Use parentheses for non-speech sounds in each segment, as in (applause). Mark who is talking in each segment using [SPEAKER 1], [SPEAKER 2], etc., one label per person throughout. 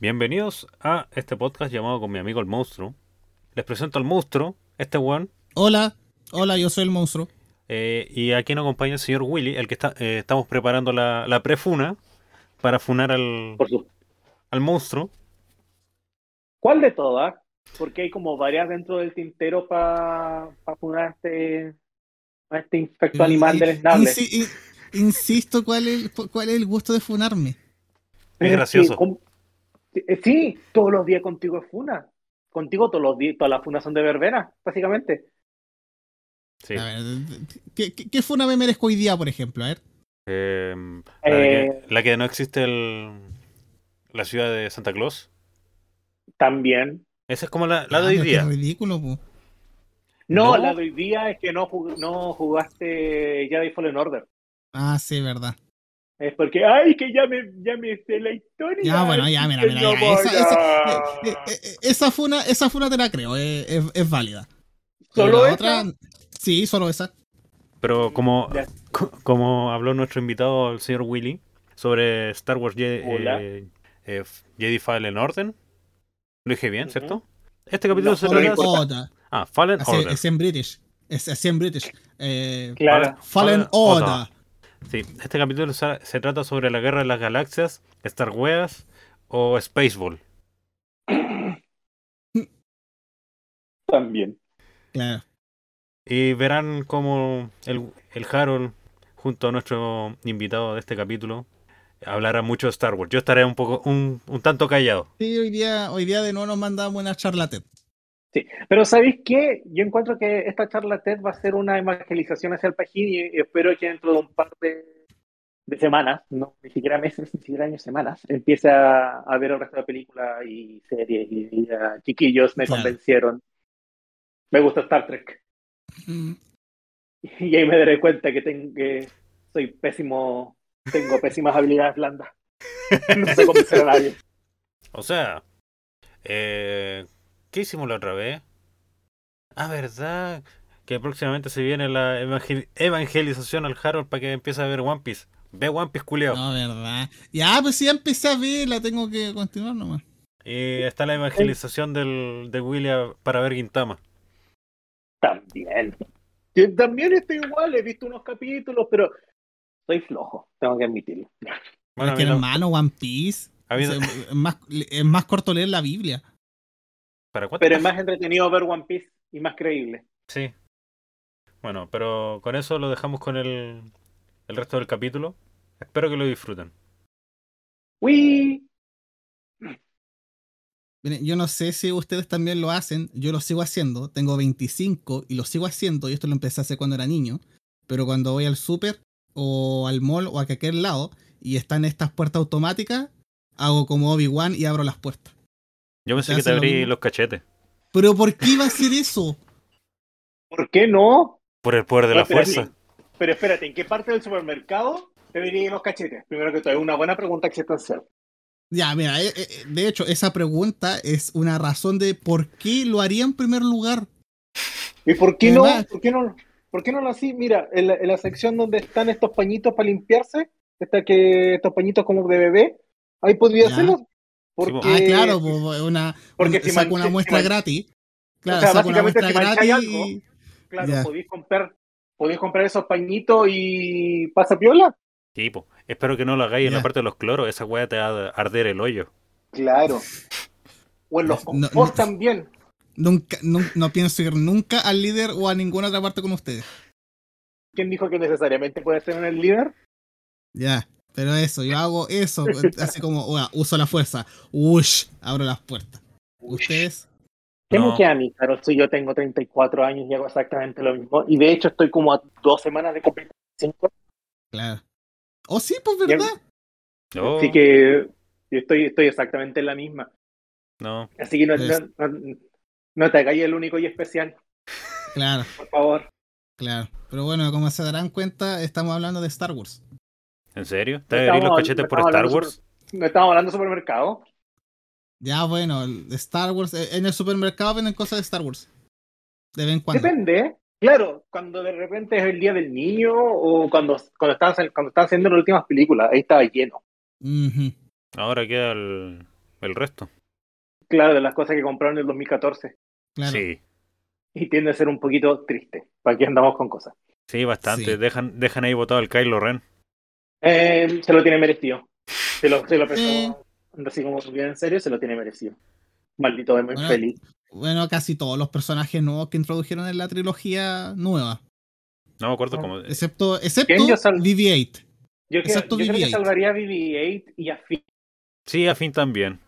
[SPEAKER 1] Bienvenidos a este podcast llamado con mi amigo el monstruo. Les presento al monstruo, este one.
[SPEAKER 2] Hola, hola, yo soy el monstruo.
[SPEAKER 1] Eh, y aquí nos acompaña el señor Willy, el que está, eh, estamos preparando la, la prefuna para funar al,
[SPEAKER 3] Por su...
[SPEAKER 1] al monstruo.
[SPEAKER 3] ¿Cuál de todas? Porque hay como varias dentro del tintero para pa funar a este, a este infecto animal del esnable.
[SPEAKER 2] Insi- in- insisto, ¿cuál es, cuál es el gusto de funarme?
[SPEAKER 1] Es gracioso.
[SPEAKER 3] Sí, todos los días contigo es funa. Contigo todos los días, todas las funas son de verbena, básicamente.
[SPEAKER 1] Sí.
[SPEAKER 2] A ver, ¿qué, qué, qué funa me merezco hoy día, por ejemplo? A ver.
[SPEAKER 1] Eh, la, de
[SPEAKER 3] Eh,
[SPEAKER 1] que, la que no existe el, la ciudad de Santa Claus.
[SPEAKER 3] También.
[SPEAKER 1] Esa es como la, la
[SPEAKER 2] Ah,
[SPEAKER 1] de hoy
[SPEAKER 2] pero qué
[SPEAKER 1] día.
[SPEAKER 2] ridículo, po.
[SPEAKER 3] No,
[SPEAKER 1] No.
[SPEAKER 3] la de hoy día es que no, jug- no jugaste Jedi Fallen Order.
[SPEAKER 2] Ah, sí, verdad.
[SPEAKER 3] Es porque, ay, que ya me, ya me sé la historia.
[SPEAKER 2] Ya, bueno, ya, mira, mira, ya, esa, esa,
[SPEAKER 3] a-
[SPEAKER 2] eh, eh, eh, esa funa, esa funa te la creo, eh, es, es válida.
[SPEAKER 3] ¿Solo esa?
[SPEAKER 2] otra, sí, solo esa.
[SPEAKER 1] Pero como,
[SPEAKER 3] Ya.
[SPEAKER 1] como habló nuestro invitado, el señor Willy, sobre Star Wars Jedi,
[SPEAKER 3] Hola.
[SPEAKER 1] eh, eh, Jedi Fallen Order. Lo dije bien. ¿cierto? Este capítulo
[SPEAKER 3] No,
[SPEAKER 1] se trata... Ah, Fallen
[SPEAKER 2] Así-
[SPEAKER 1] Order.
[SPEAKER 2] Es en British. Es en British. Eh,
[SPEAKER 3] Claro.
[SPEAKER 2] Fallen
[SPEAKER 1] Fallen
[SPEAKER 2] Order.
[SPEAKER 1] Sí, este capítulo se, trata sobre la guerra de las galaxias, Star Wars o Spaceball.
[SPEAKER 3] También.
[SPEAKER 2] Claro.
[SPEAKER 1] Y verán cómo el, el Harold, junto a nuestro invitado de este capítulo, hablará mucho de Star Wars. Yo estaré un poco, un, un tanto callado.
[SPEAKER 2] Sí, hoy día, hoy día de nuevo nos mandamos una charlatán.
[SPEAKER 3] Sí, pero ¿sabéis qué? Yo encuentro que esta charla TED va a ser una evangelización hacia el pajín y espero que dentro de un par de, de semanas, no, ni siquiera meses, ni siquiera años, semanas, empiece a, a ver el resto de películas y series y, y, chiquillos me
[SPEAKER 2] Claro.
[SPEAKER 3] convencieron. Me gusta Star Trek.
[SPEAKER 2] Mm, (laughs)
[SPEAKER 3] Y ahí me daré cuenta que, tengo, que soy pésimo, tengo pésimas habilidades blandas. (laughs) No sé convencer a nadie.
[SPEAKER 1] O sea, eh, ¿qué hicimos la otra vez? Ah, ¿verdad? Que próximamente se viene la evangel- evangelización al Harold para que empiece a ver One Piece. Ve One Piece culiao.
[SPEAKER 2] No, verdad. Ya, pues si ya empecé a ver, la tengo que continuar nomás.
[SPEAKER 1] Y está la evangelización del, de William para ver Gintama.
[SPEAKER 3] También. Yo también estoy igual, he visto unos capítulos, pero soy flojo, tengo que admitirlo.
[SPEAKER 1] Bueno,
[SPEAKER 2] es que
[SPEAKER 1] no-
[SPEAKER 2] hermano, One Piece.
[SPEAKER 1] no-
[SPEAKER 2] más, es más corto leer la Biblia.
[SPEAKER 1] ¿Para cuánto?
[SPEAKER 3] Pero es más entretenido ver One Piece y más creíble.
[SPEAKER 1] Sí. Bueno, pero con eso lo dejamos con el, el resto del capítulo. Espero que lo disfruten.
[SPEAKER 3] ¡Uy!
[SPEAKER 2] Miren, yo no sé si ustedes también lo hacen, yo lo sigo haciendo, tengo 25 y lo sigo haciendo, y esto lo empecé a hacer cuando era niño, pero cuando voy al súper o al mall o a cualquier lado y están estas puertas automáticas, hago como Obi-Wan y abro las puertas.
[SPEAKER 1] Yo pensé
[SPEAKER 2] ¿Te
[SPEAKER 1] que te abrí los cachetes.
[SPEAKER 2] Pero ¿por qué iba a hacer eso?
[SPEAKER 3] ¿Por qué no?
[SPEAKER 1] Por el poder de la fuerza.
[SPEAKER 3] Pero espérate, ¿en qué parte del supermercado te verían los cachetes? Primero que todo, es una buena pregunta existencial.
[SPEAKER 2] Ya, mira, eh, eh, de hecho, esa pregunta es una razón de por qué lo haría en primer lugar.
[SPEAKER 3] ¿Y por qué no? ¿Por qué no? ¿Por qué no lo así? Mira, en la, en la sección donde están estos pañitos para limpiarse, está que estos pañitos como de bebé, ahí podría
[SPEAKER 2] Ya.
[SPEAKER 3] hacerlo. Porque,
[SPEAKER 2] Ah, claro, pues, una,
[SPEAKER 3] porque
[SPEAKER 2] una-
[SPEAKER 3] si
[SPEAKER 2] saco una muestra gratis. Claro,
[SPEAKER 3] O sea,
[SPEAKER 2] saco una
[SPEAKER 3] básicamente,
[SPEAKER 2] muestra
[SPEAKER 3] si mancháis
[SPEAKER 2] gratis
[SPEAKER 3] algo,
[SPEAKER 2] y-
[SPEAKER 3] claro, podéis comprar, podéis comprar esos pañitos y pasa piola.
[SPEAKER 1] Sí, po. Espero que no lo hagáis en la parte de los cloros. Esa weá te va a arder el hoyo.
[SPEAKER 3] Claro. O en los
[SPEAKER 2] No,
[SPEAKER 3] compost
[SPEAKER 2] no.
[SPEAKER 3] también.
[SPEAKER 2] Nunca, no, no pienso ir nunca al líder o a ninguna otra parte con ustedes.
[SPEAKER 3] ¿Quién dijo que necesariamente puede ser en el líder?
[SPEAKER 2] Ya, pero eso, yo hago eso, (laughs) así como, oiga, uso la fuerza, ush, abro las puertas. ¿Ustedes?
[SPEAKER 3] ¿Qué
[SPEAKER 1] No.
[SPEAKER 3] queda a mí, Carol? Si yo tengo 34 años y hago exactamente lo mismo. Y de hecho estoy como a dos semanas de cumplir 5.
[SPEAKER 2] Claro. Oh, sí, pues verdad.
[SPEAKER 1] No,
[SPEAKER 3] Así que yo estoy, estoy exactamente en la misma.
[SPEAKER 1] no.
[SPEAKER 3] Así que no,
[SPEAKER 2] Es-
[SPEAKER 3] no, no- no te hagas el único y especial,
[SPEAKER 2] Claro,
[SPEAKER 3] por favor.
[SPEAKER 2] claro. Pero bueno, como se darán cuenta, estamos hablando de Star Wars.
[SPEAKER 1] ¿En serio? ¿Te va a abrir los cachetes
[SPEAKER 3] no
[SPEAKER 1] por Star Wars?
[SPEAKER 3] No estamos hablando de supermercado.
[SPEAKER 2] Ya, bueno, Star Wars, eh, en el supermercado venden cosas de Star Wars. De vez en cuando.
[SPEAKER 3] Depende. Claro, cuando de repente es el día del niño o cuando, cuando, están, cuando están haciendo las últimas películas, ahí estaba lleno.
[SPEAKER 1] Ahora queda el, el resto.
[SPEAKER 3] Claro, de las cosas que compraron en el 2014.
[SPEAKER 2] Claro.
[SPEAKER 1] Sí,
[SPEAKER 3] Y tiende a ser un poquito triste. ¿Para qué andamos con cosas?
[SPEAKER 1] sí, bastante.
[SPEAKER 2] Sí.
[SPEAKER 1] Dejan, dejan ahí botado el Kylo Ren.
[SPEAKER 3] Eh, se lo tiene merecido. Se lo, se lo pensó,
[SPEAKER 2] Eh.
[SPEAKER 3] así como bien en serio, se lo tiene merecido. Maldito de
[SPEAKER 2] Bueno,
[SPEAKER 3] feliz.
[SPEAKER 2] Bueno, casi todos los personajes nuevos que introdujeron en la trilogía nueva.
[SPEAKER 1] No me acuerdo cómo.
[SPEAKER 2] Excepto, excepto
[SPEAKER 3] ¿Quién yo sal-
[SPEAKER 2] BB-8.
[SPEAKER 3] Yo, creo que
[SPEAKER 2] BB-8.
[SPEAKER 3] salvaría a BB-8 y a Finn.
[SPEAKER 1] Sí, a fin también.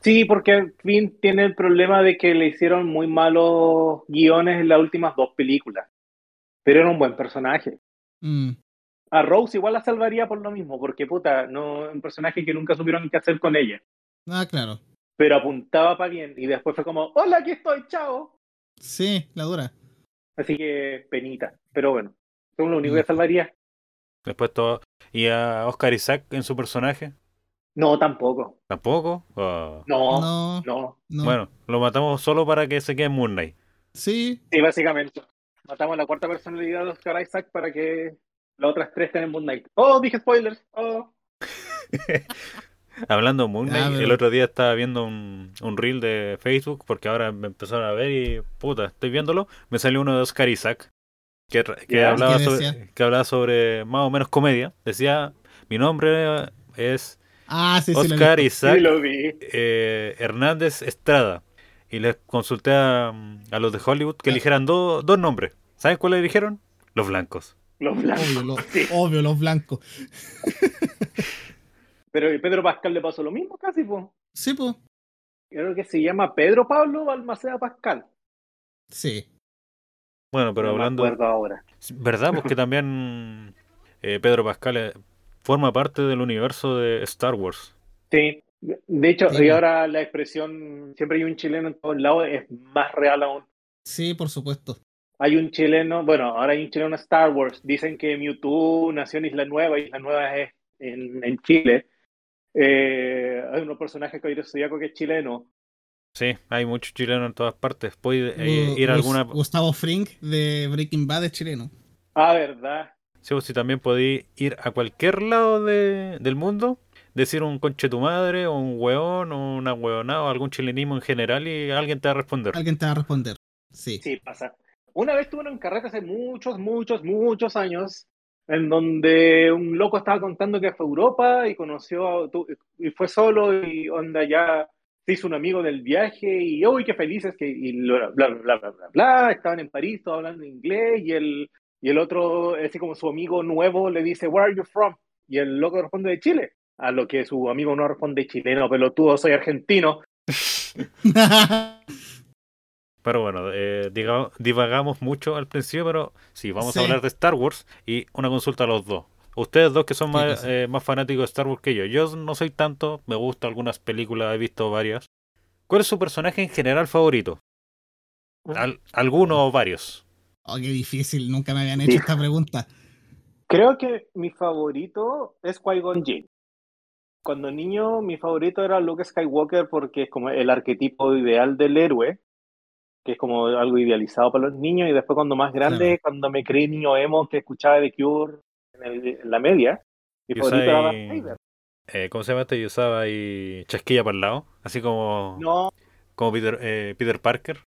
[SPEAKER 3] Sí, porque Finn tiene el problema de que le hicieron muy malos guiones en las últimas dos películas. Pero era un buen personaje.
[SPEAKER 2] Mm,
[SPEAKER 3] A Rose igual la salvaría por lo mismo, porque puta, no un personaje que nunca supieron qué hacer con ella.
[SPEAKER 2] Ah, claro.
[SPEAKER 3] Pero apuntaba para bien y después fue como, hola, aquí estoy, chao.
[SPEAKER 2] Sí, la dura.
[SPEAKER 3] Así que penita. Pero bueno, son lo único
[SPEAKER 2] Mm.
[SPEAKER 3] que salvaría.
[SPEAKER 1] Después todo. ¿Y a Oscar Isaac en su personaje?
[SPEAKER 3] No, tampoco.
[SPEAKER 1] ¿Tampoco? Ah.
[SPEAKER 3] No, no.
[SPEAKER 2] No, no.
[SPEAKER 1] Bueno, lo matamos solo para que se quede en Moon Knight.
[SPEAKER 2] Sí,
[SPEAKER 3] Sí, básicamente. Matamos a la cuarta personalidad de Oscar Isaac para que las otras tres estén en Moon Knight. Oh, dije spoilers. Oh. (laughs)
[SPEAKER 1] Hablando de Moon
[SPEAKER 2] Ah,
[SPEAKER 1] Knight,
[SPEAKER 2] pero-
[SPEAKER 1] el otro día estaba viendo un, un reel de Facebook porque ahora me empezaron a ver y puta, estoy viéndolo. Me salió uno de Oscar Isaac que, que hablaba
[SPEAKER 2] ¿Qué
[SPEAKER 1] sobre, que hablaba sobre más o menos comedia. Decía, mi nombre es
[SPEAKER 2] Ah, sí, sí. lo he
[SPEAKER 1] Oscar. Isaac
[SPEAKER 3] Sí, lo vi.
[SPEAKER 1] eh, Hernández Estrada. Y les consulté a, a los de Hollywood que
[SPEAKER 2] Ah.
[SPEAKER 1] eligieran do- dos nombres. ¿Saben cuál eligieron? Los blancos.
[SPEAKER 3] Los blancos.
[SPEAKER 2] Obvio, lo-
[SPEAKER 3] Sí.
[SPEAKER 2] obvio, los blancos.
[SPEAKER 3] Pero a Pedro Pascal le pasó lo mismo casi, pues.
[SPEAKER 2] Sí, pues.
[SPEAKER 3] Creo que se llama Pedro Pablo Balmaceda Pascal.
[SPEAKER 2] Sí.
[SPEAKER 1] Bueno, pero
[SPEAKER 3] no
[SPEAKER 1] hablando...
[SPEAKER 3] me acuerdo ahora.
[SPEAKER 1] ¿Verdad? Porque también eh, Pedro Pascal eh, forma parte del universo de Star Wars.
[SPEAKER 3] Sí. De hecho,
[SPEAKER 2] Sí.
[SPEAKER 3] y ahora la expresión siempre hay un chileno en todos lados es más real aún.
[SPEAKER 2] Sí, por supuesto.
[SPEAKER 3] Hay un chileno, bueno, ahora hay un chileno en Star Wars. Dicen que Mewtwo nació en Isla Nueva, Isla Nueva es en, en Chile. Eh, hay unos personajes que que es chileno.
[SPEAKER 1] Sí, hay muchos chilenos en todas partes. Puede eh, ir a alguna...
[SPEAKER 2] Gustavo Frink de Breaking Bad es chileno.
[SPEAKER 3] Ah, ¿verdad?
[SPEAKER 1] Sí, o si también podéis ir a cualquier lado de- del mundo, decir un conche tu madre, o un hueón, o una hueonada, o algún chilenismo en general y alguien te va a responder.
[SPEAKER 2] Alguien te va a responder. Sí.
[SPEAKER 3] Sí, pasa. Una vez tuve un carrete hace muchos, muchos, muchos años, en donde un loco estaba contando que fue a Europa y conoció, a- y fue solo y onda ya se hizo un amigo del viaje y uy, qué felices que, y bla, bla, bla, bla, bla, bla, estaban en París, todos hablando inglés y el, y el otro, así como su amigo nuevo, le dice, Where are you from? Y el loco responde de Chile. A lo que su amigo no responde chileno, pelotudo, soy argentino. (laughs)
[SPEAKER 1] Pero bueno, eh, divagamos mucho al principio, pero sí, vamos a hablar de Star Wars y una consulta a los dos. Ustedes dos que son eh, más fanáticos de Star Wars que yo. Yo no soy tanto, me gustan algunas películas, he visto varias. ¿Cuál es su personaje en general favorito? Al- ¿Alguno o varios?
[SPEAKER 2] oh, qué difícil. Nunca me habían hecho
[SPEAKER 3] Sí.
[SPEAKER 2] esta pregunta.
[SPEAKER 3] Creo que mi favorito es Qui-Gon Jinn. Cuando niño, mi favorito era Luke Skywalker porque es como el arquetipo ideal del héroe, que es como algo idealizado para los niños. Y después, cuando más grande, cuando me creí niño emo que escuchaba The Cure en, el- en la media, mi
[SPEAKER 1] Yo
[SPEAKER 3] favorito era.
[SPEAKER 1] Eh, ¿Cómo se llama este? Yo usaba ahí chasquilla para el lado, así como,
[SPEAKER 3] No,
[SPEAKER 1] como Peter, eh, Peter Parker.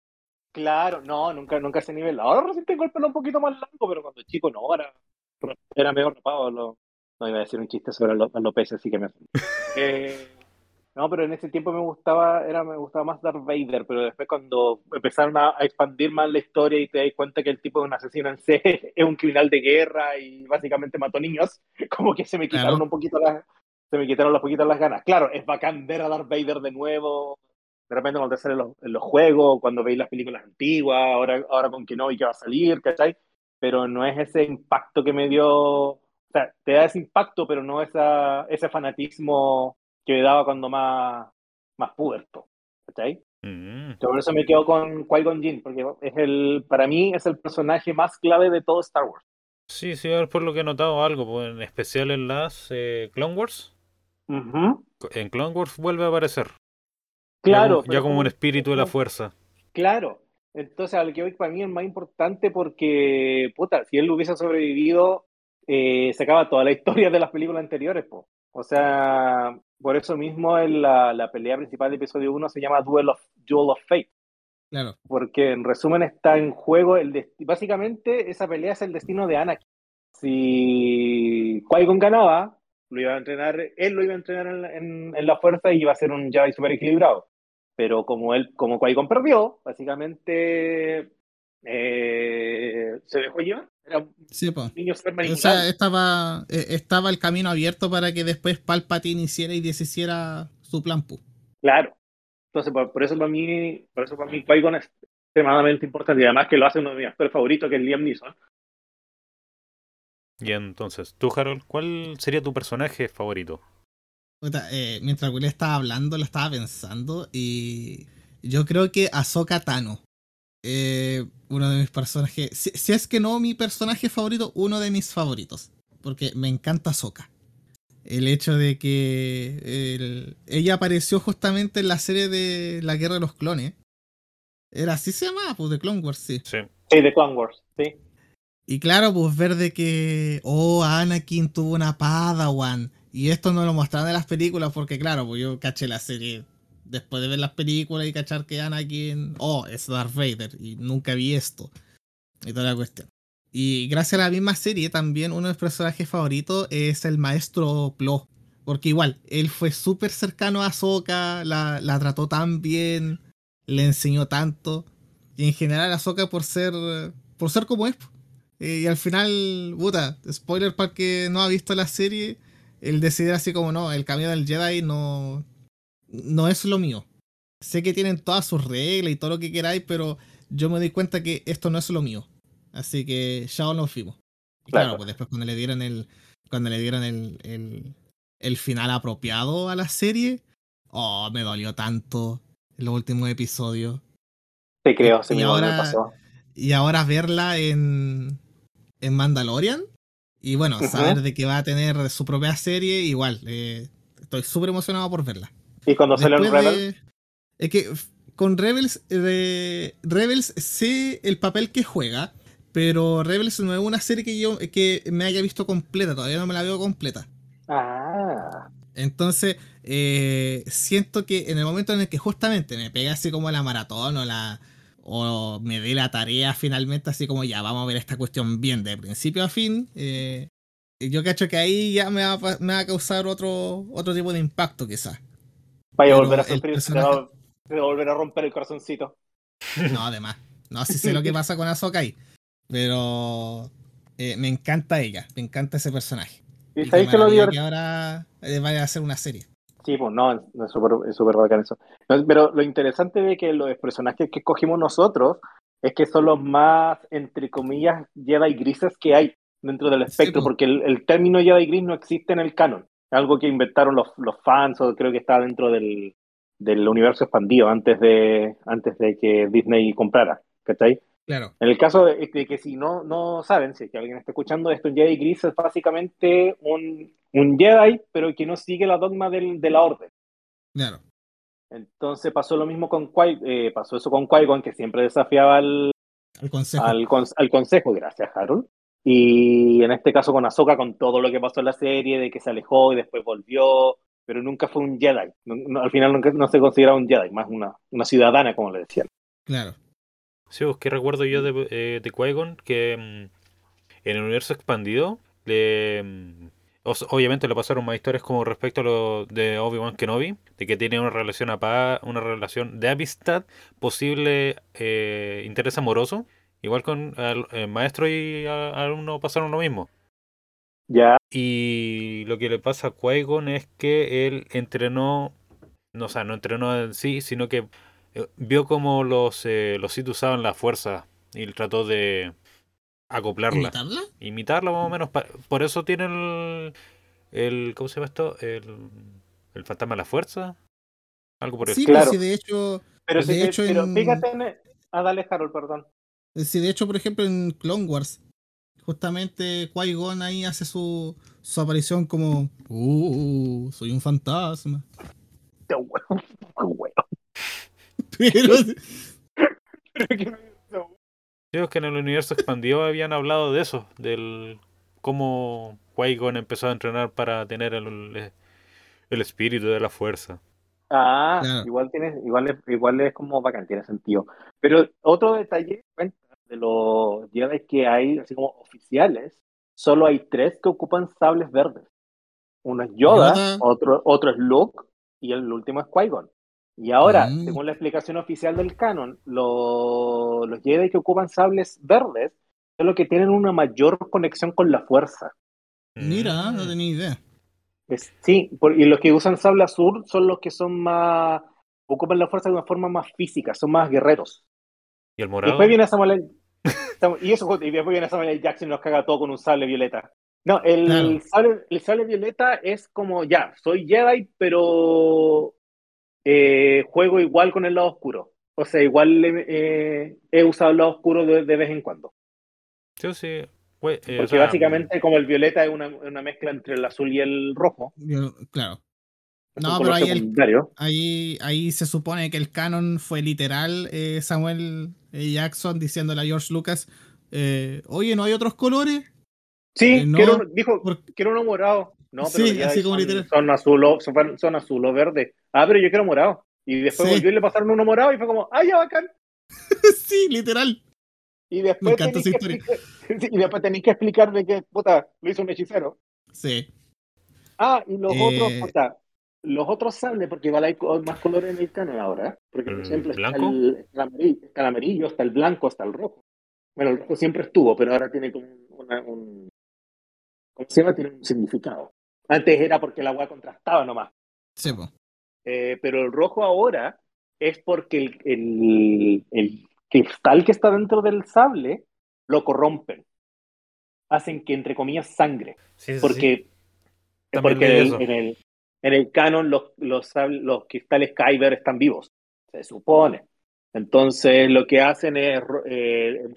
[SPEAKER 3] claro, no, nunca, nunca ese nivel. Ahora recién tengo el pelo un poquito más largo, pero cuando chico no, era, era medio rapado. Lo, no iba a decir un chiste sobre los alopecia, así que me (laughs) Eh, no, pero en ese tiempo me gustaba, era, me gustaba más Darth Vader, pero después cuando empezaron a, a expandir más la historia y te das cuenta que el tipo es un asesino en serie, (laughs) es un criminal de guerra y básicamente mató niños, (laughs) como que se me quitaron
[SPEAKER 2] Claro.
[SPEAKER 3] un poquito las, se me quitaron un poquito las ganas. Claro, es bacán ver a Darth Vader de nuevo, de repente cuando te salen los, los juegos, cuando veis las películas antiguas, ahora, ahora con Kenobi que va a salir, ¿cachai? Pero no es ese impacto que me dio, o sea, te da ese impacto, pero no esa, ese fanatismo que me daba cuando más, más puberto, ¿cachai?
[SPEAKER 1] Mm.
[SPEAKER 3] Yo por eso me quedo con Qui-Gon Jinn, porque es el, para mí es el personaje más clave de todo Star Wars.
[SPEAKER 1] Sí, sí, por lo que he notado algo, pues, en especial en las eh, Clone Wars. En Clone Wars vuelve a aparecer.
[SPEAKER 3] Claro,
[SPEAKER 1] Ya, como- ya
[SPEAKER 3] pero
[SPEAKER 1] como un espíritu de la fuerza.
[SPEAKER 3] Claro. Entonces, al que hoy para mí es más importante porque, puta, si él hubiese sobrevivido, eh, se acaba toda la historia de las películas anteriores, po. O sea, por eso mismo en la, la pelea principal de episodio 1 se llama Duel of, Duel of Fate.
[SPEAKER 2] Claro.
[SPEAKER 3] Porque en resumen está en juego el básicamente esa pelea es el destino de Anakin. Si Qui-Gon ganaba, lo iba a entrenar, él lo iba a entrenar en, la- en- en la fuerza y iba a ser un Jedi super equilibrado. Pero como él, como Qui-Gon perdió, básicamente eh, se dejó llevar. Era un
[SPEAKER 2] Sí, pues.
[SPEAKER 3] niño super
[SPEAKER 2] O sea, estaba, eh, estaba el camino abierto para que después Palpatine hiciera y deshiciera su plan. pu.
[SPEAKER 3] Claro. Entonces, por, por eso para mí, por eso para mí Qui-Gon es extremadamente importante y además que lo hace uno de mis actores favoritos, que es Liam Neeson.
[SPEAKER 1] Y entonces, tú, Harold, ¿cuál sería tu personaje favorito?
[SPEAKER 2] Puta, eh, mientras Will estaba hablando, lo estaba pensando y yo creo que Ahsoka Tano. Eh, uno de mis personajes, si, si es que no mi personaje favorito, uno de mis favoritos. Porque me encanta Ahsoka. El hecho de que el- ella apareció justamente en la serie de La Guerra de los Clones. Era así se llamaba, pues de Clone Wars, sí.
[SPEAKER 1] Sí.
[SPEAKER 3] Sí, de Clone Wars, sí.
[SPEAKER 2] Y claro, pues ver de que, oh, Anakin tuvo una Padawan. Y esto no lo mostraron en las películas porque, claro, pues yo caché la serie después de ver las películas y cachar que Anakin, oh, es Darth Vader. Y nunca vi esto. Y toda la cuestión. Y gracias a la misma serie, también uno de mis personajes favoritos es el maestro Plo. Porque igual, él fue súper cercano a Ahsoka, la, la trató tan bien, le enseñó tanto. Y en general Ahsoka por ser, por ser como es. Eh, y al final, puta, spoiler para el que no ha visto la serie, el decidir así como no, el camino del Jedi no, no es lo mío. Sé que tienen todas sus reglas y todo lo que queráis, pero yo me di cuenta que esto no es lo mío. Así que ya nos fuimos. Y claro,
[SPEAKER 3] Claro.
[SPEAKER 2] pues después cuando le dieron el, cuando le dieron el, el, el final apropiado a la serie, oh, me dolió tanto en los últimos episodios.
[SPEAKER 3] Te creo, se
[SPEAKER 2] Y
[SPEAKER 3] me
[SPEAKER 2] ahora-
[SPEAKER 3] pasó.
[SPEAKER 2] Y ahora verla en, en Mandalorian. Y bueno, saber de que va a tener su propia serie, igual. eh, estoy súper emocionado por verla.
[SPEAKER 3] Y cuando salió el
[SPEAKER 2] Después
[SPEAKER 3] Rebel,
[SPEAKER 2] de- es que con Rebels, eh, Rebels sé el papel que juega, pero Rebels no es una serie que yo que me haya visto completa, todavía no me la veo completa.
[SPEAKER 3] ah,
[SPEAKER 2] Entonces, eh, siento que en el momento en el que justamente me pegue así como la maratón o la o me dé la tarea finalmente así como ya vamos a ver esta cuestión bien de principio a fin, eh, yo cacho que ahí ya me va, me va a causar otro otro tipo de impacto quizás.
[SPEAKER 3] Vaya a volver a sufrir, te
[SPEAKER 2] personaje-
[SPEAKER 3] va, te va a volver a romper el corazoncito. (laughs)
[SPEAKER 2] No, además. No, sí sé lo que pasa con Ahsoka ahí. Pero eh, me encanta ella, me encanta ese personaje.
[SPEAKER 3] ¿Y
[SPEAKER 2] Y
[SPEAKER 3] sabéis que lo divertido?
[SPEAKER 2] que ahora eh, vaya a hacer una serie.
[SPEAKER 3] Sí, pues no, no, es súper es súper bacán eso. No, Pero lo interesante de que los personajes que escogimos nosotros es que son los más, entre comillas, Jedi grises que hay dentro del espectro,
[SPEAKER 2] po.
[SPEAKER 3] porque el, el término Jedi gris no existe en el canon. Algo que inventaron los, los fans, o creo que está dentro del, del universo expandido antes de, antes de que Disney comprara. ¿Cachai?
[SPEAKER 2] Claro.
[SPEAKER 3] En el caso de, de que si no, no saben, si es que alguien está escuchando esto, un Jedi gris es básicamente un, un Jedi, pero que no sigue la dogma del- de la orden.
[SPEAKER 2] Claro.
[SPEAKER 3] Entonces pasó lo mismo con Qui, eh, pasó eso con Qui-Gon, que siempre desafiaba al,
[SPEAKER 2] consejo.
[SPEAKER 3] al, cons- al consejo, gracias Harold. Y en este caso con Ahsoka, con todo lo que pasó en la serie, de que se alejó y después volvió, pero nunca fue un Jedi. No- no- al final nunca, no se consideraba un Jedi, más una, una ciudadana, como le decían.
[SPEAKER 2] Claro.
[SPEAKER 1] Sí, pues que recuerdo yo de, eh, de Qui-Gon que mm, en el universo expandido le, mm, os- obviamente le pasaron más historias como respecto a lo de Obi-Wan Kenobi, de que tiene una relación apa- una relación de amistad, posible eh, interés amoroso. Igual con el, el maestro y alumno pasaron lo mismo.
[SPEAKER 3] Ya,
[SPEAKER 1] Y lo que le pasa a Qui-Gon es que él entrenó, no, o sea, no entrenó en sí, sino que eh, vio cómo los, eh, los Sith usaban la fuerza y él trató de acoplarla,
[SPEAKER 2] ¿Imitarla?
[SPEAKER 1] imitarla más o menos. Por eso tiene el, el ¿cómo se llama esto? El, el fantasma de la fuerza. Algo por eso.
[SPEAKER 2] Sí,
[SPEAKER 3] Claro.
[SPEAKER 2] pues sí, de hecho,
[SPEAKER 3] pero,
[SPEAKER 2] De
[SPEAKER 3] sí,
[SPEAKER 2] hecho,
[SPEAKER 3] pero
[SPEAKER 2] en-
[SPEAKER 3] fíjate en... Ah, dale Harold, perdón.
[SPEAKER 2] Sí, de hecho, por ejemplo, en Clone Wars, justamente Qui-Gon ahí hace su, su aparición como, uh, soy un fantasma.
[SPEAKER 3] Qué huevo, qué huevo.
[SPEAKER 2] Pero,
[SPEAKER 1] Sí, es que en el universo expandido habían hablado de eso, del cómo Qui-Gon empezó a entrenar para tener el, El espíritu de la fuerza.
[SPEAKER 3] Ah,
[SPEAKER 2] Claro.
[SPEAKER 3] igual tienes, igual es, igual es como bacán, tiene sentido. Pero otro detalle de los Jedi que hay, así como oficiales, solo hay tres que ocupan sables verdes. Uno es Yoda,
[SPEAKER 2] Yoda.
[SPEAKER 3] otro, otro es Luke y el último es Qui-Gon. Y ahora,
[SPEAKER 2] Mm.
[SPEAKER 3] según la explicación oficial del canon, lo- los Jedi que ocupan sables verdes son los que tienen una mayor conexión con la fuerza.
[SPEAKER 2] Mira, no
[SPEAKER 1] Mm.
[SPEAKER 2] tenía idea.
[SPEAKER 3] Es- sí, por- y los que usan sable azul son los que son más, ocupan la fuerza de una forma más física, son más guerreros.
[SPEAKER 1] ¿Y el
[SPEAKER 3] Y
[SPEAKER 1] morado?
[SPEAKER 3] después viene Samuel L. (laughs) Y eso, y después viene Samuel L. Jackson y nos caga todo con un sable violeta. No, el,
[SPEAKER 2] Claro.
[SPEAKER 3] sable, el sable violeta es como, ya, soy Jedi, pero eh, juego igual con el lado oscuro. O sea, igual eh, he usado el lado oscuro de, de vez en cuando.
[SPEAKER 1] Sí, sí. Güey, eh,
[SPEAKER 3] Porque
[SPEAKER 1] o sea,
[SPEAKER 3] básicamente como el violeta es una, una mezcla entre el azul y el rojo.
[SPEAKER 2] Yo- claro.
[SPEAKER 3] es
[SPEAKER 2] No, pero ahí el-. Ahí, ahí se supone que el canon fue literal eh, Samuel eh, Jackson diciéndole a George Lucas, eh, oye, ¿no hay otros colores?
[SPEAKER 3] Sí,
[SPEAKER 2] Eh, no,
[SPEAKER 3] quiero dijo,
[SPEAKER 2] por-
[SPEAKER 3] quiero uno morado. No, pero
[SPEAKER 2] Sí, así como
[SPEAKER 3] son,
[SPEAKER 2] literal.
[SPEAKER 3] son azul o, son, son azul o verde. Ah, pero yo quiero morado. Y después
[SPEAKER 2] Sí.
[SPEAKER 3] volvió y le pasaron uno morado y fue como, ¡ay, ya bacán! (laughs)
[SPEAKER 2] sí, literal.
[SPEAKER 3] Y
[SPEAKER 2] Me
[SPEAKER 3] después
[SPEAKER 2] encanta esa
[SPEAKER 3] que,
[SPEAKER 2] historia. (laughs)
[SPEAKER 3] y después que explicar de que, puta, lo hizo un hechicero.
[SPEAKER 2] Sí.
[SPEAKER 3] Ah, y los
[SPEAKER 2] Eh.
[SPEAKER 3] otros, puta, los otros sables, porque igual hay más colores en el canon ahora. ¿eh? Porque, por
[SPEAKER 1] ¿El
[SPEAKER 3] ejemplo, está
[SPEAKER 1] blanco?
[SPEAKER 3] el, está el amarillo, está el amarillo, está el blanco, está el rojo. Bueno, el rojo siempre estuvo, pero ahora tiene como una, un. ¿Cómo se llama? Tiene un significado. Antes era porque la agua contrastaba nomás.
[SPEAKER 2] Sí, po.
[SPEAKER 3] Eh, pero el rojo ahora es porque el, el, el cristal que está dentro del sable lo corrompen. Hacen que, entre comillas, sangre.
[SPEAKER 1] sí, sí, sí.
[SPEAKER 3] Porque, porque en, el, en, el, en el canon los, los, los cristales Kyber están vivos, se supone. Entonces lo que hacen es, eh,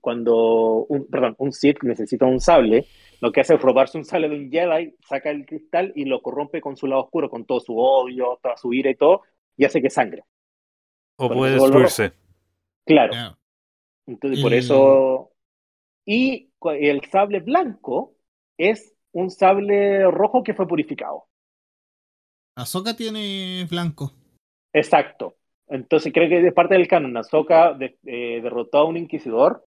[SPEAKER 3] cuando un, perdón, un Sith necesita un sable, lo que hace es robarse un sable de un Jedi, saca el cristal y lo corrompe con su lado oscuro, con todo su odio, toda su ira y todo, y hace que sangre.
[SPEAKER 1] O
[SPEAKER 3] por
[SPEAKER 1] puede destruirse.
[SPEAKER 3] Claro. Entonces, por eso. Y el sable blanco es un sable rojo que fue purificado.
[SPEAKER 2] Ahsoka tiene blanco.
[SPEAKER 3] Exacto. Entonces, creo que es parte del canon. Ahsoka de- eh, derrotó a un inquisidor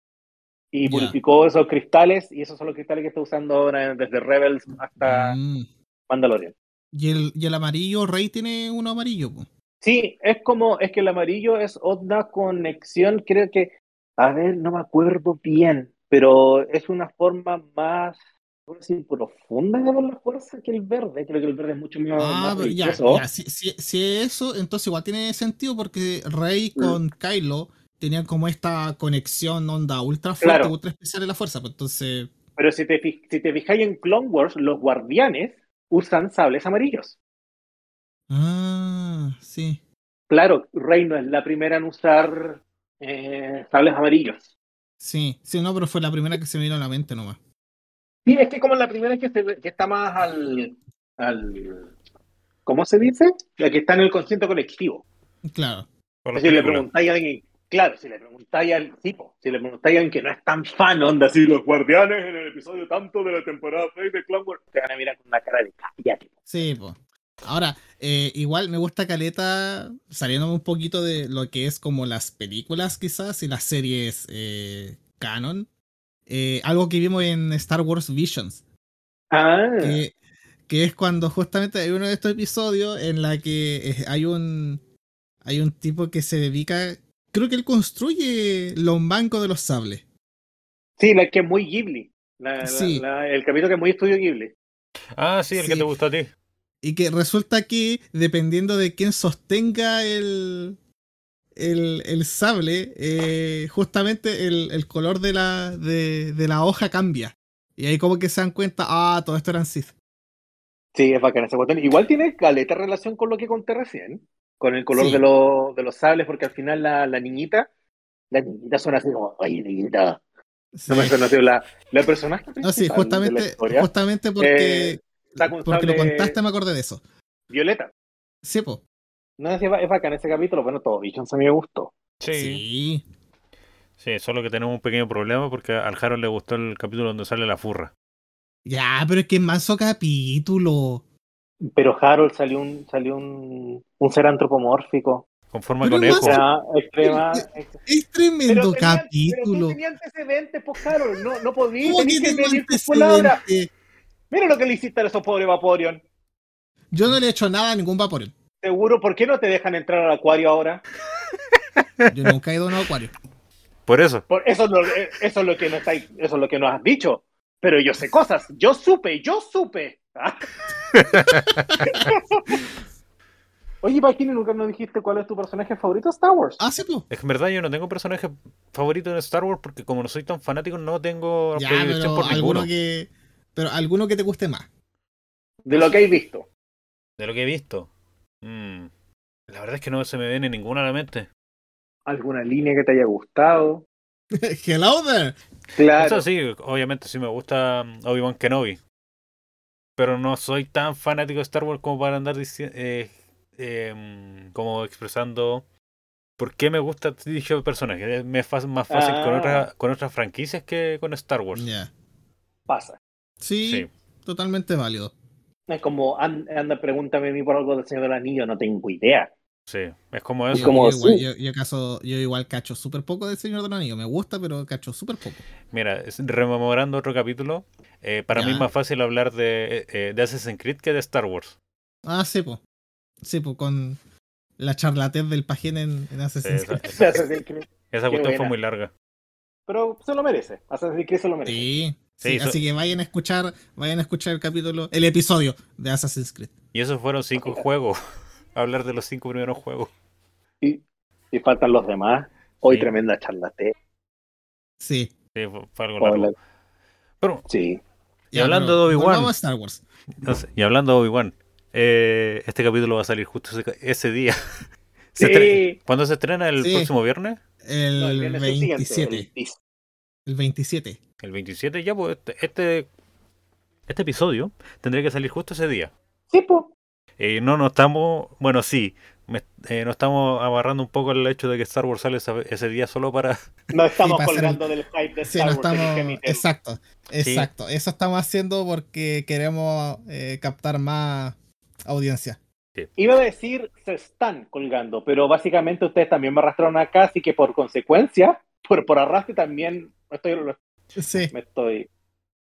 [SPEAKER 3] y purificó esos cristales, y esos son los cristales que está usando ahora desde Rebels hasta
[SPEAKER 2] Mm.
[SPEAKER 3] Mandalorian.
[SPEAKER 2] Y el, y el amarillo, Rey tiene uno amarillo, po.
[SPEAKER 3] Sí, es como, es que el amarillo es otra conexión, creo que, a ver, no me acuerdo bien, pero es una forma más, ¿cómo decir, profunda de ver la fuerza que el verde. Creo que el verde es mucho más,
[SPEAKER 2] Ah,
[SPEAKER 3] más
[SPEAKER 2] pero ya, Si, si, si es eso, entonces igual tiene sentido porque Rey
[SPEAKER 3] Mm.
[SPEAKER 2] con Kylo tenían como esta conexión onda ultra fuerte,
[SPEAKER 3] Claro.
[SPEAKER 2] ultra especial de la fuerza. Pues entonces,
[SPEAKER 3] Pero si te, si te fijáis en Clone Wars, los guardianes usan sables amarillos.
[SPEAKER 2] ah, sí.
[SPEAKER 3] Claro, Rey no es la primera en usar eh, sables amarillos.
[SPEAKER 2] Sí, sí, no, pero fue la primera que se me vino a la mente nomás.
[SPEAKER 3] Sí, es que como la primera que, se- que está más al, al. ¿Cómo se dice? La que está en el consciente colectivo.
[SPEAKER 2] Claro.
[SPEAKER 1] Por
[SPEAKER 3] Si le preguntáis a alguien, claro, si le preguntáis al tipo, si le preguntáis a alguien que no es tan fan, onda así, los guardianes en el episodio tanto de la temporada 6 de Clone Wars, te van a mirar con una cara de cállate.
[SPEAKER 2] Sí, pues. Ahora, eh, igual me gusta Caleta, saliéndome un poquito de lo que es como las películas quizás y las series eh, canon. eh, algo que vimos en Star Wars Visions.
[SPEAKER 3] Ah,
[SPEAKER 2] que, que es cuando justamente hay uno de estos episodios en la que hay un hay un tipo que se dedica creo que él construye los bancos de los sables
[SPEAKER 3] sí, la que es muy Ghibli. La- la-
[SPEAKER 2] Sí.
[SPEAKER 3] la- el capítulo que es muy estudio Ghibli.
[SPEAKER 1] Ah, sí, el que te gustó a ti.
[SPEAKER 2] Y que resulta que dependiendo de quién sostenga el el, el sable eh, justamente el, el color de la de, de la hoja cambia y ahí como que se dan cuenta ah todo esto eran Sith
[SPEAKER 3] Sí, es bacán ese botón. Igual tiene caleta relación con lo que conté recién, con el color
[SPEAKER 2] Sí.
[SPEAKER 3] de, los de los sables, porque al final la, la niñita, la niñita suena así como, oye, niñita.
[SPEAKER 2] Sí.
[SPEAKER 3] No me suena así, la, la personaje
[SPEAKER 2] No, sí, justamente, justamente porque,
[SPEAKER 3] eh,
[SPEAKER 2] porque lo contaste me acordé de eso.
[SPEAKER 3] Violeta.
[SPEAKER 2] Sí, po.
[SPEAKER 3] No, es, es bacán ese capítulo, bueno, todo Visions a mí me gustó.
[SPEAKER 1] Sí.
[SPEAKER 2] Sí.
[SPEAKER 1] Sí, solo que tenemos un pequeño problema porque al Harold le gustó el capítulo donde sale la furra.
[SPEAKER 2] Ya, pero es que es manso capítulo.
[SPEAKER 3] Pero Harold salió un, salió un, un ser antropomórfico.
[SPEAKER 1] Con forma de conejo.
[SPEAKER 3] Extrema, ex-
[SPEAKER 2] Es tremendo
[SPEAKER 3] Pero tenía-
[SPEAKER 2] capítulo.
[SPEAKER 3] Pero tú tenías antecedentes, pues Harold, no, no podías,
[SPEAKER 2] ¿Cómo que
[SPEAKER 3] que Mira lo que le hiciste a esos pobres Vaporeon.
[SPEAKER 2] Yo no le he hecho nada a ningún Vaporeon.
[SPEAKER 3] Seguro, ¿por qué no te dejan entrar al acuario ahora?
[SPEAKER 2] Yo nunca he ido a un acuario.
[SPEAKER 1] Por eso.
[SPEAKER 3] Por eso, es lo, eh, eso es lo que no está, eso es lo que nos has dicho. Pero yo sé cosas. Yo supe, yo supe. Ah. (laughs) Oye, Paquini, nunca nos dijiste cuál es tu personaje favorito de Star Wars.
[SPEAKER 2] Ah, sí, pues.
[SPEAKER 1] Es que en verdad yo no tengo personaje favorito en Star Wars porque como no soy tan fanático no tengo
[SPEAKER 2] Ya, pero
[SPEAKER 1] por ninguno.
[SPEAKER 2] alguno que. Pero alguno que te guste más.
[SPEAKER 3] De lo que hay visto.
[SPEAKER 1] De lo que he visto. Mm, La verdad es que no se me viene ninguna a la mente.
[SPEAKER 3] ¿Alguna línea que te haya gustado? (laughs)
[SPEAKER 2] Hello there.
[SPEAKER 3] Claro.
[SPEAKER 1] Eso sí, obviamente sí me gusta mm, Obi-Wan Kenobi. Pero no soy tan fanático de Star Wars como para andar diciendo, como expresando por qué me gusta dicho personaje. Me es fácil- más fácil con,
[SPEAKER 3] Ah.
[SPEAKER 1] otras con otras franquicias que con Star Wars.
[SPEAKER 2] Ya.
[SPEAKER 3] Pasa.
[SPEAKER 2] Sí,
[SPEAKER 1] Sí.
[SPEAKER 2] totalmente válido.
[SPEAKER 3] Es como, an- anda, pregúntame a mí por algo del Señor del Anillo, no tengo idea.
[SPEAKER 1] Sí, es como
[SPEAKER 3] Es
[SPEAKER 1] eso.
[SPEAKER 2] Yo,
[SPEAKER 3] como
[SPEAKER 2] yo igual,
[SPEAKER 3] sí.
[SPEAKER 2] yo, yo acaso- yo igual cacho súper poco del Señor de los Anillos. Me gusta, pero cacho súper poco.
[SPEAKER 1] Mira, rememorando otro capítulo, eh, para mí es más fácil hablar de, eh, de Assassin's Creed que de Star Wars.
[SPEAKER 2] Ah, sí, pues. Sí, pues con la charlatez del pajín en, en Assassin's
[SPEAKER 1] Esa,
[SPEAKER 2] Creed.
[SPEAKER 1] esa- (laughs)
[SPEAKER 3] Assassin's Creed.
[SPEAKER 1] esa
[SPEAKER 3] Qué
[SPEAKER 1] cuestión fue muy larga.
[SPEAKER 3] Pero se lo merece. Assassin's Creed se lo merece.
[SPEAKER 2] Sí,
[SPEAKER 1] Sí,
[SPEAKER 2] sí,
[SPEAKER 1] eso-
[SPEAKER 2] así que vayan a escuchar, vayan a escuchar el capítulo, el episodio de Assassin's Creed.
[SPEAKER 1] Y esos fueron cinco juegos. (laughs) Hablar de los cinco primeros juegos.
[SPEAKER 3] Y, y faltan los demás. Hoy
[SPEAKER 1] Sí.
[SPEAKER 3] tremenda charlate.
[SPEAKER 2] Sí.
[SPEAKER 1] Sí, fue, fue algo largo. Pero,
[SPEAKER 3] Sí.
[SPEAKER 1] Y hablando de Obi-Wan.
[SPEAKER 2] volvamos a Star Wars.
[SPEAKER 1] no sé, y hablando de Obi-Wan, eh, este capítulo va a salir justo ese, ese día. (laughs) Se
[SPEAKER 3] Sí.
[SPEAKER 1] ¿Cuándo se estrena? ¿El
[SPEAKER 2] Sí.
[SPEAKER 1] próximo viernes?
[SPEAKER 2] El,
[SPEAKER 3] No, el viernes siguiente,
[SPEAKER 2] 27.
[SPEAKER 3] el
[SPEAKER 2] El 27.
[SPEAKER 1] El 27 ya, pues este, este, este episodio tendría que salir justo ese día.
[SPEAKER 3] Sí, po.
[SPEAKER 1] Eh, no nos estamos, bueno, sí, me- eh, nos estamos agarrando un poco el hecho de que Star Wars sale ese día solo para... (laughs)
[SPEAKER 3] No estamos colgando del hype de
[SPEAKER 2] Sí,
[SPEAKER 3] Star
[SPEAKER 2] no
[SPEAKER 3] Wars. en
[SPEAKER 2] estamos. Exacto, exacto. Eso estamos haciendo porque queremos eh, captar más audiencia.
[SPEAKER 3] Iba a decir se están colgando, pero básicamente ustedes también me arrastraron acá, así que por consecuencia, por, por arrastre también estoy,
[SPEAKER 2] Sí,
[SPEAKER 3] me estoy,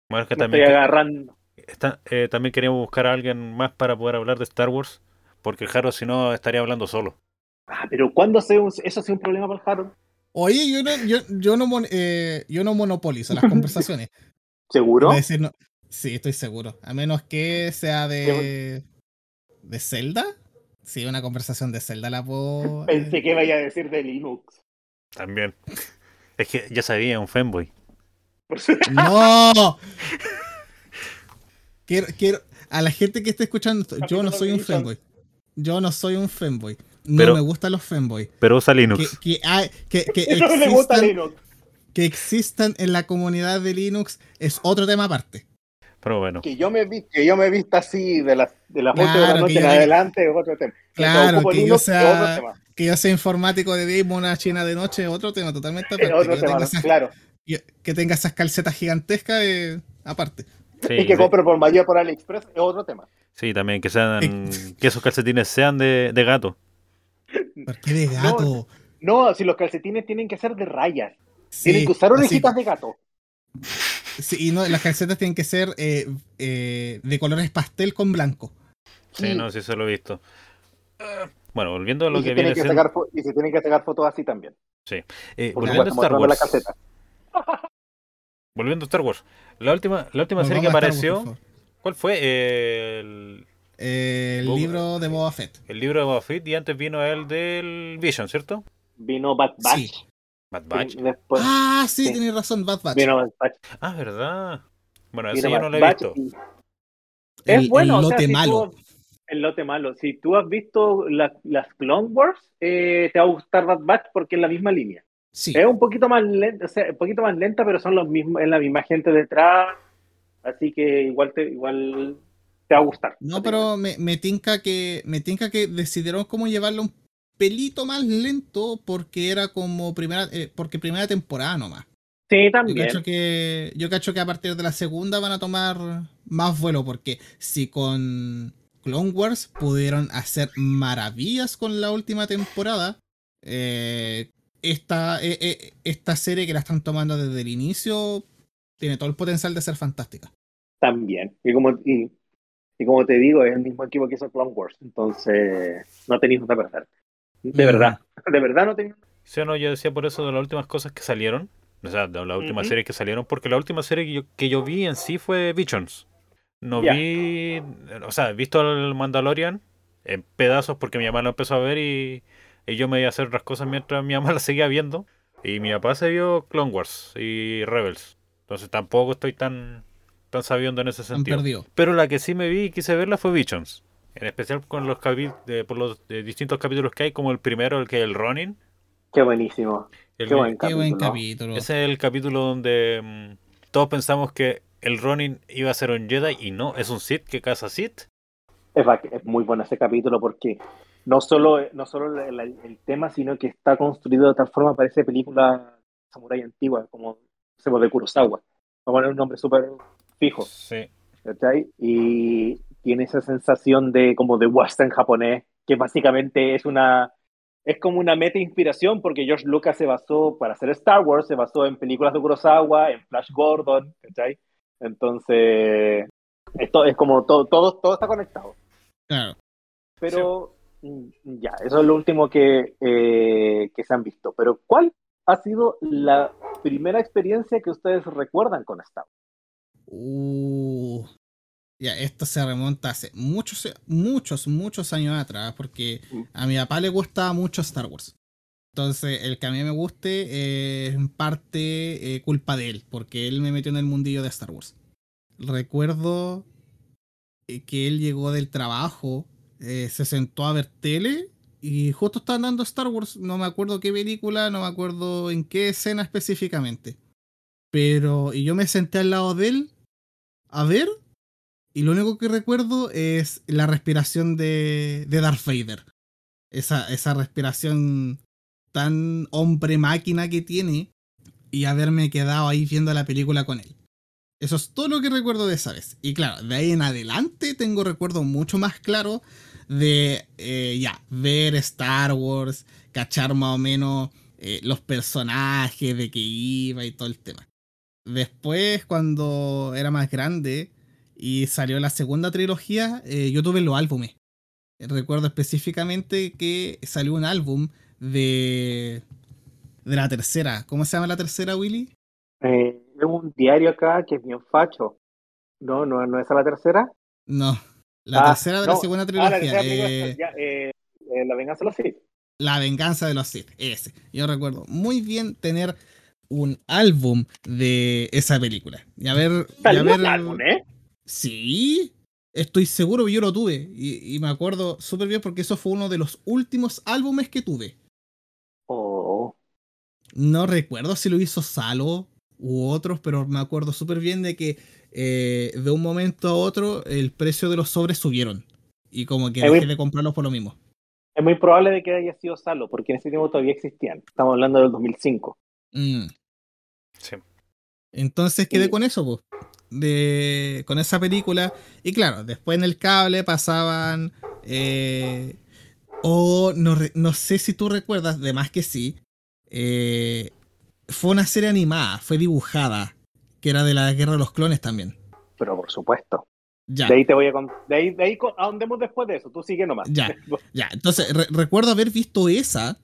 [SPEAKER 1] Bueno, es que
[SPEAKER 3] me
[SPEAKER 1] también,
[SPEAKER 3] estoy agarrando.
[SPEAKER 1] está- eh, también queríamos buscar a alguien más para poder hablar de Star Wars, porque Jaro si no estaría hablando solo.
[SPEAKER 3] Ah, pero ¿cuándo un- eso sea un problema para el Harold?
[SPEAKER 2] Oye, yo no, yo, yo no, mon- eh, yo no monopolizo las (laughs) conversaciones.
[SPEAKER 3] ¿Seguro?
[SPEAKER 2] Es decir, no- sí, estoy seguro. A menos que sea de. ¿De Zelda? Sí, una conversación de Zelda la puedo. eh,
[SPEAKER 3] Pensé que vaya a decir de Linux.
[SPEAKER 1] También. Es que ya sabía, un fanboy.
[SPEAKER 2] ¡No! Quiero, quiero. A la gente que esté escuchando esto, yo no soy un fanboy. Yo no soy un fanboy. No
[SPEAKER 1] Pero-
[SPEAKER 2] me gustan los fanboys.
[SPEAKER 1] Pero usa
[SPEAKER 2] Que,
[SPEAKER 1] Linux.
[SPEAKER 2] que, hay- que, que (laughs)
[SPEAKER 3] No le gusta
[SPEAKER 2] existan,
[SPEAKER 3] Linux.
[SPEAKER 2] que existan en la comunidad de Linux es otro tema aparte.
[SPEAKER 1] Pero bueno,
[SPEAKER 3] Que yo me que yo me he visto así de las de las 8 de la
[SPEAKER 2] Claro,
[SPEAKER 3] noche
[SPEAKER 2] yo
[SPEAKER 3] en adelante es otro tema.
[SPEAKER 2] Claro, que yo
[SPEAKER 3] Linux,
[SPEAKER 2] sea-
[SPEAKER 3] otro tema.
[SPEAKER 2] Que yo sea informático de día y mona china de noche es otro tema totalmente (laughs)
[SPEAKER 3] Es
[SPEAKER 2] aparte.
[SPEAKER 3] otro
[SPEAKER 2] yo
[SPEAKER 3] tema,
[SPEAKER 2] esas,
[SPEAKER 3] claro.
[SPEAKER 2] Que- que tenga esas calcetas gigantescas eh, aparte.
[SPEAKER 1] sí,
[SPEAKER 3] y que
[SPEAKER 1] sí,
[SPEAKER 3] compre por mayor por AliExpress es otro tema.
[SPEAKER 1] sí, también que sean que esos calcetines sean de, de gato.
[SPEAKER 2] ¿Por qué de gato?
[SPEAKER 3] No, si los calcetines tienen que ser de rayas.
[SPEAKER 2] Sí,
[SPEAKER 3] tienen que usar
[SPEAKER 2] así-
[SPEAKER 3] orejitas de gato.
[SPEAKER 2] Sí, y no, las calcetas tienen que ser eh, eh, de colores pastel con blanco.
[SPEAKER 1] Sí,
[SPEAKER 3] Sí.
[SPEAKER 1] no, sí, se lo he visto. Bueno, volviendo a lo
[SPEAKER 3] y,
[SPEAKER 1] que viene
[SPEAKER 3] que
[SPEAKER 1] siendo.
[SPEAKER 3] sacar fo- y se tienen que sacar fotos así también.
[SPEAKER 1] eh,
[SPEAKER 3] Por
[SPEAKER 1] volviendo a Star
[SPEAKER 3] la calceta.
[SPEAKER 1] Volviendo a Star Wars. La última, la última serie que
[SPEAKER 2] Wars,
[SPEAKER 1] apareció. ¿Cuál fue? Eh, el,
[SPEAKER 2] libro de Boba Fett.
[SPEAKER 1] el libro de Boba Fett y antes vino el del Vision, ¿cierto?
[SPEAKER 3] Vino Bad Batch.
[SPEAKER 2] Sí.
[SPEAKER 1] Bad Batch.
[SPEAKER 3] Después
[SPEAKER 2] ah, sí,
[SPEAKER 3] sí.
[SPEAKER 2] tienes razón, Bad Batch.
[SPEAKER 3] vino Bad Batch.
[SPEAKER 1] Ah, ¿verdad? Bueno, ese yo no lo he visto.
[SPEAKER 3] y-
[SPEAKER 2] el,
[SPEAKER 3] es bueno,
[SPEAKER 2] el
[SPEAKER 3] o sea,
[SPEAKER 2] lote
[SPEAKER 3] si tú
[SPEAKER 2] malo.
[SPEAKER 3] el lote malo. Si tú has visto la- las Clone Wars, eh, te va a gustar Bad Batch porque es la misma línea.
[SPEAKER 2] Sí.
[SPEAKER 3] Es un poquito más lenta, o sea, un poquito más lenta, pero son los mismos, es la misma gente detrás. Así que igual te, igual te va a gustar.
[SPEAKER 2] No, pero me, me tinca que me tinca que decidieron cómo llevarlo un pelito más lento porque era como primera eh, porque primera temporada nomás.
[SPEAKER 3] Sí,
[SPEAKER 2] Yo
[SPEAKER 3] también.
[SPEAKER 2] cacho que yo cacho que a partir de la segunda van a tomar más vuelo porque si con Clone Wars pudieron hacer maravillas con la última temporada. Eh, esta, eh, eh, esta serie que la están tomando desde el inicio tiene todo el potencial de ser fantástica.
[SPEAKER 3] También. Y como, y, y como te digo, es el mismo equipo que hizo Clone Wars. Entonces, no tenéis nada perder. De
[SPEAKER 2] Mm.
[SPEAKER 3] verdad. (laughs) De verdad no tenéis
[SPEAKER 1] Sí, o no, yo decía por eso de las últimas cosas que salieron. O sea, de las últimas
[SPEAKER 3] Ujú.
[SPEAKER 1] series que salieron. Porque la última serie que yo, que yo vi en sí fue Visions. No
[SPEAKER 3] Ya.
[SPEAKER 1] vi. O sea, he visto al Mandalorian en pedazos porque mi mamá lo empezó a ver y, y yo me iba a hacer otras cosas mientras mi mamá (laughs) la seguía viendo. Y mi papá se vio Clone Wars y Rebels. Entonces tampoco estoy tan, tan sabiendo en ese sentido.
[SPEAKER 2] perdido.
[SPEAKER 1] Pero la que sí me vi y quise verla fue Visions. En especial con los de- por los distintos capítulos que hay, como el primero, el que es el Ronin.
[SPEAKER 3] Qué buenísimo.
[SPEAKER 1] El
[SPEAKER 3] Qué buen
[SPEAKER 2] Qué buen
[SPEAKER 3] capítulo.
[SPEAKER 1] Ese es el capítulo donde mm, todos pensamos que el Ronin iba a ser un Jedi y no, es un Sith que caza Sith.
[SPEAKER 3] Es muy bueno ese capítulo porque no solo, no solo el, el- el tema, sino que está construido de tal forma, parece película samurai antigua, como se de Kurosawa. Va a poner un nombre súper fijo,
[SPEAKER 1] Sí.
[SPEAKER 3] ¿cachai? Y tiene esa sensación de como de western japonés, que básicamente es una es como una meta inspiración porque George Lucas se basó para hacer Star Wars, se basó en películas de Kurosawa, en Flash Gordon, ¿cachai? Entonces, esto es como todo, todo, todo está conectado.
[SPEAKER 2] Claro.
[SPEAKER 3] Pero ya, eso es lo último que, eh, que se han visto. Pero ¿cuál ha sido la primera experiencia que ustedes recuerdan con Star Wars?
[SPEAKER 2] Uh, ya, esto se remonta hace muchos, muchos, muchos años atrás, porque a mi papá le gusta mucho Star Wars. Entonces, el que a mí me guste eh, es en parte eh, culpa de él, porque él me metió en el mundillo de Star Wars. Recuerdo eh, que él llegó del trabajo, eh, se sentó a ver tele y justo estaban dando Star Wars. No me acuerdo qué película, no me acuerdo en qué escena específicamente. Pero, y yo me senté al lado de él a ver, y lo único que recuerdo es la respiración de, de Darth Vader. Esa, esa respiración tan hombre-máquina que tiene, y haberme quedado ahí viendo la película con él. Eso es todo lo que recuerdo de esa vez. Y claro, de ahí en adelante tengo recuerdos mucho más claros de eh, ya, ver Star Wars, cachar más o menos eh, los personajes, de que iba y todo el tema. Después, cuando era más grande y salió la segunda trilogía, eh, yo tuve los álbumes. Recuerdo específicamente que salió un álbum de, de la tercera. ¿Cómo se llama la tercera, Willy?
[SPEAKER 3] Eh, es un diario acá que es bien facho. No, no, no es a la tercera.
[SPEAKER 2] No, la
[SPEAKER 3] Ah,
[SPEAKER 2] tercera de
[SPEAKER 3] no.
[SPEAKER 2] la segunda
[SPEAKER 3] Ah,
[SPEAKER 2] trilogía.
[SPEAKER 3] la
[SPEAKER 2] eh,
[SPEAKER 3] ya, eh, eh, La venganza de los Sith.
[SPEAKER 2] La venganza de los Sith, ese. Yo recuerdo muy bien tener un álbum de esa película. Y a ver. y a ver
[SPEAKER 3] álbum, ¿eh?
[SPEAKER 2] Sí, estoy seguro que yo lo tuve. Y, y me acuerdo súper bien porque eso fue uno de los últimos álbumes que tuve.
[SPEAKER 3] Oh,
[SPEAKER 2] No recuerdo si lo hizo Salo u otros, pero me acuerdo súper bien de que eh, de un momento a otro el precio de los sobres subieron. Y como que dejé de comprarlos por lo mismo.
[SPEAKER 3] es muy probable de que haya sido Salo, porque en ese tiempo todavía existían. Estamos hablando del 2005.
[SPEAKER 2] Mm.
[SPEAKER 1] Sí.
[SPEAKER 2] Entonces quedé
[SPEAKER 3] Sí.
[SPEAKER 2] con eso, pues. De, con esa película. Y claro, después en el cable pasaban. eh, o no, no sé si tú recuerdas, de más que sí. eh, fue una serie animada, fue dibujada. Que era de la guerra de los clones también.
[SPEAKER 3] Pero por supuesto.
[SPEAKER 2] Ya,
[SPEAKER 3] De ahí te voy a contar. De ahí, de ahí ahondemos después de eso. Tú sigue nomás.
[SPEAKER 2] Ya. (laughs) ya. Entonces re- recuerdo haber visto esa.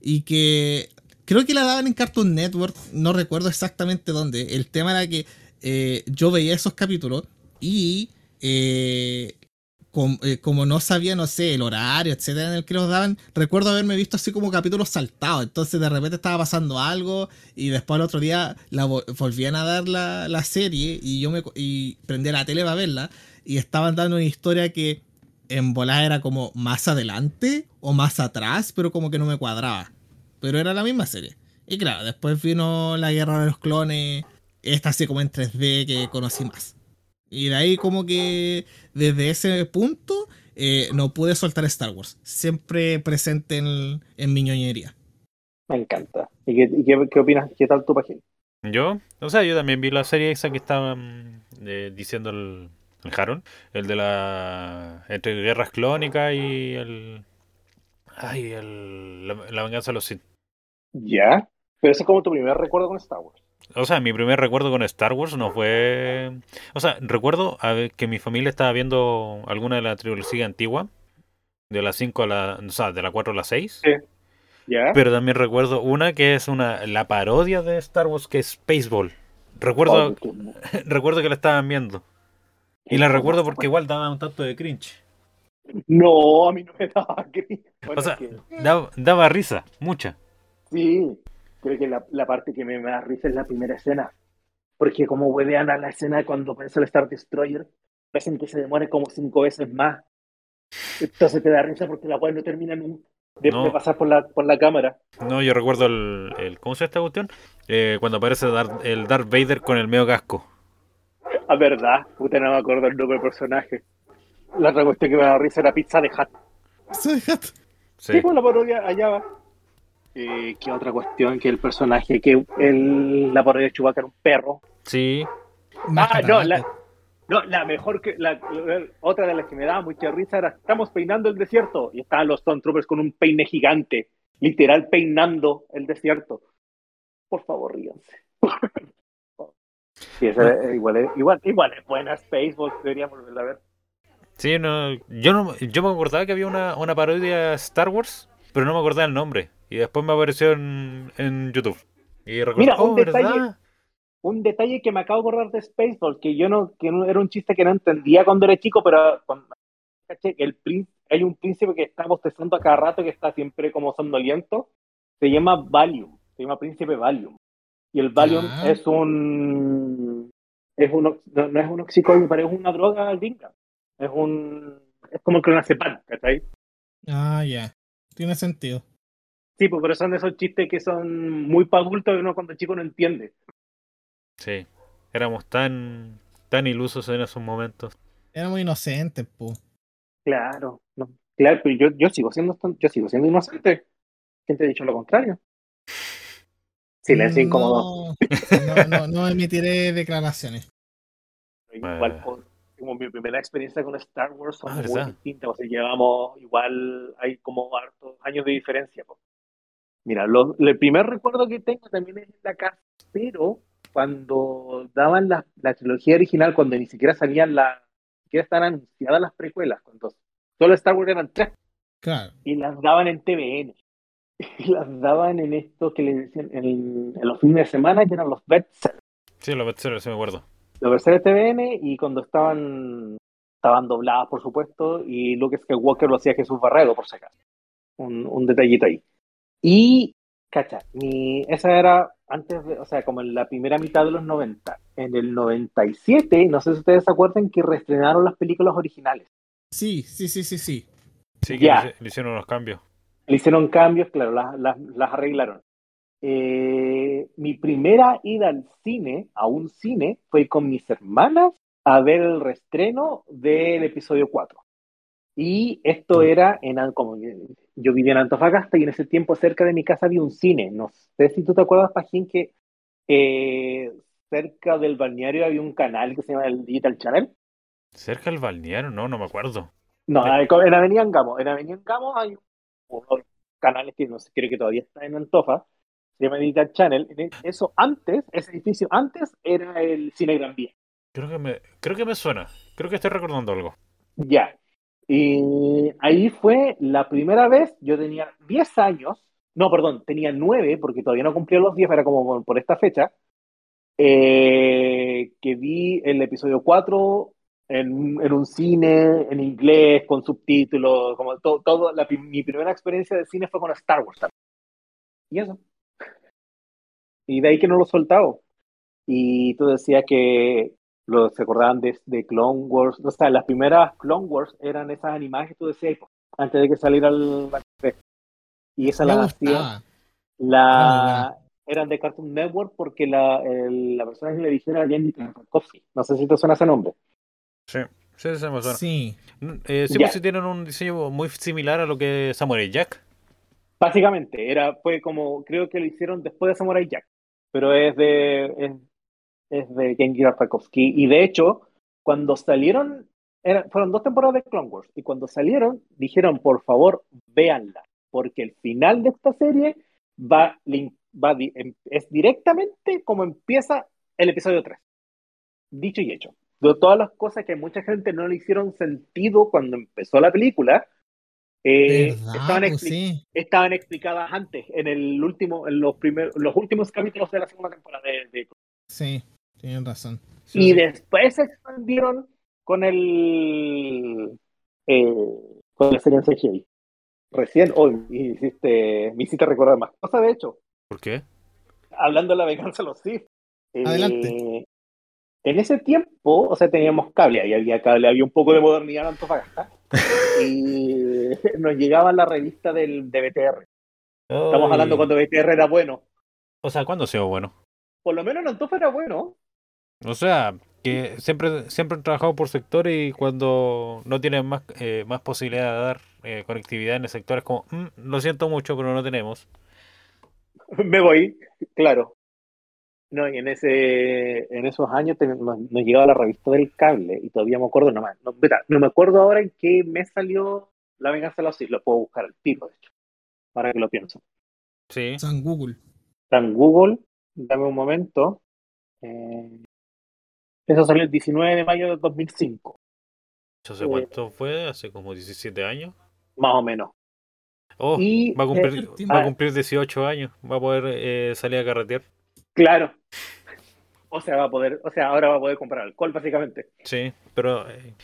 [SPEAKER 2] Y que. Creo que la daban en Cartoon Network. No recuerdo exactamente dónde. El tema era que eh, yo veía esos capítulos. Y. eh, eh, como no sabía, no sé, el horario, etcétera, en el que los daban, recuerdo haberme visto así como capítulos saltados. Entonces, de repente estaba pasando algo y después al otro día volvían a dar la, la serie y yo me y prendí la tele para verla y estaban dando una historia que en volada era como más adelante o más atrás, pero como que no me cuadraba. Pero era la misma serie. Y claro, después vino la guerra de los clones, esta así como en 3D que conocí más. Y de ahí como que desde ese punto eh, no pude soltar Star Wars. Siempre presente en, en mi ñoñería.
[SPEAKER 3] Me encanta. ¿Y qué, qué, qué opinas? ¿Qué tal tu página?
[SPEAKER 1] Yo, o sea, yo también vi la serie esa que estaban eh, diciendo el, el Harold, el de la entre guerras clónicas y el ay, el la, la venganza de los Sith.
[SPEAKER 3] Ya. Pero ese es como tu primer recuerdo con Star Wars.
[SPEAKER 1] O sea, mi primer recuerdo con Star Wars no fue. O sea, recuerdo que mi familia estaba viendo alguna de la trilogía antigua, de las 5 a la. O sea, de la 4 a la 6.
[SPEAKER 3] Sí. ¿Ya?
[SPEAKER 1] Pero también recuerdo una que es una la parodia de Star Wars, que es Spaceball. Recuerdo,
[SPEAKER 3] Oh, (laughs)
[SPEAKER 1] recuerdo que la estaban viendo. Y la recuerdo porque igual daba un tanto de cringe.
[SPEAKER 3] No, a mí no me daba cringe. Bueno,
[SPEAKER 1] O sea,
[SPEAKER 3] que-
[SPEAKER 1] daba, daba risa, mucha.
[SPEAKER 3] sí, creo que la, la parte que me, me da risa es la primera escena. Porque como huevean a la escena cuando aparece el Star Destroyer, hacen que se demore como cinco veces más. Entonces te da risa porque la weá no termina nunca de,
[SPEAKER 1] No.
[SPEAKER 3] de pasar por la, por la cámara.
[SPEAKER 1] No, yo recuerdo el, el- ¿cómo se llama esta cuestión? Eh, cuando aparece Darth- el Darth Vader con el medio casco.
[SPEAKER 3] Ah, verdad, puta, no me acuerdo el nombre del personaje. La otra cuestión que me da risa era Pizza de Hut.
[SPEAKER 2] Soy Hat.
[SPEAKER 1] Sí.
[SPEAKER 3] Sí, pues la parodia allá va. Eh, ¿Qué otra cuestión? Que el personaje, que el, la parodia de Chewbacca era un perro.
[SPEAKER 1] Sí.
[SPEAKER 3] Ah, no, la, no, la mejor que. La, la- otra de las que me daba mucha risa era: estamos peinando el desierto. Y estaban los Stormtroopers con un peine gigante, literal peinando el desierto. Por favor, ríanse. (laughs) Sí, esa era- igual, igual, igual es buena Spaceball, deberíamos volverla a ver.
[SPEAKER 1] Sí, no, yo no, yo me acordaba que había una, una parodia de Star Wars, pero no me acordaba el nombre. Y después me apareció en, en YouTube. Y recordé,
[SPEAKER 3] Mira,
[SPEAKER 1] oh,
[SPEAKER 3] un detalle-
[SPEAKER 1] ¿verdad?
[SPEAKER 3] un detalle que me acabo de acordar de Spaceball, que yo no, que no era un chiste que no entendía cuando era chico, pero cuando, caché el hay un príncipe que está bostezando a cada rato, que está siempre como somnoliento, se llama Valium, se llama Príncipe Valium. Y el Valium
[SPEAKER 2] Ah.
[SPEAKER 3] es un, es un, no, no es un oxicoide, pero es una droga gringa. Es un, es como el clonazepam, ¿cachai?
[SPEAKER 2] Ah, ya. Tiene sentido.
[SPEAKER 3] Sí, pues, pero son de esos chistes que son muy para adultos y uno cuando chico no entiende.
[SPEAKER 1] Sí, éramos tan, tan ilusos en esos momentos.
[SPEAKER 2] Éramos inocentes, po.
[SPEAKER 3] Claro, no, claro, pero yo, yo sigo siendo tan- yo sigo siendo inocente. ¿Quién te ha dicho lo contrario? Silencio incómodo.
[SPEAKER 2] No, no, no, (laughs) emitiré declaraciones.
[SPEAKER 3] Igual como mi primera experiencia con Star Wars son
[SPEAKER 1] Ah,
[SPEAKER 3] muy distintas, o sea, llevamos igual, hay como hartos años de diferencia. po. Mira, lo- el primer recuerdo que tengo también es en la casa, pero cuando daban la, la trilogía original, cuando ni siquiera salían las, ni siquiera estaban anunciadas las precuelas, cuando solo Star Wars eran tres
[SPEAKER 2] Claro.
[SPEAKER 3] y las daban en TVN. Y las daban en esto que le decían en, en los fines de semana, que eran los bestsellers.
[SPEAKER 1] Sí, los bestsellers, sí me acuerdo.
[SPEAKER 3] Los bestsellers de TVN y cuando estaban estaban dobladas, por supuesto, y Luke Skywalker lo hacía Jesús Barredo, por si acaso. Un, un detallito ahí. Y, cacha, mi, esa era antes de, o sea, como en la primera mitad de los 90. En el 97, no sé si ustedes se acuerdan que reestrenaron las películas originales.
[SPEAKER 2] Sí, sí, sí, sí, sí.
[SPEAKER 1] Sí, que
[SPEAKER 3] Ya.
[SPEAKER 1] le, le hicieron unos cambios.
[SPEAKER 3] Le hicieron cambios, claro, las, las, las arreglaron. Eh, mi primera ida al cine, a un cine, fue con mis hermanas a ver el reestreno del episodio 4. Y esto era en, como yo, vivía en Antofagasta y en ese tiempo cerca de mi casa había un cine. No sé si tú te acuerdas, Pajín, que eh, cerca del balneario había un canal que se llama el Digital Channel.
[SPEAKER 1] Cerca del balneario, no, no me acuerdo.
[SPEAKER 3] No,
[SPEAKER 1] Sí.
[SPEAKER 3] en Avenida Angamos. En Avenida Angamos hay uno de los canales que no sé, creo que todavía está en Antofa, se llama Digital Channel. En Eso antes, ese edificio antes era el Cine Gran Vía.
[SPEAKER 1] Creo que me, creo que me suena. Creo que estoy recordando algo.
[SPEAKER 3] Ya. Y ahí fue la primera vez, yo tenía 10 años, no, perdón, tenía 9, porque todavía no cumplía los 10, era como por, esta fecha, eh, que vi el episodio 4 en, en un cine en inglés, con subtítulos, como todo, todo la, mi primera experiencia de cine fue con Star Wars también. Y eso. Y de ahí que no lo he soltado. Y tú decías que los se acordaban de, de Clone Wars, o sea, las primeras Clone Wars eran esas animadas que tú decías pues, antes de que saliera el la. Y esas
[SPEAKER 2] Me
[SPEAKER 3] las hacía la eran de Cartoon Network porque la, el- la persona que le dijera era Jenny Tarkovsky. No sé si te suena ese nombre.
[SPEAKER 1] Sí, sí, sí me suena.
[SPEAKER 2] Sí.
[SPEAKER 1] Eh, sí, pues sí tienen un diseño muy similar a lo que es Samurai Jack.
[SPEAKER 3] Básicamente, era, fue como, creo que lo hicieron después de Samurai Jack, pero es de, es, es de Genji Tarkovsky. Y de hecho, cuando salieron, fueron dos temporadas de Clone Wars, y cuando salieron, dijeron, por favor, véanla, porque el final de esta serie va, va em, es directamente como empieza el episodio 3. Dicho y hecho. De todas las cosas que a mucha gente no le hicieron sentido cuando empezó la película, eh, estaban, pues estaban, explicadas antes, en el último, en los primeros, los últimos capítulos de la segunda temporada de,
[SPEAKER 2] Sí, tienen razón.
[SPEAKER 3] y después se expandieron con el eh, con la serie en CGI. Recién hoy hiciste, me hiciste recordar más cosas, de hecho.
[SPEAKER 1] ¿Por qué?
[SPEAKER 3] Hablando de la venganza de los Sith.
[SPEAKER 2] Adelante.
[SPEAKER 3] Eh, en ese tiempo, o sea, teníamos cable, ahí había cable, había un poco de modernidad en Antofagasta. y (laughs) nos llegaba la revista del, de BTR. Estamos hablando cuando BTR era bueno.
[SPEAKER 1] O sea, ¿cuándo sido bueno?
[SPEAKER 3] Por lo menos en Antofa era bueno.
[SPEAKER 1] O sea, que siempre, siempre han trabajado por sector y cuando no tienen más, eh, más posibilidad de dar eh, conectividad en el sector es como, mm, lo siento mucho, pero no tenemos. (laughs)
[SPEAKER 3] Me voy, claro. No, y en ese en esos años nos, llegaba la revista del cable y todavía me acuerdo nomás. No, no me acuerdo ahora en qué mes salió La Venganza de los. Lo puedo buscar al tiro, de hecho, para que lo pienso.
[SPEAKER 1] Sí.
[SPEAKER 2] San Google.
[SPEAKER 3] San Google, dame un momento. Eh, eso salió el 19 de mayo de 2005.
[SPEAKER 1] ¿Hace cuánto fue? ¿Hace como 17 años?
[SPEAKER 3] Más o menos.
[SPEAKER 1] Oh, va, a cumplir, eh, va a cumplir 18 años. Va a poder eh, salir a carretear.
[SPEAKER 3] Claro. O sea, va a poder, o sea, ahora va a poder comprar alcohol, básicamente.
[SPEAKER 1] Sí, pero eh,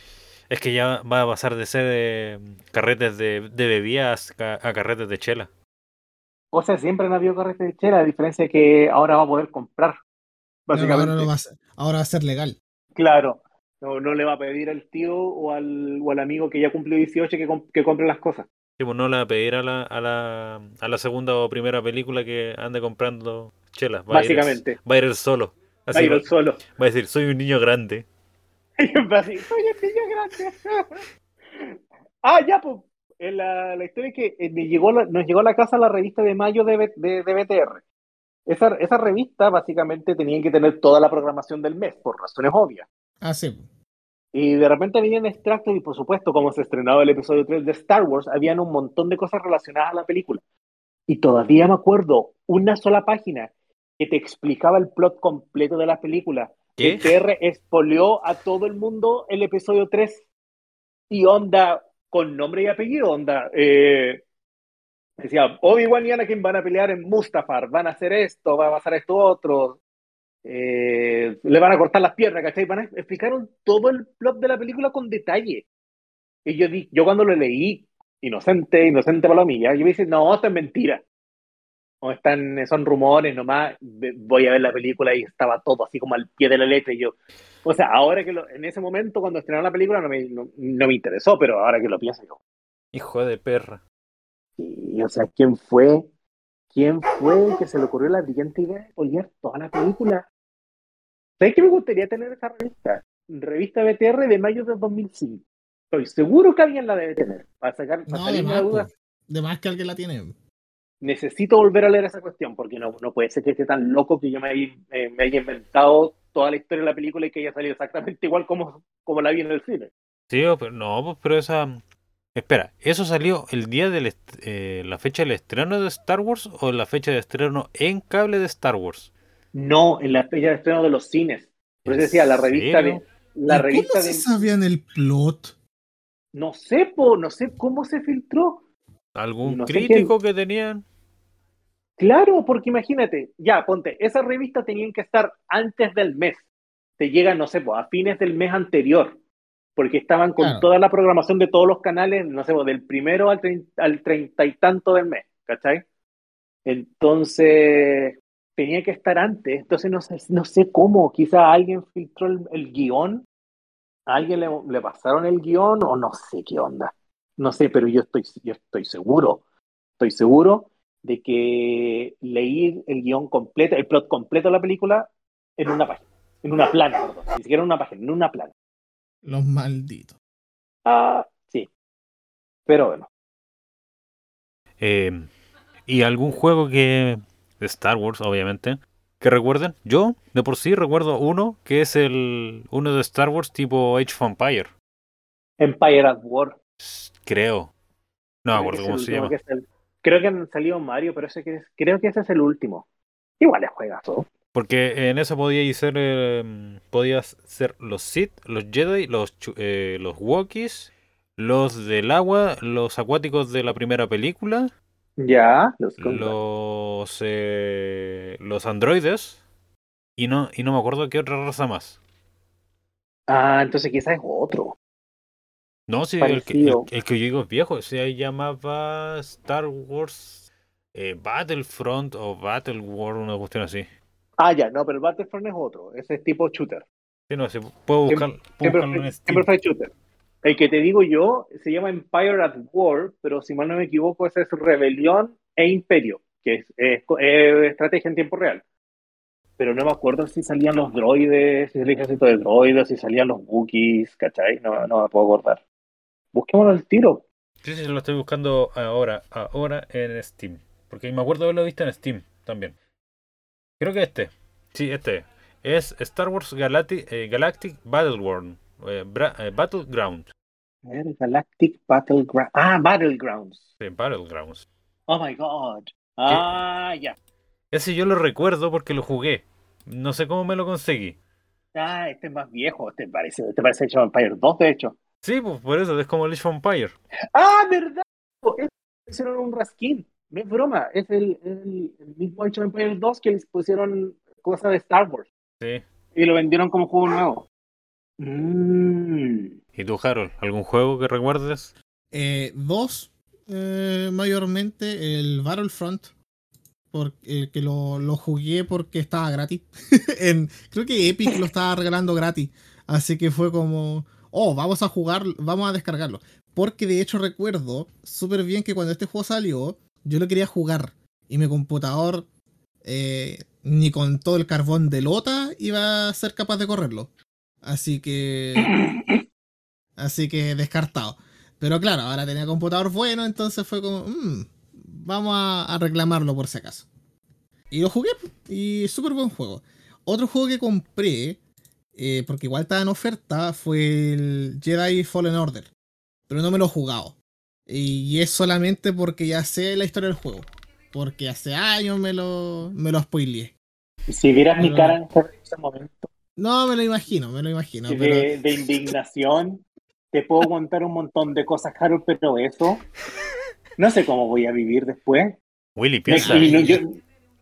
[SPEAKER 1] es que ya va a pasar de ser eh, carretes de, de bebidas a, carretes de chela.
[SPEAKER 3] O sea, siempre han habido carretes de chela, a diferencia de que ahora va a poder comprar.
[SPEAKER 2] Básicamente. ahora, va a ser, ahora va a ser legal.
[SPEAKER 3] Claro. No, no le va a pedir al tío o al, o al amigo que ya cumplió 18 que, que compre las cosas.
[SPEAKER 1] Sí, pues no le va a pedir a la, a, la, a la segunda o primera película que ande comprando chelas.
[SPEAKER 3] Básicamente.
[SPEAKER 1] va a ir solo.
[SPEAKER 3] va a ir solo.
[SPEAKER 1] Va a decir, soy un niño grande.
[SPEAKER 3] va a decir, soy un niño grande. (laughs) ah, ya, pues. La, la historia es que eh, me llegó nos llegó a la casa la revista de mayo de, de, de BTR. Esa, esa, revista básicamente tenía que tener toda la programación del mes, por razones obvias.
[SPEAKER 2] Ah, sí.
[SPEAKER 3] Y de repente venían extractos y por supuesto, como se estrenaba el episodio 3 de Star Wars, habían un montón de cosas relacionadas a la película. Y todavía me acuerdo una sola página que te explicaba el plot completo de la película. El TR expolió a todo el mundo el episodio 3 y onda con nombre y apellido, onda. Eh, decía, Obi-Wan y Anakin van a pelear en Mustafar, van a hacer esto, va a pasar esto otro, eh, le van a cortar las piernas, ¿cachai? Van a, explicaron todo el plot de la película con detalle. Y yo, di, yo cuando lo leí, inocente, inocente palomilla, yo me dije, no, esto es mentira. O están, son rumores nomás, voy a ver la película y estaba todo así como al pie de la letra y yo, o sea, ahora que lo, en ese momento cuando estrenaron la película no me, no, me interesó, pero ahora que lo pienso yo.
[SPEAKER 1] Hijo de perra.
[SPEAKER 3] Y, o sea, ¿quién fue? ¿Quién fue que se le ocurrió la brillante idea de poner toda la película? ¿Sabes qué me gustaría tener esa revista? Revista BTR de mayo de 2005. Estoy seguro que alguien la debe tener. Para sacar, para
[SPEAKER 2] no, de más, duda. de más que alguien la tiene.
[SPEAKER 3] Necesito volver a leer esa cuestión, porque no, no puede ser que esté tan loco que yo me haya, eh, me haya inventado toda la historia de la película y que haya salido exactamente igual como, como la vi en el cine.
[SPEAKER 1] Sí, pero no, pero esa Espera, ¿eso salió el día de eh, la fecha del estreno de Star Wars o la fecha de estreno en cable de Star Wars?
[SPEAKER 3] No, en la fecha de estreno de los cines. Por eso decía, la revista de. La revista
[SPEAKER 2] ¿Cómo
[SPEAKER 3] de...
[SPEAKER 2] se sabían el plot?
[SPEAKER 3] No sé, po, no sé cómo se filtró.
[SPEAKER 1] ¿Algún crítico que tenían?
[SPEAKER 3] Claro, porque imagínate, ya, ponte, esas revistas tenían que estar antes del mes. Te llegan, no sé, po, a fines del mes anterior porque estaban con toda la programación de todos los canales, no sé, del primero al, al treinta y tanto del mes, ¿cachai? Entonces, tenía que estar antes, entonces no sé, no sé cómo, quizá alguien filtró el, guion, a alguien le, pasaron el guion o no sé qué onda, no sé, pero yo estoy, yo estoy seguro, estoy seguro de que leí el guion completo, el plot completo de la película en una página, en una plana, perdón, ni siquiera en una página, en una plana.
[SPEAKER 2] Los malditos.
[SPEAKER 3] Ah, sí. Pero bueno.
[SPEAKER 1] Eh, ¿Y algún juego que. de Star Wars, obviamente. que recuerden. Yo, de por sí, recuerdo uno que es el uno de Star Wars tipo Age of Empire.
[SPEAKER 3] Empire at War.
[SPEAKER 1] Creo. No me
[SPEAKER 3] Creo
[SPEAKER 1] acuerdo cómo se llama.
[SPEAKER 3] que es el- Creo que han salido Mario, pero ese que es- creo que ese es el último. Igual es juegazo.
[SPEAKER 1] Porque en eso podía ser eh, podías ser los Sith, los Jedi, los eh, los Wookiees, los del agua, los acuáticos de la primera película,
[SPEAKER 3] Ya, los
[SPEAKER 1] los eh, los androides y no y no me acuerdo qué otra raza más.
[SPEAKER 3] Ah, entonces quizás es otro.
[SPEAKER 1] No, sí, el que, el que yo digo es viejo, se llamaba Star Wars eh, Battlefront o Battle War, una cuestión así.
[SPEAKER 3] Ah, ya, no, pero el Battlefront es otro. Ese es tipo shooter.
[SPEAKER 1] Sí, no sé, puedo buscar, puedo
[SPEAKER 3] Siempre
[SPEAKER 1] buscarlo
[SPEAKER 3] fue,
[SPEAKER 1] en Steam.
[SPEAKER 3] siempre fue shooter. El que te digo yo se llama Empire at War, pero si mal no me equivoco, ese es Rebelión e Imperio, que es, es- es estrategia en tiempo real. Pero no me acuerdo si salían los droides, si el ejército de droides, si salían los Wookiees, ¿cachai? No, no me puedo acordar. Busquémoslo al tiro.
[SPEAKER 1] Sí, sí, lo estoy buscando ahora, ahora en Steam. Porque me acuerdo de haberlo visto en Steam también. Creo que este. Sí, este. Es Star Wars Galactic, eh, Galactic Battleworld. eh, eh, Battleground.
[SPEAKER 3] Galactic Battleground. Ah, Battlegrounds.
[SPEAKER 1] Sí, Battlegrounds.
[SPEAKER 3] Oh my god. Ah, ya.
[SPEAKER 1] Ese yo lo recuerdo porque lo jugué. No sé cómo me lo conseguí.
[SPEAKER 3] Ah, este es más viejo. Este parece, este parece Age of Empire 2, de hecho.
[SPEAKER 1] Sí, pues por eso, es como el Age of Empire.
[SPEAKER 3] Ah, ¿verdad? Hicieron un raskin. No es broma. Es el, el, el mismo Age of Empire 2 que les pusieron cosas de Star Wars.
[SPEAKER 1] Sí.
[SPEAKER 3] Y lo vendieron como juego nuevo. Mm.
[SPEAKER 1] ¿Y tú, Harold? ¿Algún juego que recuerdes?
[SPEAKER 2] Eh, dos, eh, mayormente, el Battlefront, porque que lo, lo jugué porque estaba gratis. (laughs) en, creo que Epic lo estaba regalando gratis. Así que fue como, oh, vamos a jugar, vamos a descargarlo. Porque de hecho recuerdo súper bien que cuando este juego salió, yo lo quería jugar. Y mi computador, eh, ni con todo el carbón de lota, iba a ser capaz de correrlo. Así que... (coughs) Así que descartado. Pero claro, ahora tenía computador bueno, entonces fue como, "Mm, vamos a, a reclamarlo por si acaso. Y lo jugué, y súper buen juego. Otro juego que compré, eh, porque igual estaba en oferta, fue el Jedi Fallen Order. Pero no me lo he jugado. Y es solamente porque ya sé la historia del juego. Porque hace años me lo, me lo spoileé.
[SPEAKER 3] Si vieras mi cara en este momento
[SPEAKER 2] No, me lo imagino, me lo imagino.
[SPEAKER 3] de,
[SPEAKER 2] Pero
[SPEAKER 3] de indignación, te puedo (laughs) contar un montón de cosas, Harold, pero eso, no sé cómo voy a vivir después.
[SPEAKER 1] Willy, piensa.
[SPEAKER 3] Y no, yo-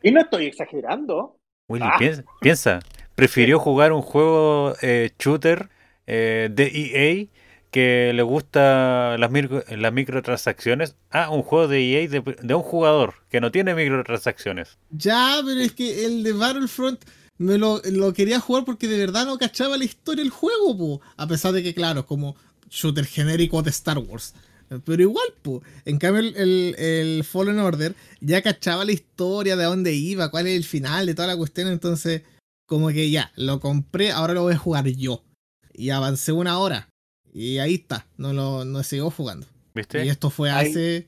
[SPEAKER 3] y no estoy exagerando.
[SPEAKER 1] Willy,
[SPEAKER 3] Ah.
[SPEAKER 1] piensa, piensa. Prefirió jugar un juego eh, shooter eh, de EA que le gusta las, micro- las microtransacciones a un juego de EA de, de un jugador que no tiene microtransacciones.
[SPEAKER 2] Ya, pero es que el de Battlefront me lo, quería jugar porque de verdad no cachaba la historia del juego. A pesar de que, claro, como shooter genérico de Star Wars. Pero igual, po. En cambio, el, el- el Fallen Order ya cachaba la historia, de dónde iba, cuál es el final, de toda la cuestión. Entonces, como que ya, lo compré, ahora lo voy a jugar yo. Y avancé una hora. Y ahí está, no lo no sigo jugando.
[SPEAKER 1] ¿Viste?
[SPEAKER 2] Y esto fue hace.
[SPEAKER 1] Eh,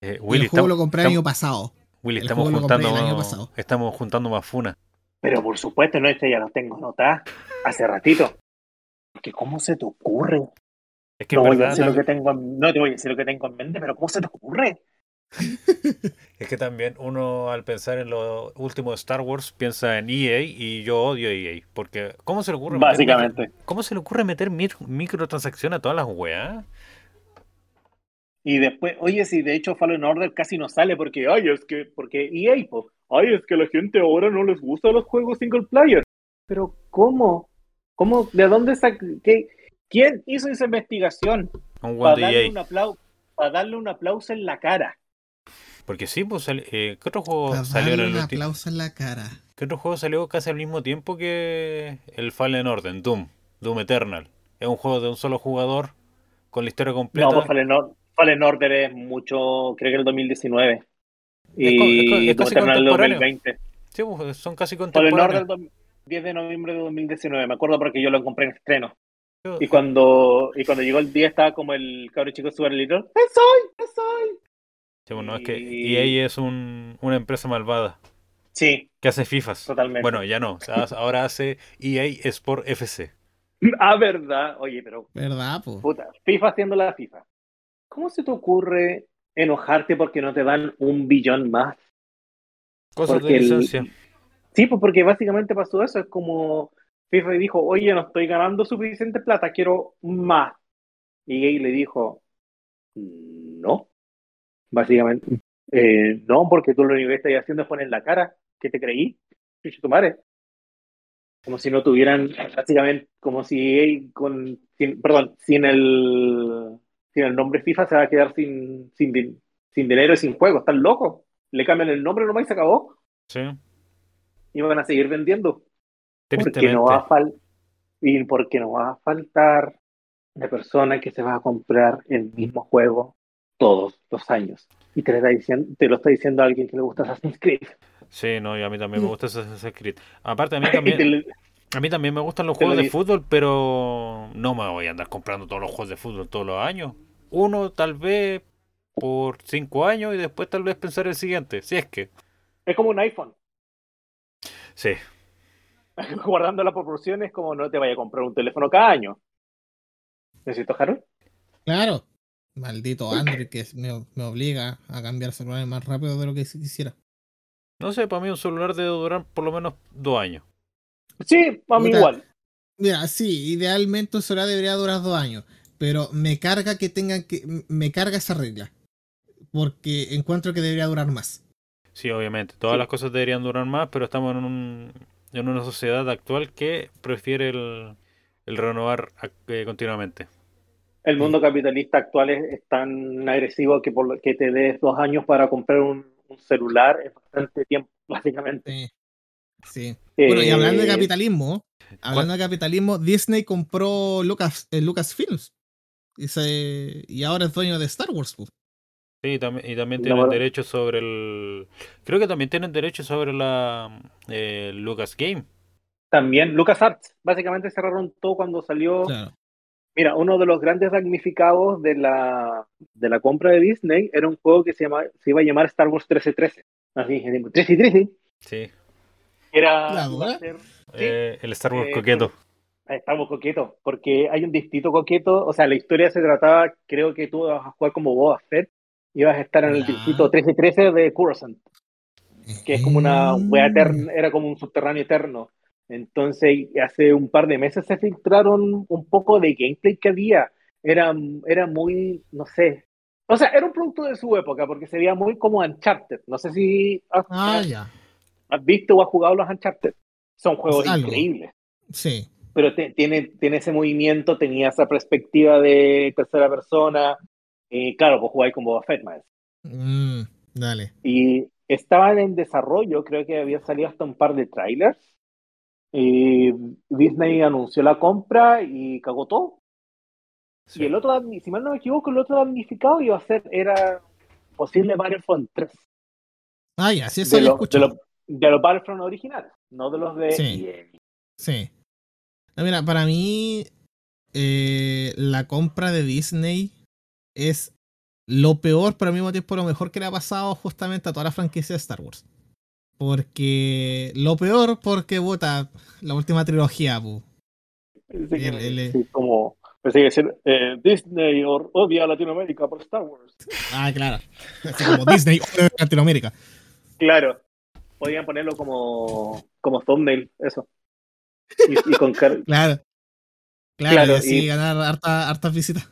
[SPEAKER 2] el
[SPEAKER 1] Willy,
[SPEAKER 2] juego
[SPEAKER 1] estamos,
[SPEAKER 2] lo compré el año pasado.
[SPEAKER 1] Willy,
[SPEAKER 2] el
[SPEAKER 1] estamos juntando,
[SPEAKER 2] el año pasado.
[SPEAKER 1] estamos juntando más funas.
[SPEAKER 3] Pero por supuesto, no, este ya lo tengo anotada hace ratito. Porque ¿cómo se te ocurre?
[SPEAKER 1] Es que
[SPEAKER 3] no, voy a decir lo que tengo, en- no te voy a decir lo que tengo en mente, pero ¿cómo se te ocurre? (laughs)
[SPEAKER 1] es que también uno al pensar en lo último de Star Wars piensa en EA y yo odio EA. Porque ¿cómo se le ocurre meter
[SPEAKER 3] Básicamente.
[SPEAKER 1] micro- ¿Cómo se le ocurre meter microtransacciones a todas las weas?
[SPEAKER 3] Y después, oye, si de hecho Fallen Order casi no sale porque, ay, es que, porque EA, po, ay, es que la gente ahora no les gustan los juegos single player. Pero, ¿cómo? ¿Cómo? ¿De dónde sac qué, ¿Quién hizo esa investigación?
[SPEAKER 1] Un
[SPEAKER 3] Para darle,
[SPEAKER 1] EA.
[SPEAKER 3] un aplauso, para darle un aplauso en la cara.
[SPEAKER 1] Porque sí, pues eh, ¿qué otro juego
[SPEAKER 2] Para
[SPEAKER 1] salió en el
[SPEAKER 2] un aplauso en la cara.
[SPEAKER 1] ¿Qué otro juego salió casi al mismo tiempo que el Fallen Order, Doom, Doom Eternal? Es un juego de un solo jugador con la historia completa.
[SPEAKER 3] No, pues Fallen, Or- Fallen Order es mucho, creo que el 2019.
[SPEAKER 1] Es co-
[SPEAKER 3] Y
[SPEAKER 1] es es
[SPEAKER 3] Doom
[SPEAKER 1] casi
[SPEAKER 3] Eternal el
[SPEAKER 1] contemporáneo.
[SPEAKER 3] 2020.
[SPEAKER 1] Sí, pues, son casi
[SPEAKER 3] Fallen
[SPEAKER 1] contemporáneos.
[SPEAKER 3] Order dom- 10 de noviembre de 2019, me acuerdo porque yo lo compré en estreno. Y cuando, y cuando llegó el día estaba como el cabro chico super little. ¡Es hoy!
[SPEAKER 1] Sí, bueno, es que
[SPEAKER 3] y-
[SPEAKER 1] EA es un- una empresa malvada.
[SPEAKER 3] Sí,
[SPEAKER 1] Que hace FIFAs.
[SPEAKER 3] Totalmente.
[SPEAKER 1] Bueno, ya no. o sea, (laughs) ahora hace EA Sport FC.
[SPEAKER 3] Ah, verdad. Oye, pero
[SPEAKER 2] ¿Verdad, po?
[SPEAKER 3] puta, FIFA haciendo la FIFA. ¿Cómo se te ocurre enojarte porque no te dan un billón más?
[SPEAKER 1] Cosas
[SPEAKER 3] Porque
[SPEAKER 1] de
[SPEAKER 3] el-
[SPEAKER 1] licencia.
[SPEAKER 3] Sí, pues porque básicamente pasó eso. Es como FIFA dijo, oye, no estoy ganando suficiente plata, quiero más. Y EA le dijo, no. Básicamente, eh, no, porque tú lo único que estás haciendo es poner la cara. ¿Qué te creí? Tu madre. Como si no tuvieran, básicamente, como si con, sin- perdón, sin el, sin el nombre FIFA se va a quedar sin, sin, sin dinero y sin juego. ¿Están locos? Le cambian el nombre nomás y se acabó.
[SPEAKER 1] Sí.
[SPEAKER 3] Y van a seguir vendiendo. Porque no va a fal y porque no va a faltar la persona que se va a comprar el mismo juego todos los años. Y te lo está diciendo, te lo está diciendo alguien que le gusta Assassin's Creed.
[SPEAKER 1] Sí, no, y a mí también me (laughs) gusta Assassin's Creed. Aparte, a mí también, a mí también me gustan los juegos de fútbol, pero no me voy a andar comprando todos los juegos de fútbol todos los años. Uno, tal vez, por cinco años y después tal vez pensar el siguiente, si es que.
[SPEAKER 3] es como un iPhone.
[SPEAKER 1] Sí, (laughs)
[SPEAKER 3] Guardando las proporciones, como no te vaya a comprar un teléfono cada año. ¿Necesito, Harold?
[SPEAKER 2] Claro. Maldito Android que me, me obliga a cambiar celulares más rápido de lo que si quisiera.
[SPEAKER 1] no sé, para mí un celular debe durar por lo menos dos años.
[SPEAKER 3] Sí, a mí igual.
[SPEAKER 2] Mira, sí, idealmente un celular debería durar dos años. Pero me carga que tengan que. Me carga esa regla. Porque encuentro que debería durar más.
[SPEAKER 1] Sí, obviamente, todas
[SPEAKER 3] Sí.
[SPEAKER 1] las cosas deberían durar más, pero estamos en, un, en una sociedad actual que prefiere el, el renovar eh, continuamente.
[SPEAKER 3] El mundo capitalista actual es, es tan agresivo que por lo que te des dos años para comprar un, un celular es bastante tiempo, (laughs) básicamente.
[SPEAKER 2] Sí. Sí. Bueno, y hablando de
[SPEAKER 3] Eh,
[SPEAKER 2] capitalismo, hablando de capitalismo, Disney compró Lucas, eh, Lucasfilms. Y, se- y ahora es dueño de Star Wars. pues.
[SPEAKER 1] Sí, y también, y también
[SPEAKER 3] No,
[SPEAKER 1] tienen derechos sobre el... Creo que también tienen derechos sobre la eh, Lucas Game.
[SPEAKER 3] También LucasArts, básicamente cerraron todo cuando salió.
[SPEAKER 2] Claro.
[SPEAKER 3] Mira, uno de los grandes damnificados de la, de la compra de Disney era un juego que se, llama, se iba a llamar Star Wars 1313. Así, 1313.
[SPEAKER 1] Sí,
[SPEAKER 3] Era. Ser-
[SPEAKER 1] Eh, el Star Wars
[SPEAKER 3] Eh,
[SPEAKER 1] coqueto.
[SPEAKER 3] Estamos coquetos, porque hay un distrito coqueto. O sea, la historia se trataba, creo que tú vas a jugar como Boba Fett. Ibas a estar en el
[SPEAKER 2] Ya.
[SPEAKER 3] distrito 1313 de Coruscant. que es como una wea
[SPEAKER 2] Mm.
[SPEAKER 3] eterna, era como un subterráneo eterno. Entonces, hace un par de meses se filtraron un poco de gameplay que había. Era, era muy, no sé. O sea, era un producto de su época, porque se veía muy como Uncharted. No sé si has,
[SPEAKER 2] Ah, ya.
[SPEAKER 3] has visto o has jugado los Uncharted. Son juegos increíbles.
[SPEAKER 2] Sí.
[SPEAKER 3] Pero te- tiene, tiene ese movimiento, tenía esa perspectiva de tercera persona. Y claro, pues jugáis con Boba Fett, más.
[SPEAKER 2] Mm, dale.
[SPEAKER 3] Y estaban en desarrollo, creo que había salido hasta un par de trailers. Y Disney anunció la compra y cagó todo.
[SPEAKER 1] Sí.
[SPEAKER 3] Y el otro, si mal no me equivoco, el otro damnificado iba a ser, era posible Battlefront 3.
[SPEAKER 2] Ah, ya, sí, eso
[SPEAKER 3] De,
[SPEAKER 2] lo
[SPEAKER 3] de, lo- de los Battlefront originales, no de los de
[SPEAKER 2] Sí.
[SPEAKER 3] EA.
[SPEAKER 2] Sí. No, mira, para mí, eh, la compra de Disney es lo peor, pero al mismo tiempo lo mejor que le ha pasado justamente a toda la franquicia de Star Wars. Porque lo peor, porque vota la última trilogía, pu.
[SPEAKER 3] Así que,
[SPEAKER 2] El- el-
[SPEAKER 3] sí, como, pensé que decir, eh, Disney or- odia a Latinoamérica por Star Wars.
[SPEAKER 2] Ah, claro. Como Disney (laughs) de Latinoamérica.
[SPEAKER 3] Claro, podían ponerlo como, como thumbnail, eso. Y, y con (laughs)
[SPEAKER 2] Claro. Claro,
[SPEAKER 3] Claro,
[SPEAKER 2] y así
[SPEAKER 3] y-
[SPEAKER 2] ganar harta- hartas visitas.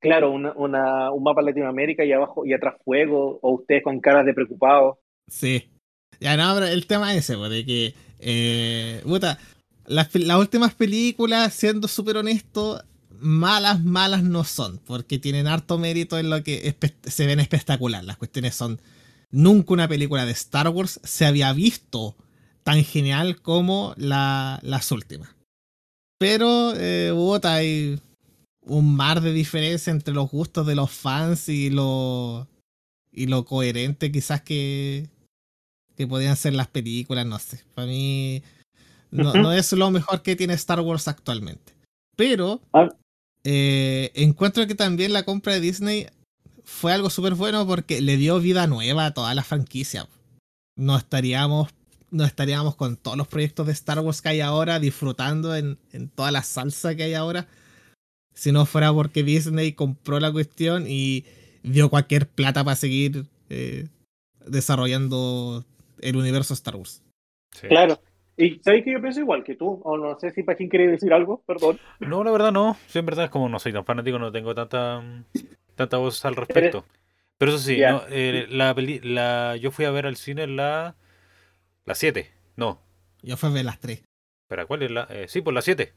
[SPEAKER 3] claro, una, una- un mapa Latinoamérica y abajo y atrás fuego, o ustedes con caras de preocupados.
[SPEAKER 2] Sí. Ya no, el tema es ese, pues, de que, eh, las, últimas películas, siendo súper honesto, malas, malas no son, porque tienen harto mérito en lo que se ven espectacular. Las cuestiones son, nunca una película de Star Wars se había visto tan genial como la- las últimas. Pero, eh, hay un mar de diferencia entre los gustos de los fans y lo, y lo coherente quizás que, que podían ser las películas, no sé. Para mí no, no es lo mejor que tiene Star Wars actualmente. Pero
[SPEAKER 3] Ah.
[SPEAKER 2] eh, encuentro que también la compra de Disney fue algo súper bueno porque le dio vida nueva a toda la franquicia. No estaríamos no estaríamos con todos los proyectos de Star Wars que hay ahora, disfrutando en, en toda la salsa que hay ahora. Si no fuera porque Disney compró la cuestión y dio cualquier plata para seguir eh, desarrollando el universo Star Wars.
[SPEAKER 1] Sí.
[SPEAKER 3] Claro. Y sabéis que yo pienso igual que tú, o no sé si Pachín quiere decir algo, perdón.
[SPEAKER 1] No, la verdad no. Sí, en verdad es como no soy tan fanático, no tengo tanta, tanta voz al respecto. Pero eso sí, no, eh, la, peli- la, yo fui a ver al cine la la 7. No,
[SPEAKER 2] Yo fui a ver las tres.
[SPEAKER 1] espera, ¿cuál es la? eh, sí, pues la 7.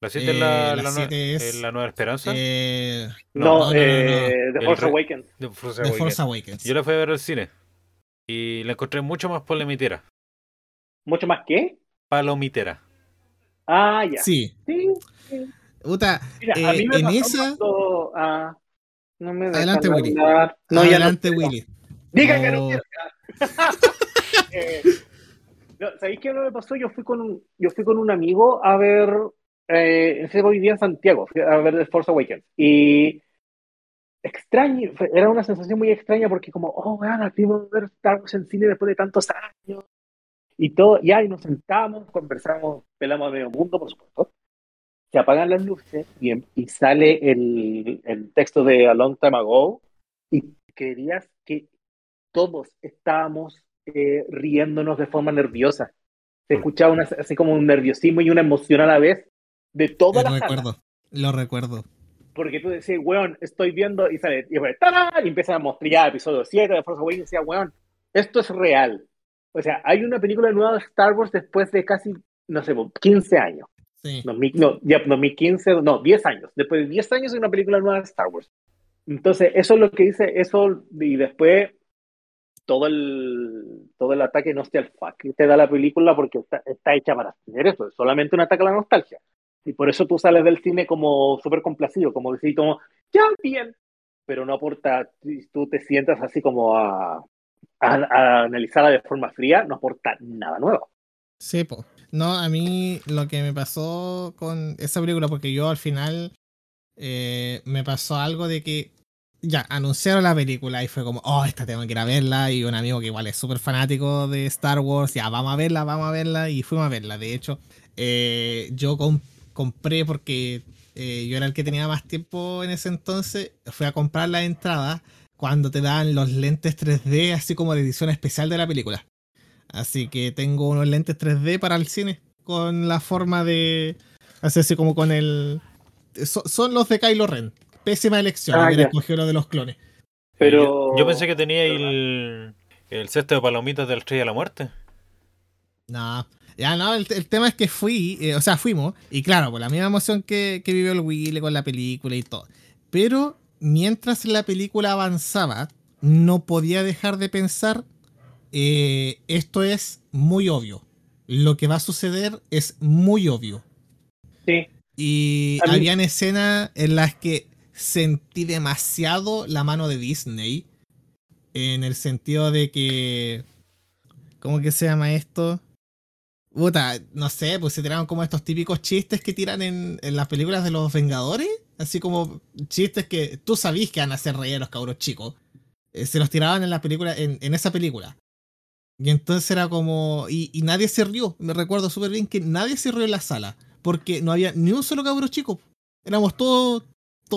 [SPEAKER 1] La 7 es
[SPEAKER 2] Eh,
[SPEAKER 1] la,
[SPEAKER 2] la
[SPEAKER 1] la, nue-
[SPEAKER 2] siete es-
[SPEAKER 1] eh, la Nueva Esperanza
[SPEAKER 2] Eh,
[SPEAKER 3] No,
[SPEAKER 2] no, no, no,
[SPEAKER 3] eh, The Force Awakens.
[SPEAKER 2] The. Force Awakens.
[SPEAKER 1] Yo la fui a ver al cine y la encontré mucho más palomitera.
[SPEAKER 3] ¿Mucho más que?
[SPEAKER 1] Palomitera.
[SPEAKER 3] Ah, ya.
[SPEAKER 2] Sí.
[SPEAKER 3] Sí.
[SPEAKER 2] Puta,
[SPEAKER 3] Mira, a
[SPEAKER 2] Eh,
[SPEAKER 3] mí me
[SPEAKER 2] en esa-
[SPEAKER 3] cuando, ah, no me
[SPEAKER 2] Adelante, Willy.
[SPEAKER 3] hablar. No, ya no
[SPEAKER 2] adelante,
[SPEAKER 3] quiero.
[SPEAKER 2] Willy.
[SPEAKER 3] Diga que no
[SPEAKER 2] Oh.
[SPEAKER 3] quiero. (laughs) Eh, no, ¿Sabéis qué me pasó? Yo fui con un, yo fui con un amigo a ver, eh, ese hoy día en Santiago, fui a ver The Force Awakens. Y extraño, era una sensación muy extraña porque como, oh, weón, al fin vamos a ver Star Wars en cine después de tantos años. Y todo, ya, y nos sentamos, conversamos, pelamos a medio mundo, por supuesto. Se apagan las luces y, y sale el, el texto de A Long Time Ago y querías que todos estábamos eh, riéndonos de forma nerviosa. Se escuchaba una- así como un nerviosismo y una emoción a la vez de toda
[SPEAKER 2] Lo
[SPEAKER 3] la sala.
[SPEAKER 2] recuerdo. Lo recuerdo.
[SPEAKER 3] Porque tú decías, weón, estoy viendo y sale, y, ¡tarán! y empiezan a mostrar episodio 7 de Force Awakens y decía, weón, esto es real. O sea, hay una película nueva de Star Wars después de casi, no sé, 15 años.
[SPEAKER 2] Sí.
[SPEAKER 3] 2000 no, ya 2015, no, 10 años. Después de 10 años hay una película nueva de Star Wars. Entonces, eso es lo que dice, eso, y después todo el, todo el ataque nostalgia te da la película porque está, está hecha para hacer eso, es solamente un ataque a la nostalgia. Y por eso tú sales del cine como súper complacido, como decir, como, ya, bien, pero no aporta, tú te sientas así como a, analizarla de forma fría, no aporta nada nuevo.
[SPEAKER 2] Sí, po. No, a mí lo que me pasó con esa película, porque yo al final eh, me pasó algo de que ya anunciaron la película y fue como, oh, esta tengo que ir a verla. Y un amigo que igual es súper fanático de Star Wars, ya vamos a verla, vamos a verla. Y fuimos a verla. De hecho, eh, yo com- compré porque eh, yo era el que tenía más tiempo en ese entonces. Fui a comprar la entrada cuando te dan los lentes 3D, así como de edición especial de la película. Así que tengo unos lentes 3D para el cine con la forma de así así como con el so- son los de Kylo Ren. Pésima elección,
[SPEAKER 3] Ah, ya.
[SPEAKER 2] escogido lo de los clones.
[SPEAKER 3] Pero...
[SPEAKER 1] Yo, yo pensé que tenía el, el cesto de palomitas del Estrella de la Muerte.
[SPEAKER 2] No, ya no, el, el tema es que fui, eh, o sea, fuimos, y claro, por la misma emoción que, que vivió el Willy con la película y todo. Pero mientras la película avanzaba, no podía dejar de pensar, eh, esto es muy obvio. Lo que va a suceder es muy obvio.
[SPEAKER 3] Sí,
[SPEAKER 2] Y habían escenas en las que sentí demasiado la mano de Disney. En el sentido de que. ¿Cómo que se llama esto? Puta, no sé, pues se tiraron como estos típicos chistes que tiran en, en las películas de los Vengadores. Así como chistes que tú sabís que van a hacer reír a los cabros chicos. Eh, se los tiraban en la película, en, en esa película. Y entonces era como. Y, y nadie se rió. Me recuerdo súper bien que nadie se rió en la sala. Porque no había ni un solo cabro chico. Éramos todos
[SPEAKER 3] ¿Qué?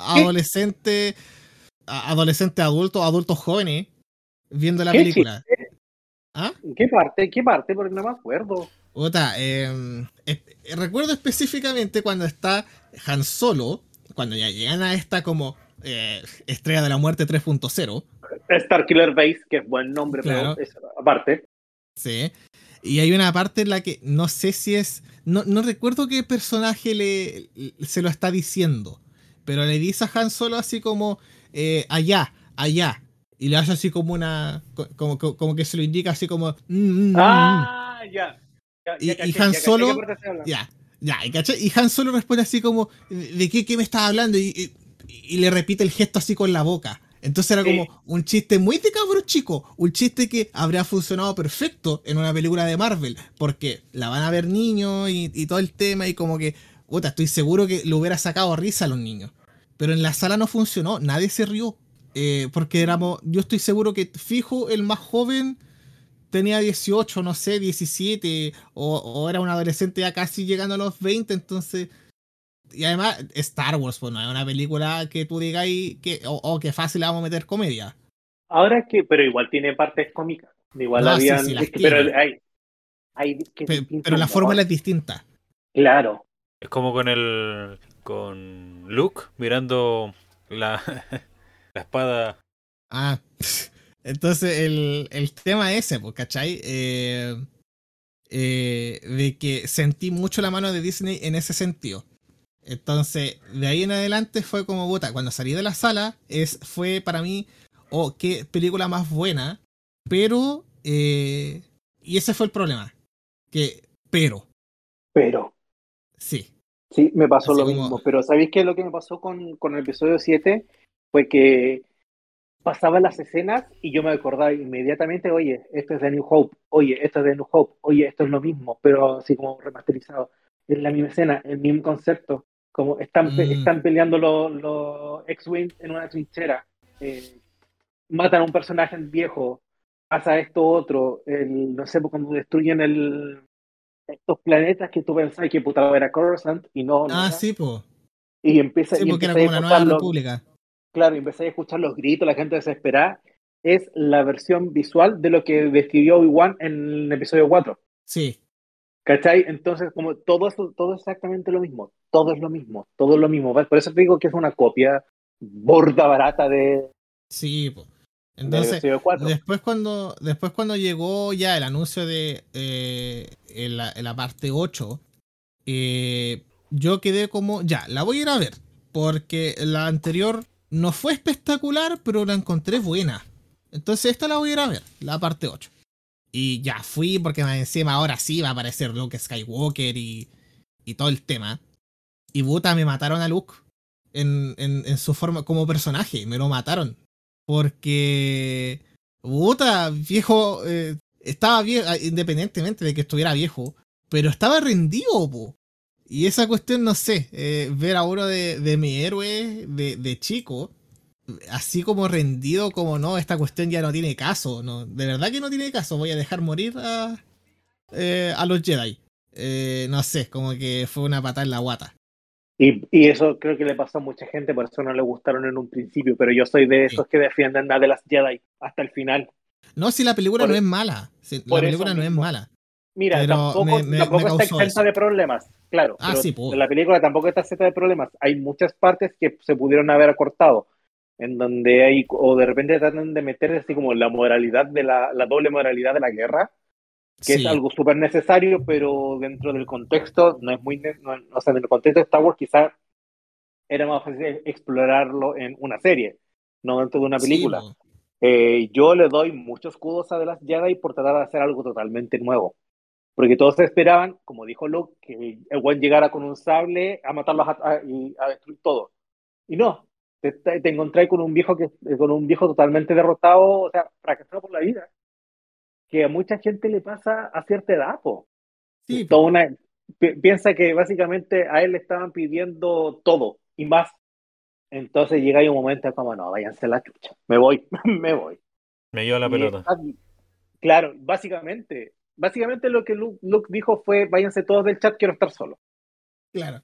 [SPEAKER 2] adolescentes, adolescentes adultos, adultos jóvenes, viendo la
[SPEAKER 3] ¿Qué
[SPEAKER 2] película. ¿Ah?
[SPEAKER 3] ¿En qué parte? ¿Qué parte? Porque no me acuerdo.
[SPEAKER 2] Puta, eh, es- recuerdo específicamente cuando está Han Solo, cuando ya llegan a esta como eh, Estrella de la Muerte 3.0,
[SPEAKER 3] Star Killer Base, que es buen nombre,
[SPEAKER 2] Claro.
[SPEAKER 3] pero es aparte.
[SPEAKER 2] Sí. Y hay una parte en la que no sé si es. No, no recuerdo qué personaje le, se lo está diciendo. Pero le dice a Han Solo así como eh, allá, allá. Y le hace así como una. co- Como, como, como que se lo indica así como. mm, mm, mm,
[SPEAKER 3] Ah, ya. Ya,
[SPEAKER 2] Y-
[SPEAKER 3] caché,
[SPEAKER 2] Han
[SPEAKER 3] ya caché
[SPEAKER 2] Solo-. Ya, ya, ¿y cachai? Y Han Solo responde así como, ¿de qué, qué me estás hablando? Y, y- y le repite el gesto así con la boca. Entonces era
[SPEAKER 3] Sí.
[SPEAKER 2] como un chiste muy de cabro chico, un chiste que habría funcionado perfecto en una película de Marvel, porque la van a ver niños y, y todo el tema y como que, puta, estoy seguro que lo hubiera sacado a risa a los niños. Pero en la sala no funcionó, nadie se rió. Eh, porque éramos, yo estoy seguro que fijo el más joven tenía 18, no sé, 17, o, o era un adolescente ya casi llegando a los 20, entonces... Y además, Star Wars, pues no es una película que tú digáis que, o, o que fácil le vamos a meter comedia.
[SPEAKER 3] Ahora que, pero igual tiene partes cómicas. Igual
[SPEAKER 2] No,
[SPEAKER 3] habían,
[SPEAKER 2] sí, las
[SPEAKER 3] es que- pero hay, hay que
[SPEAKER 2] Pe-
[SPEAKER 3] distinto
[SPEAKER 2] pero la fórmula es distinta.
[SPEAKER 3] Claro.
[SPEAKER 1] Es como con el. con Luke mirando la, (laughs) la espada.
[SPEAKER 2] Ah, (laughs) entonces el, el tema ese, pues, ¿cachai? Eh, eh, de que sentí mucho la mano de Disney en ese sentido. Entonces, de ahí en adelante fue como, puta, cuando salí de la sala, es, fue para mí, oh, qué película más buena, pero, eh, y ese fue el problema, que, pero,
[SPEAKER 3] Pero,
[SPEAKER 2] sí,
[SPEAKER 3] sí, me pasó
[SPEAKER 2] Así
[SPEAKER 3] lo
[SPEAKER 2] como-
[SPEAKER 3] mismo. Pero ¿sabéis qué es lo que me pasó con, con el episodio 7? Fue que pasaba las escenas y yo me acordaba inmediatamente, oye, esto es de New Hope, oye, esto es de New Hope, oye, esto es lo mismo, pero así como remasterizado. Es la misma escena, el mismo concepto. Como están,
[SPEAKER 2] Mm.
[SPEAKER 3] están peleando los, los X-Wing en una trinchera. eh, matan a un personaje viejo, pasa esto otro, el, no sé, cuando destruyen el, estos planetas que tú pensabas que puta era Coruscant y no,
[SPEAKER 2] ah,
[SPEAKER 3] era.
[SPEAKER 2] sí, pues,
[SPEAKER 3] y empieza,
[SPEAKER 2] sí,
[SPEAKER 3] y
[SPEAKER 2] porque era
[SPEAKER 3] empieza
[SPEAKER 2] como
[SPEAKER 3] a
[SPEAKER 2] la nueva república.
[SPEAKER 3] Claro, y empecé a escuchar los gritos, la gente desesperada, es la versión visual de lo que describió Obi-Wan en el episodio 4.
[SPEAKER 2] Sí,
[SPEAKER 3] ¿Cachai? Entonces, como todo eso, todo es exactamente lo mismo, todo es lo mismo, todo es lo mismo. Por eso te digo que es una copia borda barata de,
[SPEAKER 2] sí, pues.
[SPEAKER 3] del
[SPEAKER 2] Entonces,
[SPEAKER 3] episodio 4.
[SPEAKER 2] Después cuando, después cuando llegó ya el anuncio de eh, en, la, en la parte 8, eh, yo quedé como, ya, la voy a ir a ver. Porque la anterior no fue espectacular, pero la encontré buena. Entonces esta la voy a ir a ver, la parte 8. Y ya fui porque encima ahora sí va a aparecer Luke Skywalker y, y todo el tema. Y puta, me mataron a Luke en, en, su forma como personaje, me lo mataron. Porque, puta, viejo, eh, estaba bien, independientemente de que estuviera viejo, pero estaba rendido, po. Y esa cuestión, no sé, eh, ver a uno de, de mi héroe de, de chico, así como rendido, como no, esta cuestión ya no tiene caso, no, de verdad que no tiene caso, voy a dejar morir a, eh, a los Jedi. Eh, no sé, como que fue una patada en la guata.
[SPEAKER 3] Y, y eso creo que le pasó a mucha gente, por eso no le gustaron en un principio, pero yo soy de esos que defienden a de las Jedi hasta el final.
[SPEAKER 2] No, si la película
[SPEAKER 3] Por-
[SPEAKER 2] no es mala, si la película no es mala.
[SPEAKER 3] Mira,
[SPEAKER 2] Pero
[SPEAKER 3] tampoco,
[SPEAKER 2] me- me-
[SPEAKER 3] tampoco
[SPEAKER 2] me
[SPEAKER 3] está exenta
[SPEAKER 2] eso.
[SPEAKER 3] de problemas, claro.
[SPEAKER 2] Ah,
[SPEAKER 3] pero
[SPEAKER 2] sí, pues.
[SPEAKER 3] La película tampoco está exenta de problemas. Hay muchas partes que se pudieron haber acortado, en donde hay, o de repente tratan de meter así como la moralidad de la, la doble moralidad de la guerra, que
[SPEAKER 2] Sí.
[SPEAKER 3] es algo súper necesario, pero dentro del contexto, no es muy, no- o sea, en el contexto de Star Wars quizás era más fácil explorarlo en una serie, no dentro de una
[SPEAKER 2] Sí,
[SPEAKER 3] película.
[SPEAKER 2] po.
[SPEAKER 3] Eh, yo le doy muchos kudos a The Last Jedi por tratar de hacer algo totalmente nuevo. Porque todos esperaban, como dijo Luke, que el buen llegara con un sable a matarlos a- a- y a destruir todo. Y no, te, te, te encontrás con un viejo que con un viejo totalmente derrotado, o sea, fracasado por la vida. Que a mucha gente le pasa a cierta edad, po.
[SPEAKER 2] Sí,
[SPEAKER 3] Toda una- pi- piensa que básicamente a él le estaban pidiendo todo y más. Entonces llega ahí un momento como, no, váyanse la chucha. Me voy, (laughs) me voy.
[SPEAKER 1] Me dio la
[SPEAKER 3] Y
[SPEAKER 1] pelota.
[SPEAKER 3] está- claro, básicamente, básicamente lo que Luke, Luke dijo fue, váyanse todos del chat, quiero estar solo.
[SPEAKER 2] Claro.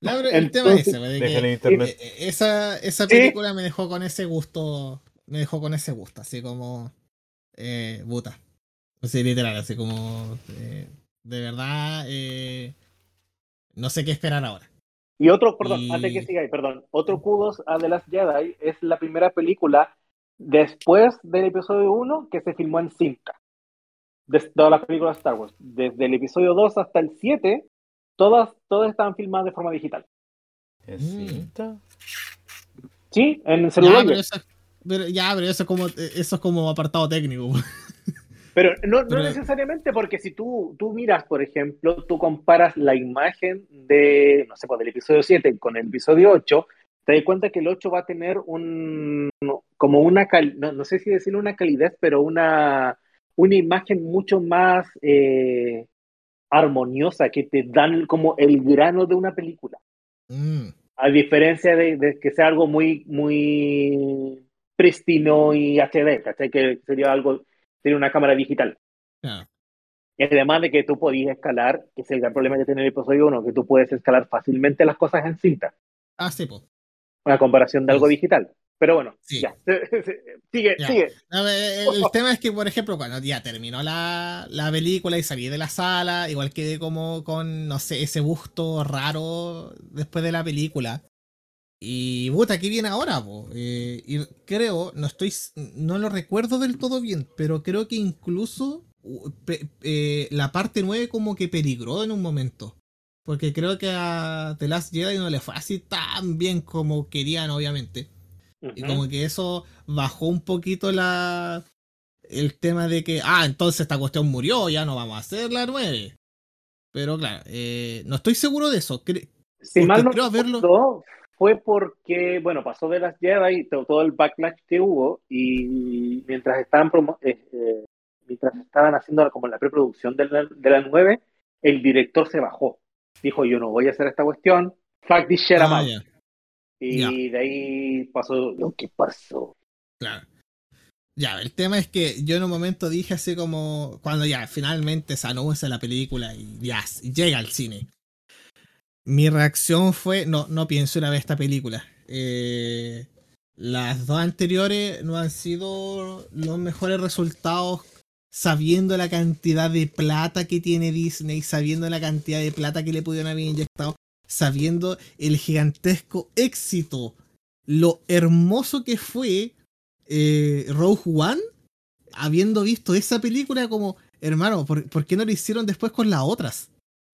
[SPEAKER 2] Pero el tema es ese, de que
[SPEAKER 1] internet.
[SPEAKER 2] eh, eh, esa,
[SPEAKER 3] Sí.
[SPEAKER 2] película me dejó con ese gusto, me dejó con ese gusto, así como eh, buta. Así literal, así como eh, de verdad eh, no sé qué esperar ahora.
[SPEAKER 3] Y otro, perdón,
[SPEAKER 2] Y-
[SPEAKER 3] antes que siga ahí, perdón, otro kudos a The Last Jedi es la primera película después del episodio 1 que se filmó en cinta. De todas las películas de Star Wars. Desde el episodio 2 hasta el 7, todas, todas estaban filmadas de forma digital.
[SPEAKER 1] ¿En
[SPEAKER 2] Mm.
[SPEAKER 1] cinta?
[SPEAKER 3] ¿Sí? En
[SPEAKER 2] Ya,
[SPEAKER 3] celular.
[SPEAKER 2] pero eso, pero, ya, pero eso es como eso es como apartado técnico. (laughs)
[SPEAKER 3] Pero no, no
[SPEAKER 2] Pero-
[SPEAKER 3] necesariamente porque si tú, tú miras, por ejemplo, tú comparas la imagen de, no sé, pues, del episodio 7 con el episodio 8, te das cuenta que el 8 va a tener un, como una, cal- no, no sé si decirlo una calidez, pero una, una imagen mucho más eh, armoniosa, que te dan como el grano de una película.
[SPEAKER 2] Mm,
[SPEAKER 3] A diferencia de, de que sea algo muy, muy pristino y HD, ¿cachai? Que sería algo, sería una cámara digital. Y además de que tú podías escalar, que es el gran problema que tiene el episodio 1, que tú puedes escalar fácilmente las cosas en cinta,
[SPEAKER 2] Ah, sí, pues.
[SPEAKER 3] a comparación de algo digital. Pero bueno,
[SPEAKER 2] Sí.
[SPEAKER 3] ya. (laughs) sigue,
[SPEAKER 2] Ya.
[SPEAKER 3] sigue.
[SPEAKER 2] Ver, el, el tema es que, por ejemplo, cuando ya terminó la, la película y salí de la sala, igual quedé como con, no sé, ese busto raro después de la película. Y puta, ¿qué viene ahora? Eh, y creo, no estoy, no lo recuerdo del todo bien, pero creo que incluso pe- eh, la parte 9 como que peligró en un momento. Porque creo que a The Last Jedi no le fue así tan bien como querían, obviamente. Y como que eso bajó un poquito la el tema de que, ah, entonces esta cuestión murió, ya no vamos a hacer la 9. Pero claro, eh, no estoy seguro de eso. Cre-
[SPEAKER 3] Si mal no
[SPEAKER 2] creo haberlo-
[SPEAKER 3] fue porque, bueno, pasó de las Jedi, to- todo el backlash que hubo, y mientras estaban promo- eh, eh, mientras estaban haciendo como la preproducción de la, de la 9, el director se bajó. Dijo, yo no voy a hacer esta cuestión, fuck this shit,
[SPEAKER 2] Ah,
[SPEAKER 3] out". Y
[SPEAKER 2] ya.
[SPEAKER 3] de ahí pasó lo que pasó.
[SPEAKER 2] claro. Ya, el tema es que yo en un momento dije así como, cuando ya finalmente se anuncia la película y ya llega al cine. Mi reacción fue, no, no pienso ir a ver esta película. Eh, las dos anteriores no han sido los mejores resultados sabiendo la cantidad de plata que tiene Disney, sabiendo la cantidad de plata que le pudieron haber inyectado, sabiendo el gigantesco éxito, lo hermoso que fue eh, Rogue One, habiendo visto esa película como, hermano, ¿por, por qué no lo hicieron después con las otras?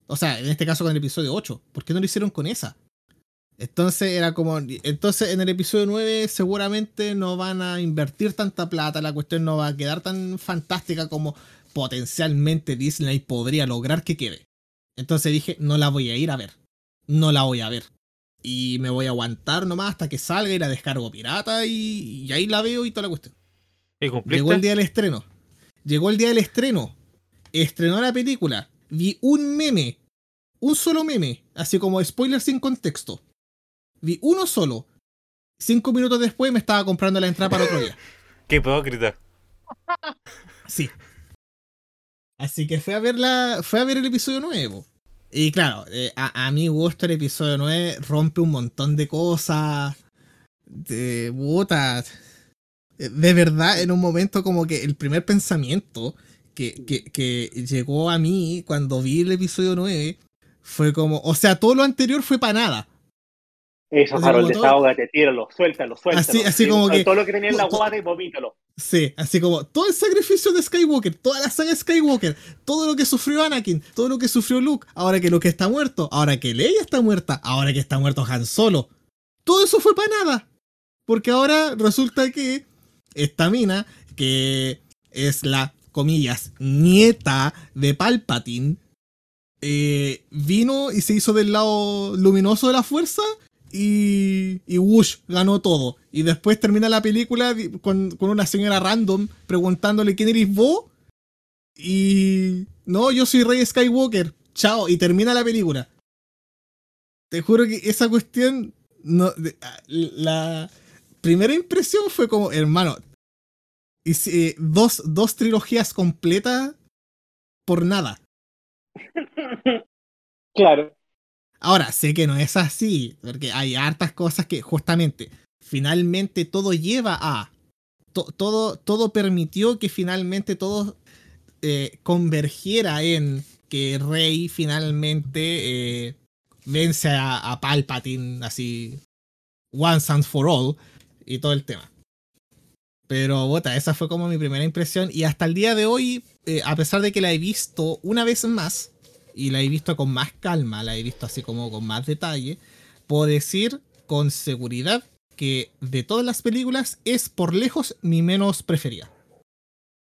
[SPEAKER 2] O sea, en este caso con el episodio 8, ¿por qué no lo hicieron con esa? Entonces era como, entonces en el episodio 9 seguramente no van a invertir tanta plata, la cuestión no va a quedar tan fantástica como potencialmente Disney podría lograr que quede. Entonces dije, no la voy a ir a ver, no la voy a ver. Y me voy a aguantar nomás hasta que salga y la descargo pirata y, y ahí la veo y toda la cuestión. Llegó el día del estreno. Llegó el día del estreno. Estrenó la película. Vi un meme. Un solo meme. Así como spoiler sin contexto. Vi uno solo. Cinco minutos después me estaba comprando la entrada para otro día. (laughs)
[SPEAKER 1] Qué hipócrita.
[SPEAKER 2] Sí. Así que fue a ver la, fue a ver el episodio nuevo. Y claro, eh, a, a mi gusto el episodio 9 rompe un montón de cosas. De puta. De verdad, en un momento como que el primer pensamiento que, que, que llegó a mí cuando vi el episodio 9 fue como, o sea, todo lo anterior fue para nada.
[SPEAKER 3] Eso, Harold, desahógate, tíralo, suéltalo, suéltalo.
[SPEAKER 2] Así- así como que-
[SPEAKER 3] Todo lo que tenía en la guata y vomítalo.
[SPEAKER 2] Sí, así como todo el sacrificio de Skywalker, toda la saga Skywalker, todo lo que sufrió Anakin, todo lo que sufrió Luke, ahora que Luke está muerto, ahora que Leia está muerta, ahora que está muerto Han Solo. Todo eso fue para nada. Porque ahora resulta que esta mina, que es la, comillas, nieta de Palpatine, eh, vino y se hizo del lado luminoso de la fuerza y, y Wush ganó todo. Y después termina la película con, con una señora random preguntándole quién eres vos. Y no, yo soy Rey Skywalker. Chao. Y termina la película. Te juro que esa cuestión. No, ah, la primera impresión fue como, hermano. Eh, dos, dos trilogías completas por nada. (laughs)
[SPEAKER 3] Claro.
[SPEAKER 2] Ahora, sé que no es así, porque hay hartas cosas que justamente, finalmente todo lleva a... to- todo, todo permitió que finalmente todo eh, convergiera en que Rey finalmente eh, vence a, a Palpatine así once and for all y todo el tema. Pero, bota, esa fue como mi primera impresión y hasta el día de hoy, eh, a pesar de que la he visto una vez más, y la he visto con más calma, la he visto así como con más detalle, puedo decir con seguridad que de todas las películas es por lejos mi menos preferida.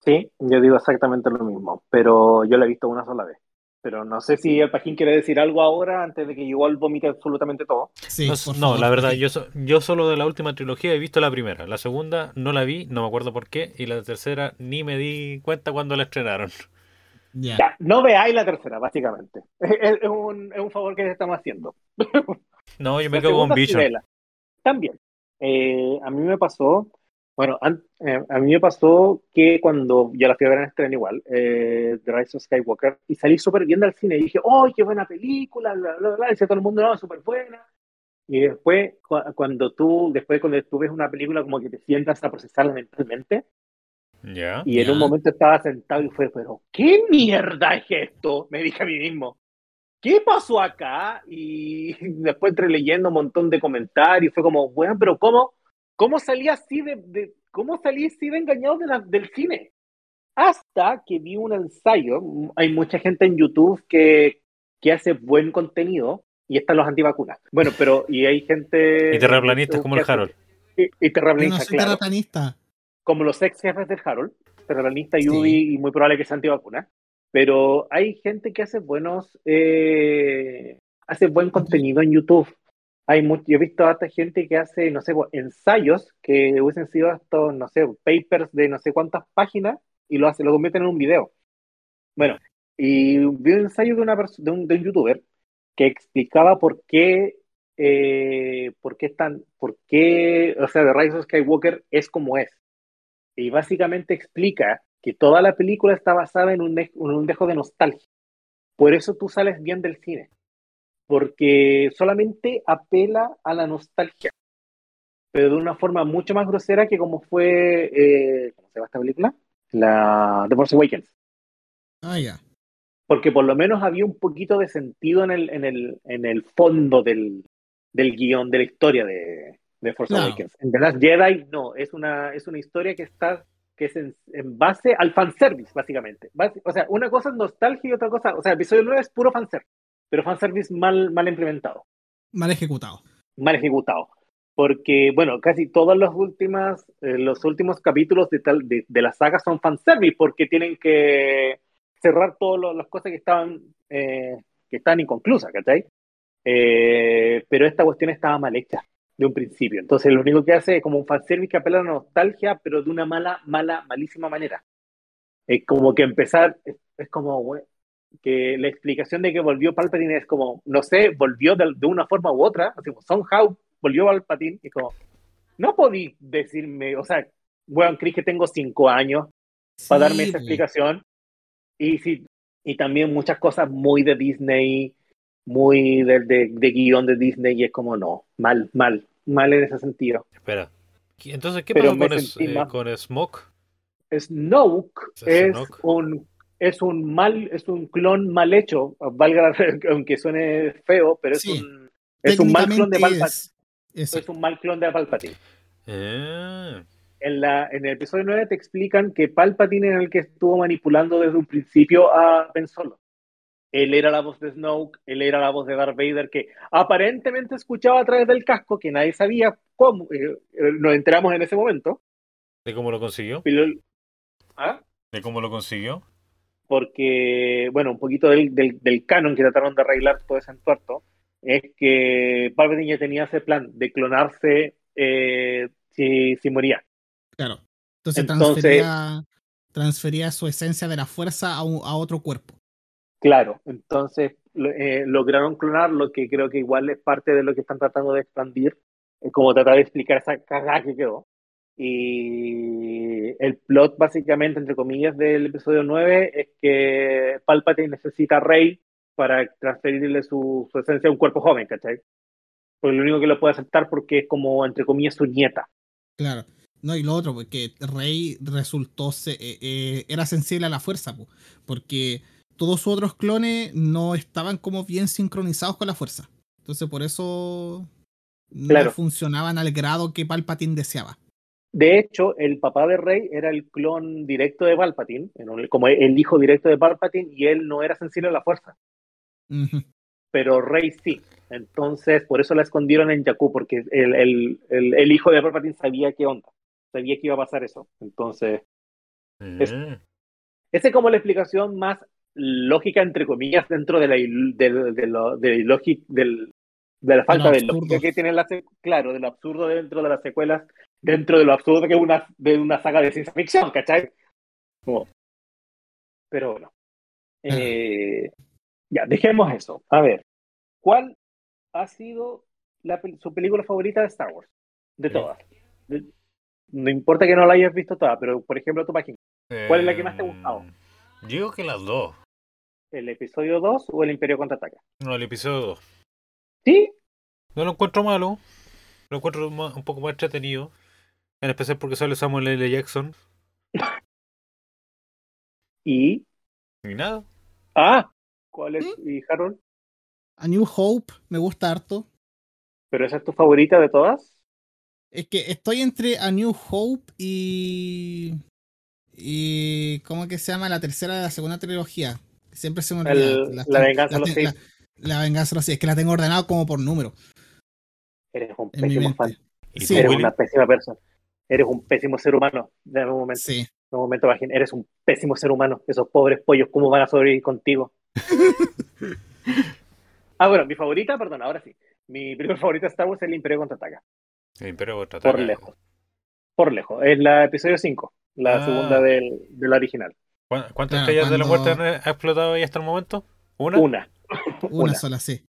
[SPEAKER 3] Sí, yo digo exactamente lo mismo, pero yo la he visto una sola vez. Pero no sé si el Pajín quiere decir algo ahora antes de que yo igual vomite absolutamente todo.
[SPEAKER 2] Sí,
[SPEAKER 1] no, no, la verdad, yo, so- yo solo de la última trilogía he visto la primera. La segunda no la vi, no me acuerdo por qué. Y la tercera ni me di cuenta cuando la estrenaron.
[SPEAKER 2] Ya.
[SPEAKER 3] Ya, no veáis la tercera, básicamente. Es, es un, es un favor que le estamos haciendo.
[SPEAKER 1] No, yo me quedo con
[SPEAKER 3] vela. También. Eh, a mí me pasó Bueno, an- eh, a mí me pasó que cuando ya la fui a ver en estreno igual, eh, The Rise of Skywalker, y salí súper bien del cine y dije, ¡oh, qué buena película! Bla, bla, bla, y decía todo el mundo, no, súper buena. Y después, cu- cuando tú, después cuando tú ves una película, como que te sientas a procesarla mentalmente,
[SPEAKER 1] Ya.
[SPEAKER 3] y en
[SPEAKER 2] Ya.
[SPEAKER 3] un momento estaba sentado y fue, pero ¿qué mierda es esto? Me dije a mí mismo. ¿Qué pasó acá? Y (laughs) después entré leyendo un montón de comentarios. Fue como, bueno, pero ¿cómo, cómo salí así de, de- cómo salí así de engañado de la- del cine? Hasta que vi un ensayo. Hay mucha gente en YouTube que, que hace buen contenido y están los antivacunas. Bueno, pero y hay gente
[SPEAKER 1] Y terraplanistas como el Harold.
[SPEAKER 3] Y, y
[SPEAKER 2] Yo no soy
[SPEAKER 3] claro
[SPEAKER 2] terraplanista.
[SPEAKER 3] Como los ex jefes del Harold, terraplanista y
[SPEAKER 2] Sí.
[SPEAKER 3] Y muy probable que sea antivacuna, pero hay gente que hace buenos, eh, hace buen contenido en YouTube. Hay mucho, yo he visto a esta gente que hace, no sé, ensayos que hubiesen sido estos, no sé, papers de no sé cuántas páginas y lo hace, lo convierten en un video. Bueno, y vi un ensayo de, una de, un, de un youtuber que explicaba por qué, eh, por qué están, por qué, o sea, The Rise of Skywalker es como es. Y básicamente explica que toda la película está basada en un, en un dejo de nostalgia. Por eso tú sales bien del cine. Porque solamente apela a la nostalgia. Pero de una forma mucho más grosera que como fue. eh, ¿Cómo se llama esta película? La The Force Awakens.
[SPEAKER 2] Ah, ya.
[SPEAKER 3] Porque por lo menos había un poquito de sentido en el, en el, en el fondo del, del guion, de la historia de, de Force
[SPEAKER 2] Claro.
[SPEAKER 3] Awakens. En The Last Jedi, no, es una, es una historia que está que es en, en base al fanservice, básicamente. O sea, una cosa es nostalgia y otra cosa, o sea, episodio 9 es puro fanservice, pero fanservice mal, mal implementado,
[SPEAKER 2] Mal ejecutado.
[SPEAKER 3] mal ejecutado. Porque, bueno, casi todos los últimas, eh, los últimos capítulos de, tal, de, de la saga son fanservice, porque tienen que cerrar todas las cosas que estaban, eh, que estaban inconclusas, ¿cachai? Eh, pero esta cuestión estaba mal hecha de un principio. Entonces, lo único que hace es como un fanservice que apela a la nostalgia, pero de una mala, mala, malísima manera. Es como que empezar, es, es como we- que la explicación de que volvió Palpatine es como, no sé, volvió de, de una forma u otra, así como somehow volvió Palpatine, y como, no podí decirme, o sea, bueno, crees que tengo cinco años para darme esa explicación. Y sí, y también muchas cosas muy de Disney, muy de, de, de guion de Disney, y es como no, mal, mal, mal en ese sentido.
[SPEAKER 1] Espera. ¿Qué- Entonces, ¿qué pasó con, es- eh,
[SPEAKER 3] más-
[SPEAKER 1] con Smoke?
[SPEAKER 3] Snoke es
[SPEAKER 1] Snoke.
[SPEAKER 3] un es un mal, es un clon mal hecho, valga la- (laughs) aunque suene feo, pero es
[SPEAKER 2] Sí.
[SPEAKER 3] un es un mal clon de Palpatine.
[SPEAKER 2] es.
[SPEAKER 3] Es un mal clon de Palpatine.
[SPEAKER 1] Eh,
[SPEAKER 3] En, la, en el episodio 9 te explican que Palpatine era el que estuvo manipulando desde un principio a Ben Solo. Él era la voz de Snoke, él era la voz de Darth Vader, que aparentemente escuchaba a través del casco, que nadie sabía cómo. eh, eh, nos enteramos en ese momento.
[SPEAKER 1] ¿De cómo lo consiguió?
[SPEAKER 3] ¿Ah?
[SPEAKER 1] ¿De cómo lo consiguió?
[SPEAKER 3] porque, bueno, un poquito del, del, del canon que trataron de arreglar todo ese entuerto, es que Palpatine ya tenía ese plan de clonarse eh, si, si moría.
[SPEAKER 2] Claro. Entonces,
[SPEAKER 3] Entonces-
[SPEAKER 2] transfería, transfería su esencia de la fuerza a, un- a otro cuerpo.
[SPEAKER 3] Claro, entonces eh, lograron clonar lo que creo que igual es parte de lo que están tratando de expandir, eh, como tratar de explicar esa cagada que quedó. Y el plot, básicamente, entre comillas, del episodio 9 es que Palpatine necesita a Rey para transferirle su, su esencia a un cuerpo joven, ¿cachai? Porque lo único que lo puede aceptar porque es como, entre comillas, su nieta.
[SPEAKER 2] Claro. No, y lo otro, porque Rey resultó, se- eh, eh, era sensible a la fuerza, po, porque todos sus otros clones no estaban como bien sincronizados con la fuerza. Entonces por eso no
[SPEAKER 3] Claro.
[SPEAKER 2] funcionaban al grado que Palpatine deseaba.
[SPEAKER 3] De hecho, el papá de Rey era el clon directo de Palpatine, como el hijo directo de Palpatine, y él no era sensible a la fuerza. Pero Rey sí. Entonces, por eso la escondieron en Jakku, porque el, el, el, el hijo de Palpatine sabía qué onda, sabía que iba a pasar eso. Entonces, Es-
[SPEAKER 1] Mm.
[SPEAKER 3] esa es como la explicación más lógica, entre comillas, dentro de la, del- de, lo- de la logi- del- de la falta de lógica que tiene la claro, de lo absurdo dentro de las secuelas, dentro de lo absurdo que es una, de una saga de ciencia ficción, ¿cachai? Como- Pero bueno. Eh, ya, dejemos eso. A ver, ¿cuál ha sido la su película favorita de Star Wars? De todas. De- no importa que no la hayas visto toda, pero por ejemplo tu página, ¿Cuál es la que más te ha gustado?
[SPEAKER 1] Yo digo que las dos.
[SPEAKER 3] ¿El episodio 2 o el Imperio contraataca?
[SPEAKER 1] No, el episodio 2.
[SPEAKER 3] Sí,
[SPEAKER 1] No lo encuentro malo. Lo encuentro un poco más entretenido. En especial porque sale Samuel L. Jackson. (laughs)
[SPEAKER 3] y...
[SPEAKER 1] Ni nada.
[SPEAKER 3] Ah, ¿cuál es? ¿Y Harold?
[SPEAKER 2] A New Hope me gusta harto.
[SPEAKER 3] ¿Pero esa es tu favorita de todas?
[SPEAKER 2] Es que estoy entre A New Hope y. y. ¿Cómo que se llama? La tercera de la segunda trilogía. Siempre se me olvida.
[SPEAKER 3] El- la
[SPEAKER 2] ten-
[SPEAKER 3] venganza de
[SPEAKER 2] las
[SPEAKER 3] los
[SPEAKER 2] la, la venganza de los Sith. Es que la tengo ordenado como por número.
[SPEAKER 3] Eres un pésimo fan.
[SPEAKER 1] ¿Y
[SPEAKER 2] Sí,
[SPEAKER 1] tú,
[SPEAKER 3] Eres
[SPEAKER 1] Willy?
[SPEAKER 3] una pésima persona. Eres un pésimo ser humano. De un momento,
[SPEAKER 2] Sí.
[SPEAKER 3] de un momento, Bajín. Eres un pésimo ser humano. Esos pobres pollos, ¿cómo van a sobrevivir contigo? (laughs) ah, bueno, mi favorita, perdón, ahora sí. Mi primer favorita de Star Wars es el Imperio Contraataca.
[SPEAKER 1] El Imperio
[SPEAKER 3] Por
[SPEAKER 1] contraataca.
[SPEAKER 3] lejos. Por lejos. Es la episodio 5. La
[SPEAKER 1] Ah.
[SPEAKER 3] segunda del, de la original.
[SPEAKER 1] ¿Cuán- ¿Cuántas
[SPEAKER 2] Claro,
[SPEAKER 1] estrellas de la muerte han- ha explotado ahí hasta el momento? ¿Una?
[SPEAKER 3] Una.
[SPEAKER 2] Una,
[SPEAKER 3] Una.
[SPEAKER 2] sola, sí.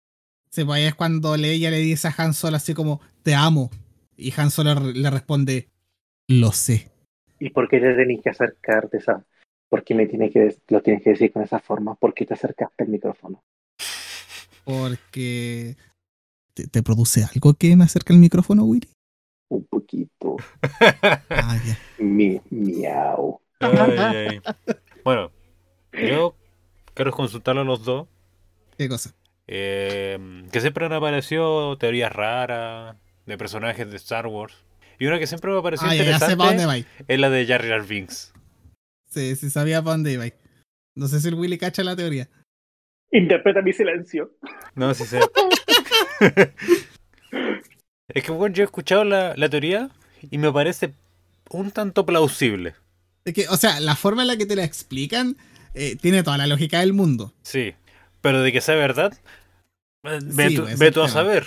[SPEAKER 2] Sí, pues ahí es cuando Leia le dice a Han Solo así como, te amo. Y Han Solo le responde, lo sé.
[SPEAKER 3] ¿Y por qué te tenés que acercar de esa? ¿Por qué me tiene que, lo tienes que decir con esa forma? ¿Por qué te acercaste al micrófono?
[SPEAKER 2] Porque... ¿Te, te produce algo que me acerca el micrófono, Willy?
[SPEAKER 3] Un poquito. (laughs)
[SPEAKER 2] Ah, ya.
[SPEAKER 3] Mi, miau.
[SPEAKER 1] Ay, ay. Bueno, yo quiero consultarlo a los dos.
[SPEAKER 2] ¿Qué cosa?
[SPEAKER 1] Eh, que siempre han aparecido teorías raras de personajes de Star Wars. Y una que siempre me
[SPEAKER 2] Ah, sé para dónde
[SPEAKER 1] interesante es la de Jar Jar Binks.
[SPEAKER 2] Sí, sí sabía para dónde iba. No sé si el Willy cacha la teoría.
[SPEAKER 3] Interpreta mi silencio.
[SPEAKER 1] No, sí sé. (laughs) es que bueno, yo he escuchado la, la teoría y me parece un tanto plausible.
[SPEAKER 2] Es que, o sea, la forma en la que te la explican eh, tiene toda la lógica del mundo.
[SPEAKER 1] Sí. Pero de que sea verdad, ve,
[SPEAKER 2] Sí,
[SPEAKER 1] tú,
[SPEAKER 2] pues,
[SPEAKER 1] ve tú a saber.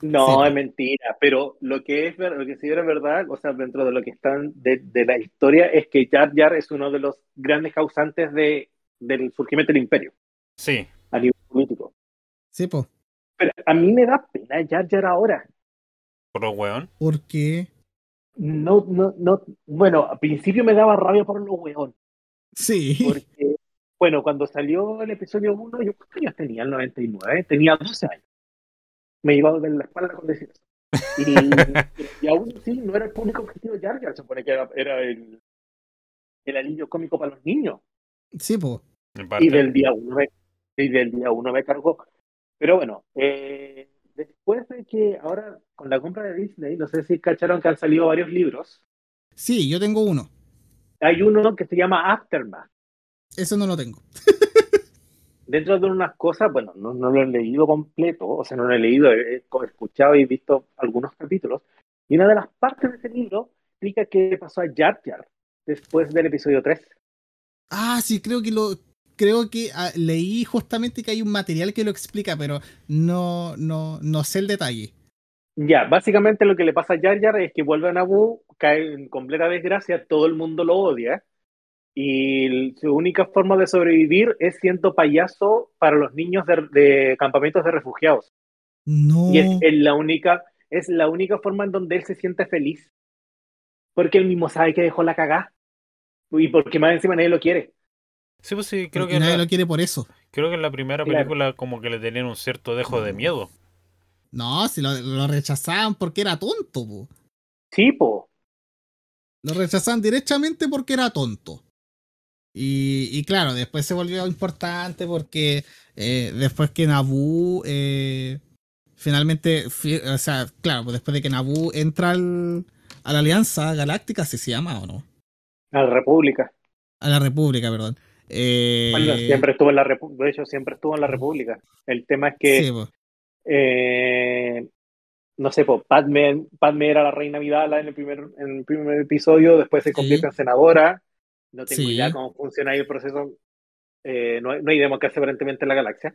[SPEAKER 3] No,
[SPEAKER 2] Sí,
[SPEAKER 3] es
[SPEAKER 2] pues.
[SPEAKER 3] mentira, pero lo que es lo que sí era verdad, o sea, dentro de lo que están de, de la historia, es que Jar Jar es uno de los grandes causantes de, del surgimiento del imperio
[SPEAKER 1] Sí.
[SPEAKER 3] a nivel político.
[SPEAKER 2] Sí, pues.
[SPEAKER 3] Pero a mí me da pena Jar Jar ahora.
[SPEAKER 1] Por lo weón.
[SPEAKER 2] Porque.
[SPEAKER 3] No, no, no. Bueno, al principio me daba rabia por lo weón.
[SPEAKER 2] Sí.
[SPEAKER 3] Porque, bueno, cuando salió el episodio 1, yo ¿cuántos años tenía el 99? Tenía 12 años. Me iba a doler la espalda con decir eso. Y, y aún así no era el público objetivo de Jar Jar, se supone que era, era el, el alivio cómico para los niños.
[SPEAKER 2] Sí, pues.
[SPEAKER 3] Y del día uno me, y del día uno me cargó. Pero bueno, eh, después de que ahora con la compra de Disney, no sé si cacharon que han salido varios libros.
[SPEAKER 2] Sí, yo tengo uno.
[SPEAKER 3] Hay uno que se llama Aftermath.
[SPEAKER 2] Eso no lo tengo. (laughs)
[SPEAKER 3] dentro de unas cosas, bueno, no, no lo he leído completo, o sea, no lo he leído, he, he escuchado y visto algunos capítulos, y una de las partes de ese libro explica qué pasó a Jar Jar después del episodio 3.
[SPEAKER 2] Ah, sí, creo que lo. Creo que ah, leí justamente que hay un material que lo explica, pero no, no, no sé el detalle.
[SPEAKER 3] Ya, básicamente lo que le pasa a Jar Jar es que vuelve a Naboo, cae en completa desgracia, todo el mundo lo odia, y su única forma de sobrevivir es siendo payaso para los niños de, de campamentos de refugiados.
[SPEAKER 2] No.
[SPEAKER 3] Y es, es la única, es la única forma en donde él se siente feliz. Porque él mismo sabe que dejó la cagá. Y porque más encima nadie lo quiere.
[SPEAKER 1] Sí, pues sí, creo
[SPEAKER 2] Porque
[SPEAKER 1] que,
[SPEAKER 2] nadie
[SPEAKER 1] la,
[SPEAKER 2] lo quiere por eso.
[SPEAKER 1] creo que en la primera
[SPEAKER 3] Claro.
[SPEAKER 1] película como que le tenían un cierto dejo de miedo.
[SPEAKER 2] No, si lo, lo rechazaban porque era tonto, po.
[SPEAKER 3] Sí, po.
[SPEAKER 2] Lo rechazaban directamente porque era tonto. Y, y claro, después se volvió importante porque eh, después que Naboo eh, finalmente, fi- o sea, claro, pues después de que Naboo entra al- a la Alianza Galáctica, ¿sí se llama o no?
[SPEAKER 3] A la República.
[SPEAKER 2] A la República, perdón. Eh,
[SPEAKER 3] Bueno, siempre estuvo en la. De hecho, siempre estuvo en la República. El tema es que,
[SPEAKER 2] sí,
[SPEAKER 3] eh, no sé, po, Padme, Padme era la reina Vidala en el primer, en el primer episodio, después se
[SPEAKER 2] Sí.
[SPEAKER 3] convierte en senadora. No tengo
[SPEAKER 2] Sí.
[SPEAKER 3] idea cómo funciona ahí el proceso. Eh, no, hay, no hay democracia aparentemente en la galaxia.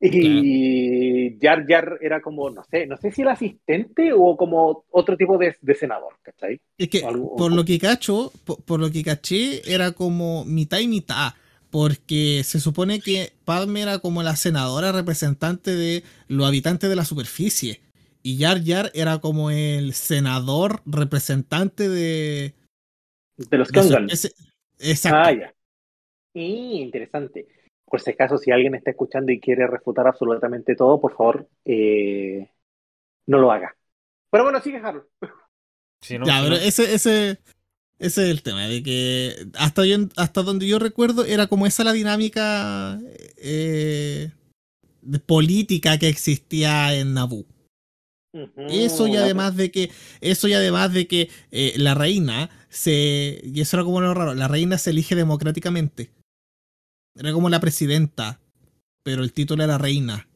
[SPEAKER 3] Y Jar Jar era como, no sé, no sé si el asistente o como otro tipo de, de senador, ¿cachai?
[SPEAKER 2] Es que
[SPEAKER 3] Algo-
[SPEAKER 2] por lo que cacho, por, por lo que caché, era como mitad y mitad. Porque se supone que Padme era como la senadora representante de los habitantes de la superficie. Y Jar Jar era como el senador representante de.
[SPEAKER 3] De los Kangan.
[SPEAKER 2] Exacto.
[SPEAKER 3] Ah, ya. Y interesante. Por si acaso, si alguien está escuchando y quiere refutar absolutamente todo, por favor, eh, no lo haga. Pero bueno, sigue Harold.
[SPEAKER 1] Si no,
[SPEAKER 2] ya, pero ese, ese, ese es el tema, de que hasta, yo- hasta donde yo recuerdo era como esa la dinámica eh, de política que existía en Naboo. Eso y además de que, eso y además de que eh, la reina se, y eso era como lo raro, la reina se elige democráticamente. Era como la presidenta, pero el título era reina.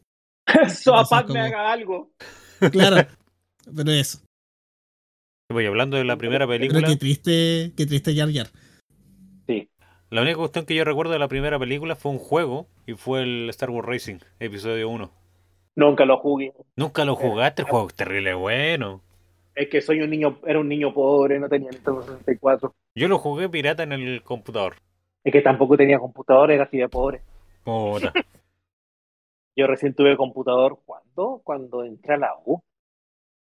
[SPEAKER 2] (laughs)
[SPEAKER 3] Soapac me haga algo.
[SPEAKER 2] Claro, (laughs) pero eso.
[SPEAKER 1] Voy hablando de la primera
[SPEAKER 2] Pero
[SPEAKER 1] película.
[SPEAKER 2] qué triste, qué triste Jar Jar.
[SPEAKER 3] Sí.
[SPEAKER 1] La única cuestión que yo recuerdo de la primera película fue un juego y fue el Star Wars Racing, episodio 1.
[SPEAKER 3] Nunca lo jugué.
[SPEAKER 1] Nunca lo jugaste, el juego es terrible bueno.
[SPEAKER 3] Es que soy un niño, era un niño pobre, no tenía Nintendo 64.
[SPEAKER 1] Yo lo jugué pirata en el computador.
[SPEAKER 3] Es que tampoco tenía computador, era así de pobre.
[SPEAKER 1] Puta. (laughs) (laughs)
[SPEAKER 3] Yo recién tuve computador, ¿cuándo? Cuando entré a la U.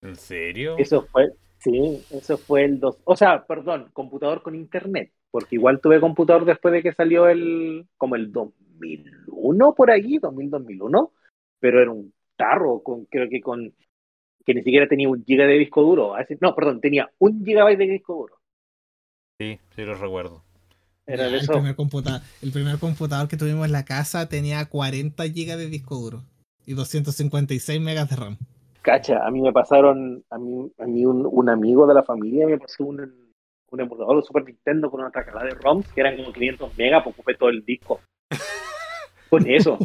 [SPEAKER 1] ¿En serio?
[SPEAKER 3] Eso fue, sí, eso fue el 2. O sea, perdón, computador con internet. Porque igual tuve computador después de que salió el, como el 2001 por ahí, 2000, 2001. Pero era un tarro, con, creo que con, que ni siquiera tenía un giga de disco duro. Así- No, perdón, tenía un gigabyte de disco duro.
[SPEAKER 1] Sí, sí lo recuerdo.
[SPEAKER 3] Era
[SPEAKER 2] el, primer computador, el primer computador que tuvimos en la casa tenía 40 GB de disco duro y 256 megas de RAM.
[SPEAKER 3] Cacha, a mí me pasaron, a mí, a mí un, un amigo de la familia me pasó un, un emulador de Super Nintendo con una tacada de ROMs que eran como 500 megas, pues ocupé todo el disco. (laughs) Con eso.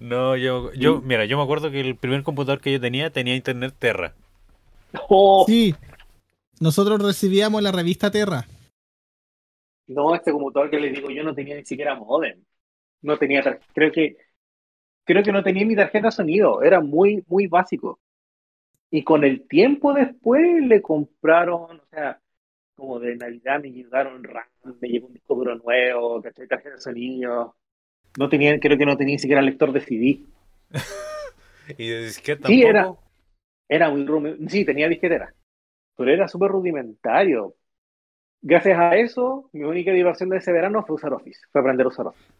[SPEAKER 1] No, yo, yo, mira, yo me acuerdo que el primer computador que yo tenía tenía internet Terra.
[SPEAKER 3] Oh,
[SPEAKER 2] Sí, nosotros recibíamos la revista Terra.
[SPEAKER 3] No, este computador que les digo yo no tenía ni siquiera modem. No tenía, creo que, creo que no tenía ni tarjeta de sonido. Era muy, muy básico. Y con el tiempo después le compraron, o sea, como de Navidad me llegaron RAM, me llegó un disco duro nuevo, ¿cachai? Tarjeta de sonido. No tenía, creo que no tenía ni siquiera lector de CD. (laughs)
[SPEAKER 1] Y de disquete
[SPEAKER 3] Sí, era. Era muy rudimentario. Sí, tenía disquetera. Pero era súper rudimentario. Gracias a eso, mi única diversión de ese verano fue usar Office. Fue aprender a usar Office.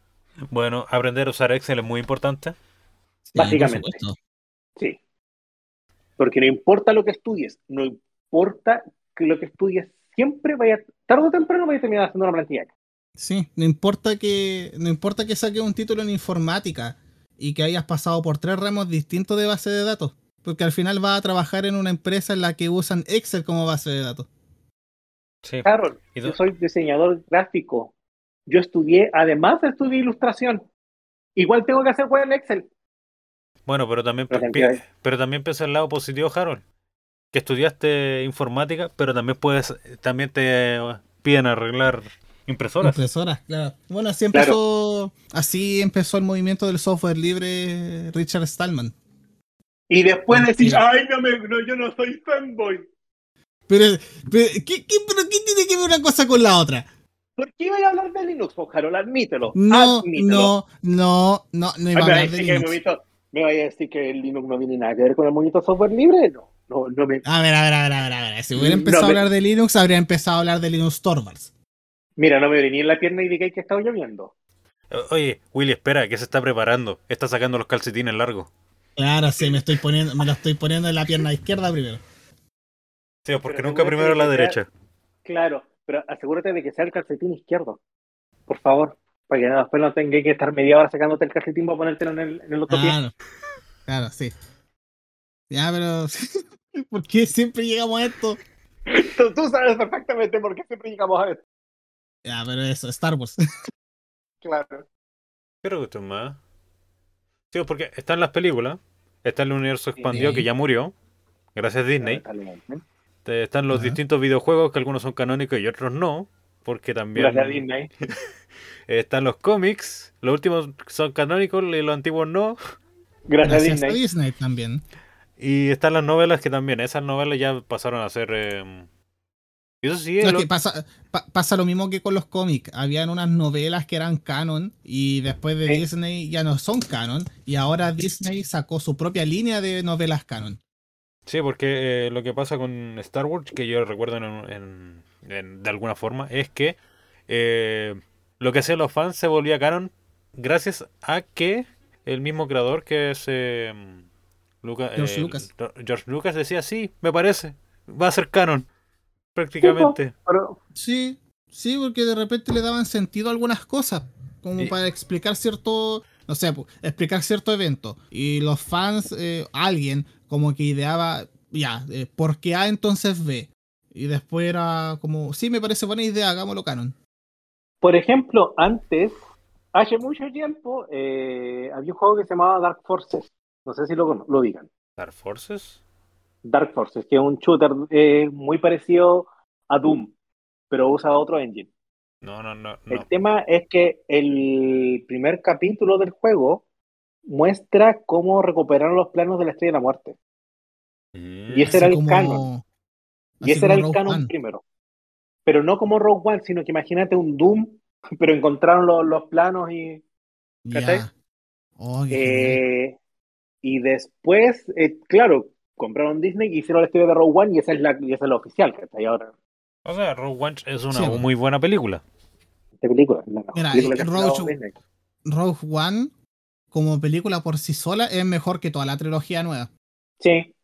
[SPEAKER 1] Bueno, aprender a usar Excel es muy importante.
[SPEAKER 2] Sí,
[SPEAKER 3] Básicamente. Sí. Porque no importa lo que estudies, no importa que lo que estudies siempre vaya, tarde o temprano vaya a terminar haciendo una plantilla.
[SPEAKER 2] Sí, no importa que no importa que saques un título en informática y que hayas pasado por tres ramos distintos de base de datos, porque al final vas a trabajar en una empresa en la que usan Excel como base de datos.
[SPEAKER 1] Sí.
[SPEAKER 3] Carol,
[SPEAKER 1] ¿Y
[SPEAKER 3] yo
[SPEAKER 1] tú?
[SPEAKER 3] soy diseñador gráfico. Yo estudié, además estudié ilustración. Igual tengo que hacer web en Excel.
[SPEAKER 1] Bueno, pero también,
[SPEAKER 3] La
[SPEAKER 1] pi- pero también piensa el lado positivo, Harold. Que estudiaste informática, pero también puedes, también te piden arreglar impresoras.
[SPEAKER 2] Impresoras, claro. Bueno, así
[SPEAKER 3] Claro.
[SPEAKER 2] empezó, así empezó el movimiento del software libre Richard Stallman.
[SPEAKER 3] Y después decís, ay, no, me, no, yo no soy fanboy.
[SPEAKER 2] Pero, pero, ¿qué, qué- pero ¿qué tiene que ver una cosa con la otra?
[SPEAKER 3] ¿Por qué iba a hablar de Linux, Carol? Admítelo.
[SPEAKER 2] No,
[SPEAKER 3] admítelo.
[SPEAKER 2] no, no, no, no iba a
[SPEAKER 3] me, vaya a
[SPEAKER 2] hablar de
[SPEAKER 3] decir que el
[SPEAKER 2] Linux.
[SPEAKER 3] movimiento- me vaya a decir que el Linux no tiene nada que ver con el movimiento software libre. No, no, no me.
[SPEAKER 2] A ver, a ver, a ver, a ver, a ver. Si hubiera
[SPEAKER 3] No,
[SPEAKER 2] empezado a hablar de Linux, habría empezado a hablar de Linux Torvalds.
[SPEAKER 3] Mira, no me venía en la pierna y dije que estaba lloviendo.
[SPEAKER 1] Oye, Willy, espera, que se está preparando. Está sacando los calcetines largos.
[SPEAKER 2] Claro, sí, me estoy poniendo, me lo estoy poniendo en la pierna izquierda primero.
[SPEAKER 1] Sí, porque
[SPEAKER 3] Pero
[SPEAKER 1] nunca primero
[SPEAKER 3] de
[SPEAKER 1] la derecha.
[SPEAKER 3] Claro, pero asegúrate de que sea el calcetín izquierdo. Por favor. Para que después no tenga que estar media hora sacándote el calcetín para ponértelo en el, en el otro pie.
[SPEAKER 2] Claro, claro, sí. Ya, pero (laughs) ¿por qué siempre llegamos a esto?
[SPEAKER 3] Tú, tú sabes perfectamente por qué siempre llegamos a esto.
[SPEAKER 2] Ya, pero eso, Star Wars. (laughs)
[SPEAKER 3] Claro.
[SPEAKER 1] Creo que esto es más. Sí, porque están las películas. Está el universo expandido
[SPEAKER 2] Sí.
[SPEAKER 1] que ya murió. Gracias a Disney. Te- Están los distintos videojuegos que algunos son canónicos y otros no. Porque también
[SPEAKER 3] Gracias a Disney.
[SPEAKER 1] están los cómics. Los últimos son canónicos y los antiguos no.
[SPEAKER 3] Gracias, a
[SPEAKER 2] Gracias a
[SPEAKER 3] Disney.
[SPEAKER 2] Disney también.
[SPEAKER 1] Y están las novelas que también. Esas novelas ya pasaron a ser. eh, eso sí,
[SPEAKER 2] No, es
[SPEAKER 1] lo-
[SPEAKER 2] que pasa, pa- pasa lo mismo que con los cómics. Habían unas novelas que eran canon y después de. Disney ya no son canon. Y ahora Disney sacó su propia línea de novelas canon.
[SPEAKER 1] Sí, porque eh, lo que pasa con Star Wars, que yo recuerdo en, en- en- de alguna forma, es que eh, lo que hacían los fans se volvía canon gracias a que el mismo creador, que es eh, Luca-
[SPEAKER 2] George
[SPEAKER 1] eh,
[SPEAKER 2] Lucas.
[SPEAKER 1] George Lucas, decía, sí, me parece, va a ser canon, prácticamente.
[SPEAKER 2] Sí, sí, porque de repente le daban sentido a algunas cosas, como
[SPEAKER 1] Y-
[SPEAKER 2] para explicar cierto, no sé, explicar cierto evento. Y los fans, eh, alguien como que ideaba, ya, eh, ¿por qué A entonces B? Y después era como, sí, me parece buena idea, hagámoslo canon.
[SPEAKER 3] Por ejemplo, antes, hace mucho tiempo, eh, había un juego que se llamaba Dark Forces. No sé si lo, lo digan.
[SPEAKER 1] Dark Forces.
[SPEAKER 3] Dark Forces, que es un shooter eh, muy parecido a Doom, pero usa otro engine.
[SPEAKER 1] No, no, no,
[SPEAKER 3] El tema es que el primer capítulo del juego muestra cómo recuperaron los planos de la Estrella de la Muerte.
[SPEAKER 1] Mm.
[SPEAKER 3] Y ese era el
[SPEAKER 2] como-
[SPEAKER 3] canon. Y ese era el
[SPEAKER 2] Rogue
[SPEAKER 3] canon
[SPEAKER 2] One.
[SPEAKER 3] primero. Pero no como Rogue One, sino que imagínate un Doom, (laughs) pero encontraron los, los planos y, ¿Cachai?
[SPEAKER 2] Ya. Oh.
[SPEAKER 3] Eh, y después, eh, claro, compraron Disney y hicieron la historia de Rogue One y esa es la, y esa es la oficial, que está ahí ahora
[SPEAKER 1] O sea, Rogue One es una
[SPEAKER 2] Sí,
[SPEAKER 1] muy buena película.
[SPEAKER 3] de película. la mejor
[SPEAKER 2] Mira,
[SPEAKER 3] película
[SPEAKER 2] Rogue-. Rogue One, como película por sí sola, es mejor que toda la trilogía nueva.
[SPEAKER 3] Sí,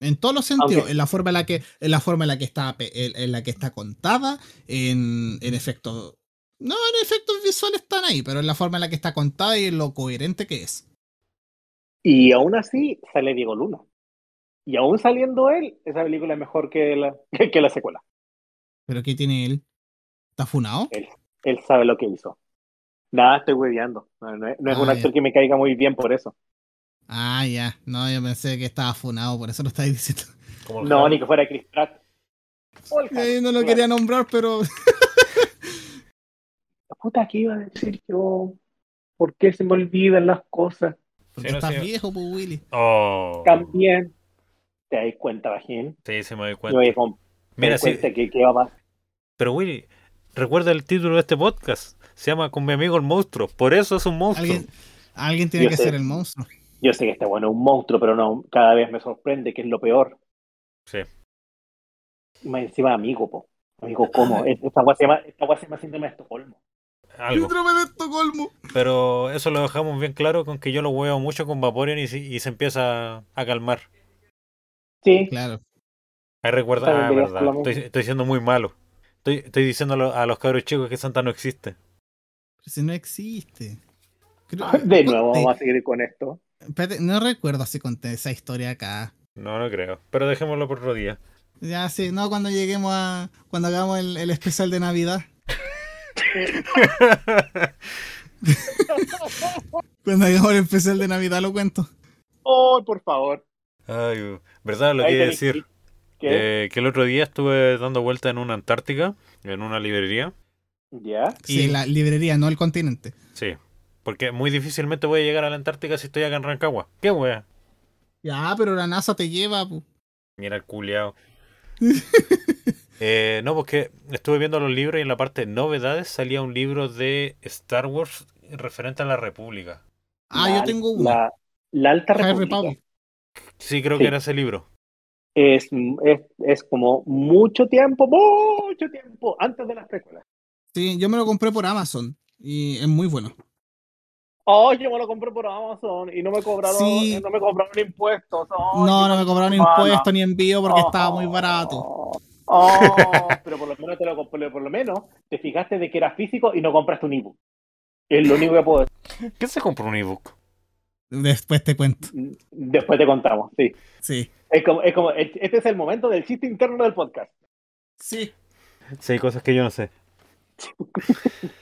[SPEAKER 2] En todos los sentidos, en la forma en la que, en la forma en la que está, en, en la que está contada, en, en efectos. No, en efectos visuales están ahí, pero en la forma en la que está contada y en lo coherente que es.
[SPEAKER 3] y aún así sale Diego Luna. Y aún saliendo él, esa película es mejor que la, (laughs) que la secuela.
[SPEAKER 2] Pero ¿qué tiene él? ¿Está funado?
[SPEAKER 3] Él, él sabe lo que hizo. Nada, estoy hueveando. No, no es, no es
[SPEAKER 2] Ah,
[SPEAKER 3] un
[SPEAKER 2] ya.
[SPEAKER 3] actor que me caiga muy bien por eso.
[SPEAKER 2] Ah, ya. No, yo pensé que estaba funado, por eso lo estáis diciendo.
[SPEAKER 3] No, ni que fuera Chris Pratt.
[SPEAKER 2] Eh, no lo
[SPEAKER 3] claro.
[SPEAKER 2] quería nombrar, pero. (laughs)
[SPEAKER 3] Puta, ¿qué iba a decir yo? ¿Por qué se me olvidan las cosas?
[SPEAKER 2] Porque
[SPEAKER 1] Sí, no,
[SPEAKER 2] estás
[SPEAKER 1] sí.
[SPEAKER 2] viejo, pues, Willy.
[SPEAKER 1] Oh.
[SPEAKER 3] También. ¿Te das cuenta, Bajín?
[SPEAKER 1] Sí, se me doy
[SPEAKER 3] Yo
[SPEAKER 1] cuenta.
[SPEAKER 3] voy a com- me
[SPEAKER 1] Mira,
[SPEAKER 3] doy
[SPEAKER 1] sí,
[SPEAKER 3] cuenta que, que va a pasar.
[SPEAKER 1] pero Willy, recuerda el título de este podcast. Se llama Con mi amigo el monstruo. Por eso es un monstruo.
[SPEAKER 2] Alguien, alguien tiene
[SPEAKER 3] Yo
[SPEAKER 2] que
[SPEAKER 3] sé.
[SPEAKER 2] ser el monstruo.
[SPEAKER 3] Yo sé que este bueno es un monstruo, pero no, cada vez me sorprende que es lo peor.
[SPEAKER 1] Sí.
[SPEAKER 3] Y Más encima amigo, po. Amigo, ¿cómo? Esta guay se llama, esta guay se llama síndrome de Estocolmo.
[SPEAKER 1] Algo.
[SPEAKER 2] Síndrome de Estocolmo.
[SPEAKER 1] Pero eso lo dejamos bien claro con que yo lo huevo mucho con Vaporeon y, si- y se empieza a calmar.
[SPEAKER 3] Sí,
[SPEAKER 2] Claro.
[SPEAKER 1] Ahí recuerda, ah, verdad. Estoy, estoy siendo muy malo. Estoy, estoy diciendo a los cabros chicos que Santa no existe.
[SPEAKER 2] Pero si no existe. Creo- (laughs)
[SPEAKER 3] de nuevo
[SPEAKER 2] conté-
[SPEAKER 3] vamos a seguir con esto.
[SPEAKER 2] Espérate, no recuerdo si conté esa historia acá.
[SPEAKER 1] No, no creo. Pero dejémoslo por otro día.
[SPEAKER 2] Ya sí, no cuando lleguemos a. cuando hagamos el, el especial de Navidad. (laughs) Cuando hagamos el especial de Navidad lo cuento.
[SPEAKER 3] Oh, por favor.
[SPEAKER 1] Ay, ¿verdad? Lo que iba a decir.
[SPEAKER 3] ¿Qué?
[SPEAKER 1] Eh, que el otro día estuve dando vuelta en una Antártica, en una librería.
[SPEAKER 3] ¿Ya?
[SPEAKER 2] Sí,
[SPEAKER 1] Y-
[SPEAKER 2] la librería, no el continente.
[SPEAKER 1] Sí. Porque muy difícilmente voy a llegar a la Antártica si estoy acá en Rancagua. ¿Qué wea?
[SPEAKER 2] Ya, pero la NASA te lleva. pu.
[SPEAKER 1] Mira el culiao. (laughs) Eh, no, porque estuve viendo los libros y en la parte de novedades salía un libro de Star Wars referente a la República.
[SPEAKER 2] Ah,
[SPEAKER 3] La-
[SPEAKER 2] yo tengo uno.
[SPEAKER 3] La, la Alta República.
[SPEAKER 1] Sí, creo
[SPEAKER 3] Sí.
[SPEAKER 1] que era ese libro.
[SPEAKER 3] es, es, es como mucho tiempo, mucho tiempo antes de las precuelas.
[SPEAKER 2] Sí, yo me lo compré por Amazon. Y es muy bueno.
[SPEAKER 3] Oh, yo me lo compré por Amazon y no me cobraron,
[SPEAKER 2] Sí.
[SPEAKER 3] no me cobraron impuestos. Oh,
[SPEAKER 2] No, no me cobraron
[SPEAKER 3] mala.
[SPEAKER 2] impuesto ni envío porque
[SPEAKER 3] Oh,
[SPEAKER 2] estaba muy barato.
[SPEAKER 3] Oh, pero por lo menos te lo compré, por lo menos te fijaste de que era físico y no compraste un ebook. Es lo único que puedo decir.
[SPEAKER 1] ¿Qué se compró un ebook?
[SPEAKER 2] Después te cuento.
[SPEAKER 3] Después te contamos, sí.
[SPEAKER 2] Sí.
[SPEAKER 3] Es como, es como, este es el momento del chiste interno del podcast.
[SPEAKER 2] Sí.
[SPEAKER 1] Sí, hay cosas que yo no sé. (laughs)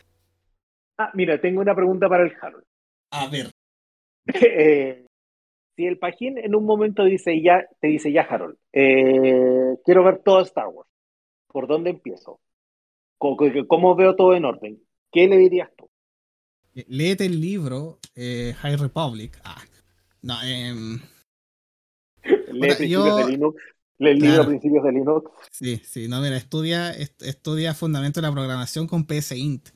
[SPEAKER 3] Ah, mira, tengo una pregunta para el Harold.
[SPEAKER 2] A ver. (laughs)
[SPEAKER 3] Eh, si el Pajín en un momento dice ya, te dice ya, Harold, eh, quiero ver todo Star Wars. ¿Por dónde empiezo? ¿Cómo, cómo veo todo en orden? ¿Qué le dirías tú?
[SPEAKER 2] Léete el libro eh, High Republic. Ah. No, (laughs) Puta,
[SPEAKER 3] Principios
[SPEAKER 2] yo-
[SPEAKER 3] de Linux. El libro
[SPEAKER 2] Claro.
[SPEAKER 3] Principios de Linux.
[SPEAKER 2] sí, sí, no, mira, estudia, est- estudia Fundamento de la Programación con PSINT.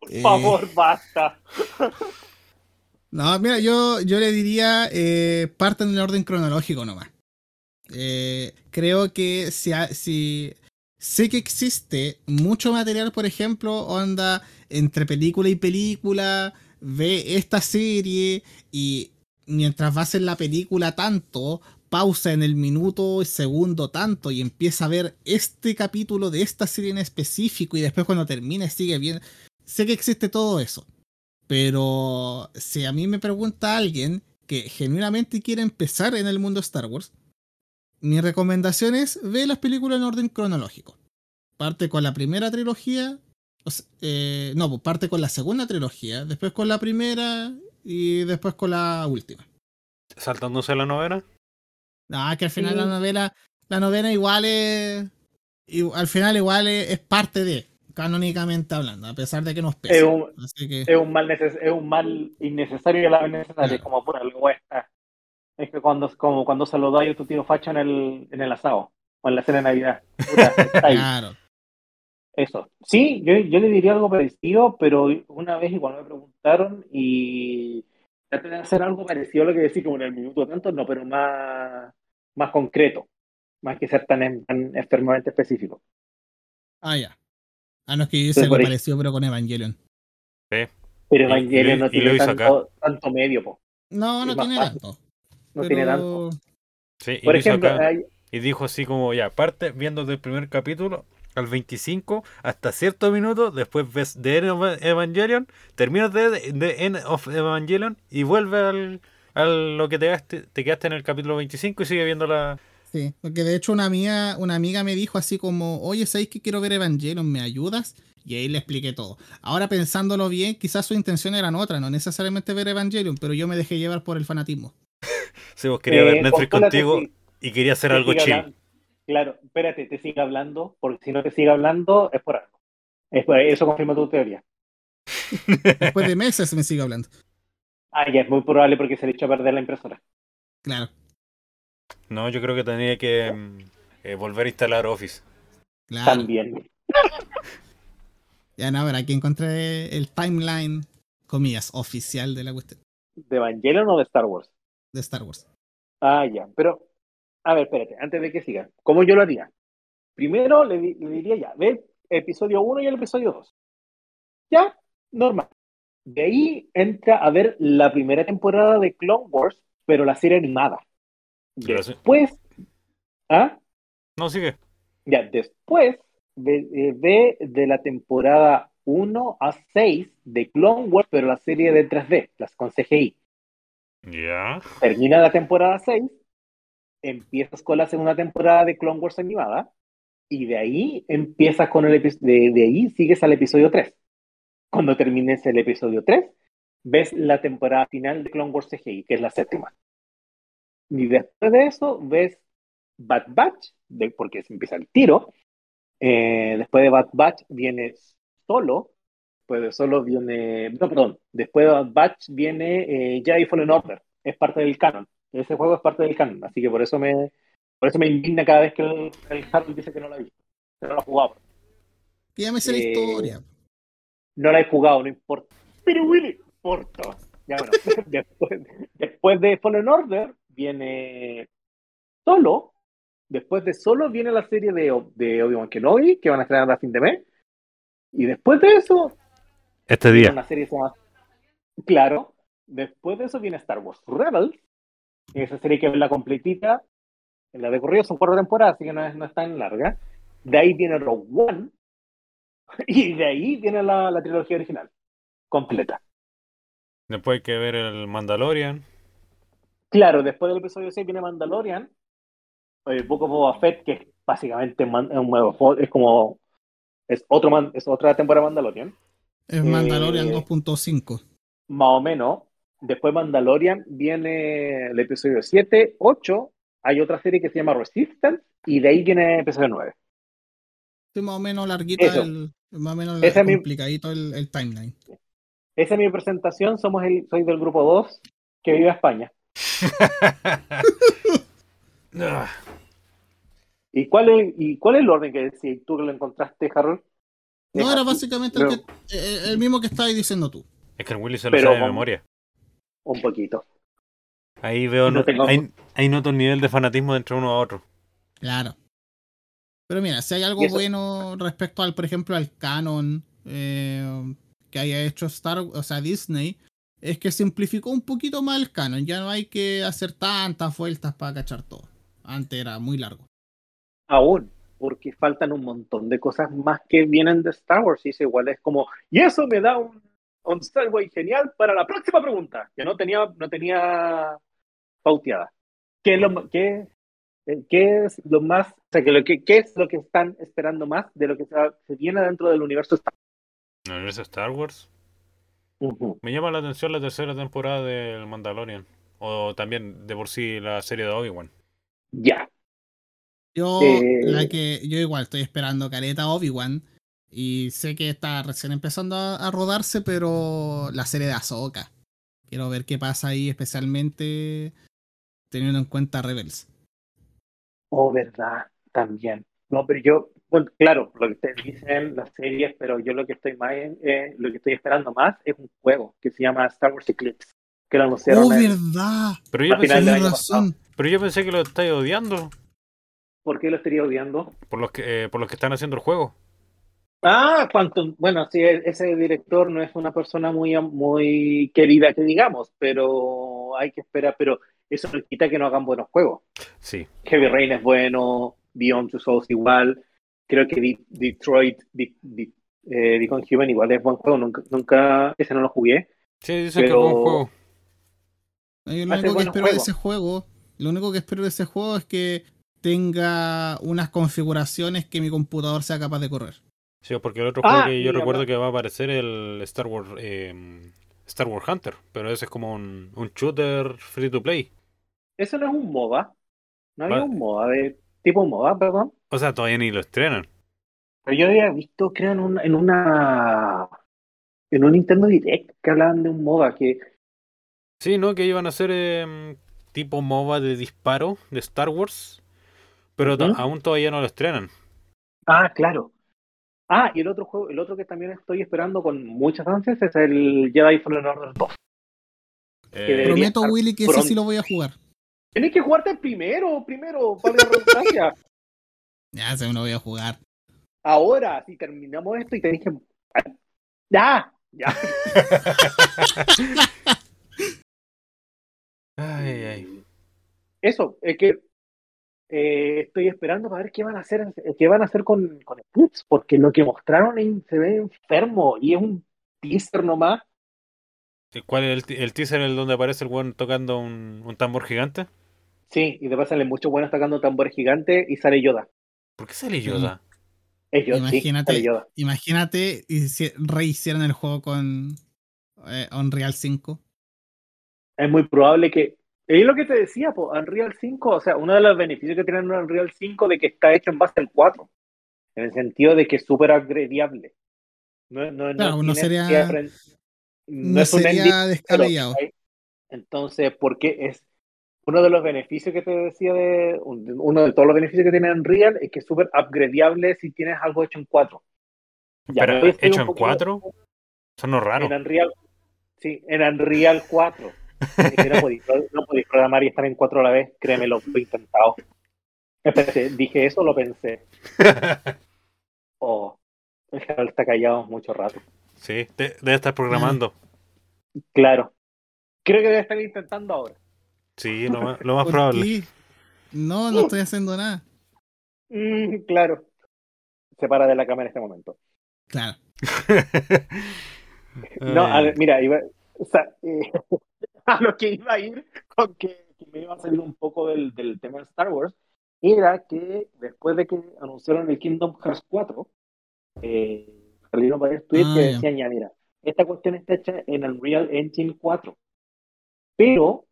[SPEAKER 3] Por
[SPEAKER 2] Eh,
[SPEAKER 3] favor, basta.
[SPEAKER 2] No, mira, yo, yo le diría, eh, parten en orden cronológico nomás. Eh, creo que si, si sé que existe mucho material, por ejemplo, onda entre película y película, ve esta serie y mientras vas en la película tanto, pausa en el minuto, segundo tanto y empieza a ver este capítulo de esta serie en específico y después cuando termine sigue bien. Sé que existe todo eso. Pero si a mí me pregunta alguien que genuinamente quiere empezar en el mundo Star Wars, mi recomendación es ve las películas en orden cronológico. Parte con la primera trilogía, eh, no, pues parte con la segunda trilogía, después con la primera y después con la última.
[SPEAKER 1] Saltándose la novena.
[SPEAKER 2] Ah, que al final
[SPEAKER 3] Sí.
[SPEAKER 2] la novela, la novela igual es, y al final igual es, es parte de, canónicamente hablando, a pesar de que nos pesa.
[SPEAKER 3] Es un,
[SPEAKER 2] Así que,
[SPEAKER 3] es un mal neces- es un mal innecesario y a la vez necesario,
[SPEAKER 2] Claro.
[SPEAKER 3] como por algo esta. Es que cuando, como cuando saludáis a tu tío Facho en el, en el asado o en la cena de Navidad. Puta, (laughs) está
[SPEAKER 2] claro.
[SPEAKER 3] Eso. Sí, yo, yo le diría algo parecido, pero una vez igual me preguntaron y traté de hacer algo parecido a lo que decía como en el minuto tanto, no, pero más, más concreto, más que ser tan, tan extremadamente específico.
[SPEAKER 2] Ah, ya. Ah, no es que
[SPEAKER 3] Entonces,
[SPEAKER 2] algo parecido, pero con Evangelion.
[SPEAKER 3] Pero
[SPEAKER 1] Y- y
[SPEAKER 3] Evangelion no
[SPEAKER 1] y
[SPEAKER 3] tiene tanto, tanto medio, po.
[SPEAKER 2] No, no tiene
[SPEAKER 3] fácil.
[SPEAKER 2] tanto.
[SPEAKER 3] no
[SPEAKER 2] pero-
[SPEAKER 3] tiene tanto.
[SPEAKER 1] Sí, y
[SPEAKER 3] Por ejemplo,
[SPEAKER 1] acá.
[SPEAKER 3] hay-
[SPEAKER 1] Y dijo así como, ya, parte viendo del primer capítulo al 25 hasta cierto minuto, después ves The End of Evangelion, terminas de The End of Evangelion y vuelve al, a lo que te quedaste, te quedaste en el capítulo 25 y sigue viendo la...
[SPEAKER 2] Sí, porque de hecho una amiga, una amiga me dijo así como, oye, ¿sabéis que quiero ver Evangelion? ¿Me ayudas? Y ahí le expliqué todo. Ahora pensándolo bien, quizás su intención eran otra, no necesariamente ver Evangelion, pero yo me dejé llevar por el fanatismo. (laughs)
[SPEAKER 1] Si vos querías
[SPEAKER 3] eh,
[SPEAKER 1] ver Netflix contigo
[SPEAKER 3] sí,
[SPEAKER 1] y querías hacer
[SPEAKER 3] te
[SPEAKER 1] algo chill.
[SPEAKER 3] hablando. Claro, espérate, te sigue hablando, porque si no te sigue hablando es por algo. Es por- eso confirma tu teoría.
[SPEAKER 2] Después de meses me sigue hablando.
[SPEAKER 3] Ah, ya es muy probable porque se le echó a perder la impresora.
[SPEAKER 2] Claro,
[SPEAKER 1] No, yo creo que tenía que mm, eh, volver a instalar Office.
[SPEAKER 2] claro.
[SPEAKER 3] También.
[SPEAKER 2] Ya no, a ver, aquí encontré el timeline, comillas, oficial de la cuestión
[SPEAKER 3] ¿De Evangelion o de Star Wars?
[SPEAKER 2] de Star Wars.
[SPEAKER 3] Ah, ya. Pero, a ver, espérate, antes de que siga. ¿Cómo yo lo haría? Primero le, le diría ya, ve el episodio 1 y el episodio 2. Ya, normal. De ahí entra a ver la primera temporada de Clone Wars, pero la serie animada. Después, ¿ah?
[SPEAKER 1] No, sigue.
[SPEAKER 3] Ya, después ve, eh, de la temporada 1 a 6 de Clone Wars, pero la serie de 3D, las con CGI.
[SPEAKER 1] Ya.
[SPEAKER 3] termina la temporada 6, empiezas con la segunda temporada de Clone Wars animada, y de ahí empiezas con el episodio, de, de ahí sigues al episodio 3. Cuando termines el episodio 3, ves la temporada final de Clone Wars CGI, que es la séptima. Y después de eso, ves Bad Batch, de, porque se empieza el tiro. Eh, después de Bad Batch viene Solo. Después de Solo viene. No, perdón. Después de Bad Batch viene eh, Jedi Fallen Order. Es parte del canon. Ese juego es parte del canon. Así que por eso me. Por eso me indigna cada vez que el, el Harold dice que no lo ha visto. Que no lo ha jugado.
[SPEAKER 2] Que ya me sé la
[SPEAKER 3] Eh,
[SPEAKER 2] historia.
[SPEAKER 3] No la he jugado, no importa. Pero Willy, importa. Ya bueno. (laughs) después, después de Fallen Order viene Solo. Después de Solo viene la serie de, de Obi-Wan Kenobi, que van a estrenar a fin de mes. Y después de eso,
[SPEAKER 1] Este día.
[SPEAKER 3] una serie llama. Claro. Después de eso viene Star Wars Rebels. Esa serie que es la completita. En la de corrido son cuatro temporadas, así que no es, no es tan larga. De ahí viene Rogue One. (laughs) Y de ahí viene la, la trilogía original. Completa.
[SPEAKER 1] Después hay que ver el Mandalorian.
[SPEAKER 3] Claro, después del episodio 6 viene Mandalorian. El Book of Boba Fett, que es básicamente man- un nuevo es como. Es, otro man- es otra temporada de Mandalorian.
[SPEAKER 2] Es Mandalorian
[SPEAKER 3] eh,
[SPEAKER 2] 2.5.
[SPEAKER 3] Más o menos. Después Mandalorian viene el episodio 7, 8. Hay otra serie que se llama Resistance. Y de ahí viene el episodio 9.
[SPEAKER 2] Sí, más o menos larguita,
[SPEAKER 3] Eso.
[SPEAKER 2] el, más o menos
[SPEAKER 3] Ese es mi-
[SPEAKER 2] complicadito el, el timeline.
[SPEAKER 3] Esa es mi presentación. Somos el, soy del grupo 2 que vive a España. (laughs)
[SPEAKER 1] Ah,
[SPEAKER 3] ¿Y cuál es, y cuál es el orden que si tú que lo encontraste, Harold?
[SPEAKER 2] No, era básicamente el, que, eh, el mismo que estabas diciendo tú.
[SPEAKER 1] es que el Willy se lo
[SPEAKER 3] Pero
[SPEAKER 1] sabe de memoria.
[SPEAKER 3] Un poquito.
[SPEAKER 1] Ahí veo,
[SPEAKER 3] No
[SPEAKER 1] no,
[SPEAKER 3] tengo-
[SPEAKER 1] ahí, ahí noto un nivel de fanatismo entre uno a otro.
[SPEAKER 2] Claro. Pero mira, si hay algo bueno respecto al, por ejemplo, al canon eh, que haya hecho Star, o sea, Disney, es que simplificó un poquito más el canon. Ya no hay que hacer tantas vueltas para cachar todo. Antes era muy largo.
[SPEAKER 3] Aún, porque faltan un montón de cosas más que vienen de Star Wars. Y eso igual es como, y eso me da un, un genial para la próxima pregunta, que no tenía, no tenía pauteada. ¿Qué es lo, qué, qué es lo más, o sea, que lo que, qué es lo que están esperando más de lo que se, se viene dentro del universo Star
[SPEAKER 1] En el universo Star Wars.
[SPEAKER 3] Wars?
[SPEAKER 1] Me llama la atención la tercera temporada del Mandalorian. O también de por sí la serie de Obi-Wan.
[SPEAKER 3] Ya.
[SPEAKER 2] Yo,
[SPEAKER 3] Eh,
[SPEAKER 2] la que, yo igual estoy esperando Careta Obi-Wan. Y sé que está recién empezando a, a rodarse, pero la serie de Ahsoka. Quiero ver qué pasa ahí, especialmente teniendo en cuenta Rebels.
[SPEAKER 3] Oh, verdad, también. No, pero yo, bueno, claro, lo que ustedes dicen, las series, pero yo lo que estoy más, en- eh, lo que estoy esperando más es un juego que se llama Star Wars Eclipse, que lo anunciaron
[SPEAKER 2] ¡Oh,
[SPEAKER 3] en-
[SPEAKER 2] verdad!
[SPEAKER 1] Pero yo, pensé,
[SPEAKER 2] razón.
[SPEAKER 1] pero yo pensé que lo estáis odiando.
[SPEAKER 3] ¿Por qué lo estaría odiando?
[SPEAKER 1] Por los que, eh, por los que están haciendo el juego.
[SPEAKER 3] Ah, Quantum, bueno, sí, e- ese director no es una persona muy, am- muy querida que digamos, pero hay que esperar, pero eso no quita que no hagan buenos juegos.
[SPEAKER 1] Sí.
[SPEAKER 3] Heavy Rain es bueno, Beyond Two Souls igual, creo que De- Detroit, De- De- eh, Human igual es buen juego, nunca, nunca, ese no lo jugué.
[SPEAKER 1] Sí, dicen que es
[SPEAKER 3] Pero-
[SPEAKER 1] buen juego.
[SPEAKER 2] Yo lo único que espero de ese juego, lo único que espero de ese juego es que tenga unas configuraciones que mi computador sea capaz de correr.
[SPEAKER 1] Sí, porque el otro
[SPEAKER 3] Ah,
[SPEAKER 1] juego que yo recuerdo que va a aparecer el Star Wars eh, Star Wars Hunter, pero ese es como un, un shooter free to play.
[SPEAKER 3] Eso no es un MOBA, no había un MOBA de tipo MOBA, perdón.
[SPEAKER 1] O sea, todavía ni lo estrenan.
[SPEAKER 3] Pero yo había visto, creo, en, un, en una en un Nintendo Direct que hablaban de un MOBA que
[SPEAKER 1] Sí, ¿no? Que iban a hacer em, tipo MOBA de disparo de Star Wars, pero aún todavía no lo estrenan.
[SPEAKER 3] Ah, claro. Ah, y el otro juego, el otro que también estoy esperando con muchas ansias es el Jedi Fallen Order 2.
[SPEAKER 1] Eh,
[SPEAKER 2] Prometo, Willy, que ese sí
[SPEAKER 3] pronto.
[SPEAKER 2] lo voy a jugar.
[SPEAKER 3] Tienes que jugarte primero, primero, para la redundancia. (laughs)
[SPEAKER 2] Ya se me lo voy a jugar.
[SPEAKER 3] Ahora, si terminamos esto y tenéis que. ¡Ya! ¡Ya! (laughs)
[SPEAKER 1] ay, ay.
[SPEAKER 3] Eso, es que eh, estoy esperando para ver qué van a hacer, qué van a hacer con, con Eclipse, porque lo que mostraron ahí se ve enfermo y es un teaser nomás.
[SPEAKER 1] ¿Y ¿Cuál es el, el teaser el donde aparece el weón tocando un, un tambor gigante?
[SPEAKER 3] Sí, y después salen muchos buenos tocando tambores gigantes y sale Yoda.
[SPEAKER 1] ¿Por qué sale Yoda?
[SPEAKER 3] Es Yoda, sí,
[SPEAKER 2] Imagínate.
[SPEAKER 3] sale Yoda.
[SPEAKER 2] Imagínate si rehicieran el juego con eh, Unreal 5.
[SPEAKER 3] Es muy probable que. Es lo que te decía, po, Unreal 5, o sea, uno de los beneficios que tiene Unreal 5 de que está hecho en base al 4, en el sentido de que es súper upgradeable. No, no,
[SPEAKER 2] Claro, no
[SPEAKER 3] tienes
[SPEAKER 2] sería- No,
[SPEAKER 3] es un
[SPEAKER 2] sería descabellado.
[SPEAKER 3] Entonces, porque es uno de los beneficios que te decía de un- uno de todos los beneficios que tiene Unreal es que es súper upgradeable si tienes algo hecho en 4. Ya,
[SPEAKER 1] Pero, ¿hecho en
[SPEAKER 3] poquito-
[SPEAKER 1] 4? Son no raro.
[SPEAKER 3] En Unreal, sí, en Unreal 4. Es que no podéis, no podéis programar y estar en 4 a la vez, créeme, lo he intentado. Espérate, dije eso, lo pensé. (laughs) Oh, el Gerald está callado mucho rato.
[SPEAKER 1] sí, de- debe estar programando.
[SPEAKER 3] Claro. Creo que debe estar intentando ahora.
[SPEAKER 1] Sí, lo más, lo más
[SPEAKER 2] ¿Por
[SPEAKER 1] probable.
[SPEAKER 2] qué? No, no estoy haciendo nada.
[SPEAKER 3] Mm, claro. Se para de la cámara en este momento.
[SPEAKER 2] Claro. (laughs)
[SPEAKER 3] No, a ver, mira, iba, o sea, eh, (laughs) a lo que iba a ir con que, que me iba a salir un poco del, del tema de Star Wars, era que después de que anunciaron el Kingdom Hearts 4, eh, salieron varios tweets
[SPEAKER 2] Ah,
[SPEAKER 3] que
[SPEAKER 2] ya.
[SPEAKER 3] decían, ya mira, esta cuestión está hecha en Unreal Engine 4, pero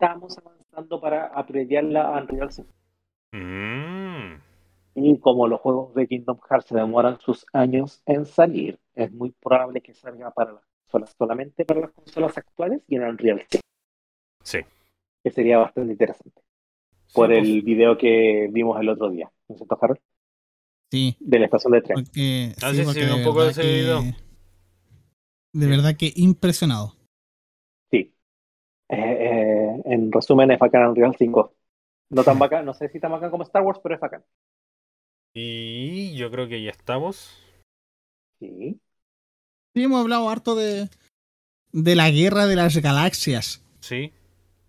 [SPEAKER 3] estamos avanzando para apreciarla a Unreal 5.
[SPEAKER 1] mm,
[SPEAKER 3] Y como los juegos de Kingdom Hearts se demoran sus años en salir, es muy probable que salga para las consolas, solamente para las consolas actuales y en Unreal 5,
[SPEAKER 1] sí.
[SPEAKER 3] que sería bastante interesante. Por
[SPEAKER 1] Sí,
[SPEAKER 3] el video que vimos el otro día, ¿no es cierto, Harold?
[SPEAKER 2] Sí.
[SPEAKER 3] De la estación de tren.
[SPEAKER 2] Porque,
[SPEAKER 1] Ah, sí, sí,
[SPEAKER 2] porque
[SPEAKER 1] vi un poco de ese video.
[SPEAKER 2] que- De verdad que impresionado.
[SPEAKER 3] Eh, eh, en resumen, es bacán Unreal 5. No tan bacán, no sé si tan bacán como Star Wars, pero es bacán.
[SPEAKER 1] Y yo creo que ya estamos.
[SPEAKER 3] Sí.
[SPEAKER 2] Sí, hemos hablado harto de, de la guerra de las galaxias.
[SPEAKER 1] Sí.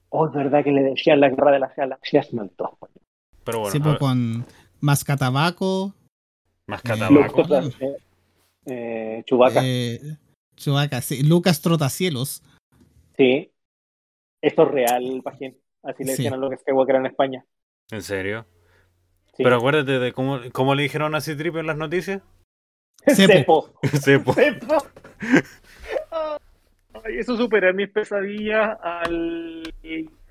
[SPEAKER 3] Oh, es verdad que le decían la guerra de las galaxias, me antojo.
[SPEAKER 1] Pero bueno,
[SPEAKER 2] sí, pues con Mascatabaco,
[SPEAKER 1] más
[SPEAKER 2] eh.
[SPEAKER 3] Eh, eh, Chewbacca,
[SPEAKER 2] eh, Chewbacca, sí, Lucas Trotacielos.
[SPEAKER 3] sí. Esto es real, Pajín. Así le
[SPEAKER 2] Sí.
[SPEAKER 3] decían a lo que Skywalker en España.
[SPEAKER 1] ¿En serio?
[SPEAKER 3] Sí.
[SPEAKER 1] Pero acuérdate de cómo, cómo le dijeron a Citrip en las noticias. (laughs)
[SPEAKER 2] Cepo.
[SPEAKER 3] Cepo. (laughs) (laughs) Ay, eso supera mis pesadillas al,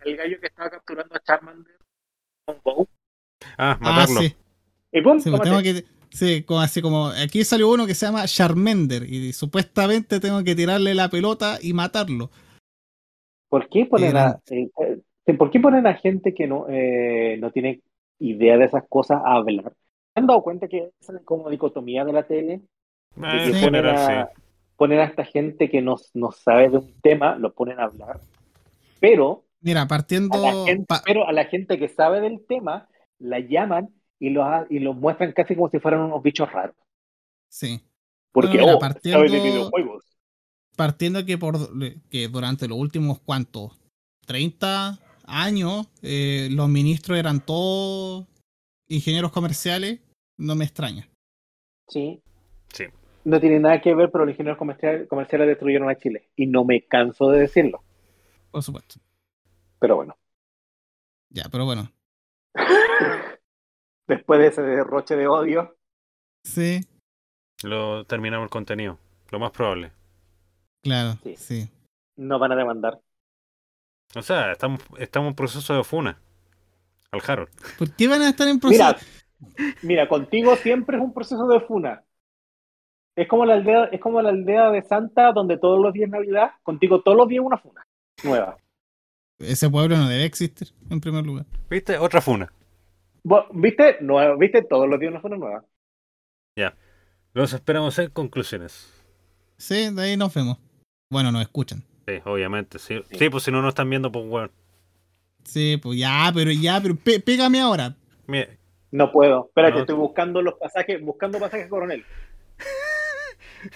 [SPEAKER 3] al gallo que estaba capturando a Charmander con Bow.
[SPEAKER 1] Ah,
[SPEAKER 2] Ah,
[SPEAKER 1] matarlo.
[SPEAKER 2] sí.
[SPEAKER 3] Y pum,
[SPEAKER 2] Sí, pues tengo que. Sí, como así como. Aquí salió uno que se llama Charmander. Y supuestamente tengo que tirarle la pelota y matarlo.
[SPEAKER 3] ¿Por qué ponen a, eh, eh, ¿por qué ponen a gente que no, eh, no tiene idea de esas cosas a hablar? ¿Se han dado cuenta que esa es como dicotomía de la tele?
[SPEAKER 1] Eh,
[SPEAKER 3] De que
[SPEAKER 2] Sí.
[SPEAKER 3] a,
[SPEAKER 1] sí.
[SPEAKER 3] ponen a esta gente que no, no sabe de un tema, lo ponen a hablar, pero
[SPEAKER 2] Mira,
[SPEAKER 3] a
[SPEAKER 2] partiendo.
[SPEAKER 3] la gente,
[SPEAKER 2] pa-
[SPEAKER 3] pero a la gente que sabe del tema la llaman y los, ha- y los muestran casi como si fueran unos bichos raros.
[SPEAKER 2] sí.
[SPEAKER 3] Porque,
[SPEAKER 2] Bueno, mira,
[SPEAKER 3] oh,
[SPEAKER 2] partiendo-
[SPEAKER 3] sabe de videojuegos.
[SPEAKER 2] Partiendo que por que durante los últimos cuantos 30 años eh, los ministros eran todos ingenieros comerciales, no me extraña.
[SPEAKER 3] Sí.
[SPEAKER 1] Sí.
[SPEAKER 3] No tiene nada que ver, pero los ingenieros comerciales, comerciales destruyeron a Chile. Y no me canso de decirlo.
[SPEAKER 2] Por supuesto.
[SPEAKER 3] Pero bueno.
[SPEAKER 2] Ya, pero bueno. (laughs)
[SPEAKER 3] Después de ese derroche de odio,
[SPEAKER 2] Sí,
[SPEAKER 1] Lo terminamos el contenido. Lo más probable.
[SPEAKER 2] Claro,
[SPEAKER 3] Sí.
[SPEAKER 2] sí.
[SPEAKER 3] nos van a demandar.
[SPEAKER 1] O sea, estamos, estamos en proceso de funa. Al Harold.
[SPEAKER 2] ¿Por qué van a estar en proceso?
[SPEAKER 3] Mira, mira, contigo siempre es un proceso de funa. Es como la aldea, es como la aldea de Santa donde todos los días es Navidad, contigo todos los días una funa nueva.
[SPEAKER 2] Ese pueblo no debe existir, en primer lugar.
[SPEAKER 1] ¿Viste? Otra funa.
[SPEAKER 3] ¿Viste? Nueva, ¿Viste? Todos los días una funa nueva.
[SPEAKER 1] Los esperamos en conclusiones.
[SPEAKER 2] Sí, de ahí nos vemos. Bueno, nos escuchan.
[SPEAKER 1] Sí, obviamente. Sí, sí pues si no nos están viendo, pues bueno.
[SPEAKER 2] Sí, pues ya, pero ya, pero pe- pégame ahora.
[SPEAKER 1] Mira,
[SPEAKER 3] No puedo. Espérate,
[SPEAKER 1] No.
[SPEAKER 3] estoy buscando los pasajes, buscando pasajes coronel. (laughs)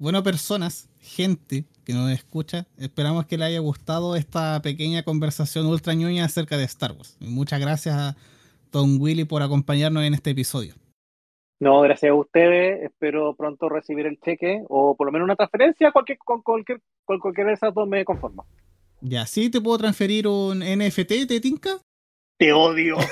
[SPEAKER 2] Bueno, personas, gente que nos escucha, esperamos que le haya gustado esta pequeña conversación ultra ñoña acerca de Star Wars. Y muchas gracias a Don Willy por acompañarnos en este episodio.
[SPEAKER 3] No, gracias a ustedes. Espero pronto recibir el cheque o por lo menos una transferencia. Cualquier, con cualquier, con cualquiera de esas dos me conformo.
[SPEAKER 2] Ya, ¿sí te puedo transferir un NFT, te tinca?
[SPEAKER 3] Te odio. (laughs)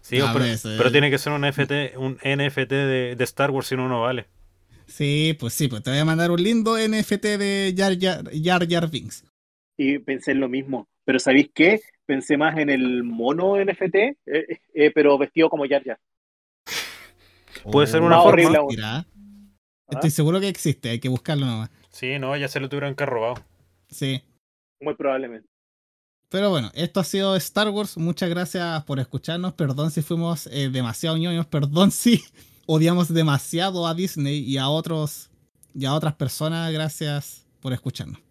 [SPEAKER 1] sí,
[SPEAKER 2] A
[SPEAKER 1] pero,
[SPEAKER 2] sí.
[SPEAKER 1] pero tiene que ser un NFT, un NFT de, de Star Wars, si no, no vale.
[SPEAKER 2] Sí, pues sí, pues te voy a mandar un lindo NFT de Jar Jar, Jar, Jar Binks.
[SPEAKER 3] Y pensé en lo mismo. Pero ¿sabéis qué? Pensé más en el mono NFT, eh, eh, pero vestido como Jar Jar. (laughs)
[SPEAKER 1] Puede ser una forma.
[SPEAKER 2] Mira,
[SPEAKER 3] ¿Ah?
[SPEAKER 2] estoy seguro que existe, hay que buscarlo nomás.
[SPEAKER 1] Sí, no, ya se lo tuvieron que haber robado.
[SPEAKER 2] Sí.
[SPEAKER 3] Muy probablemente.
[SPEAKER 2] Pero bueno, esto ha sido Star Wars. Muchas gracias por escucharnos. Perdón si fuimos eh, demasiado ñoños. Perdón si (laughs) odiamos demasiado a Disney y a otros y a otras personas. Gracias por escucharnos.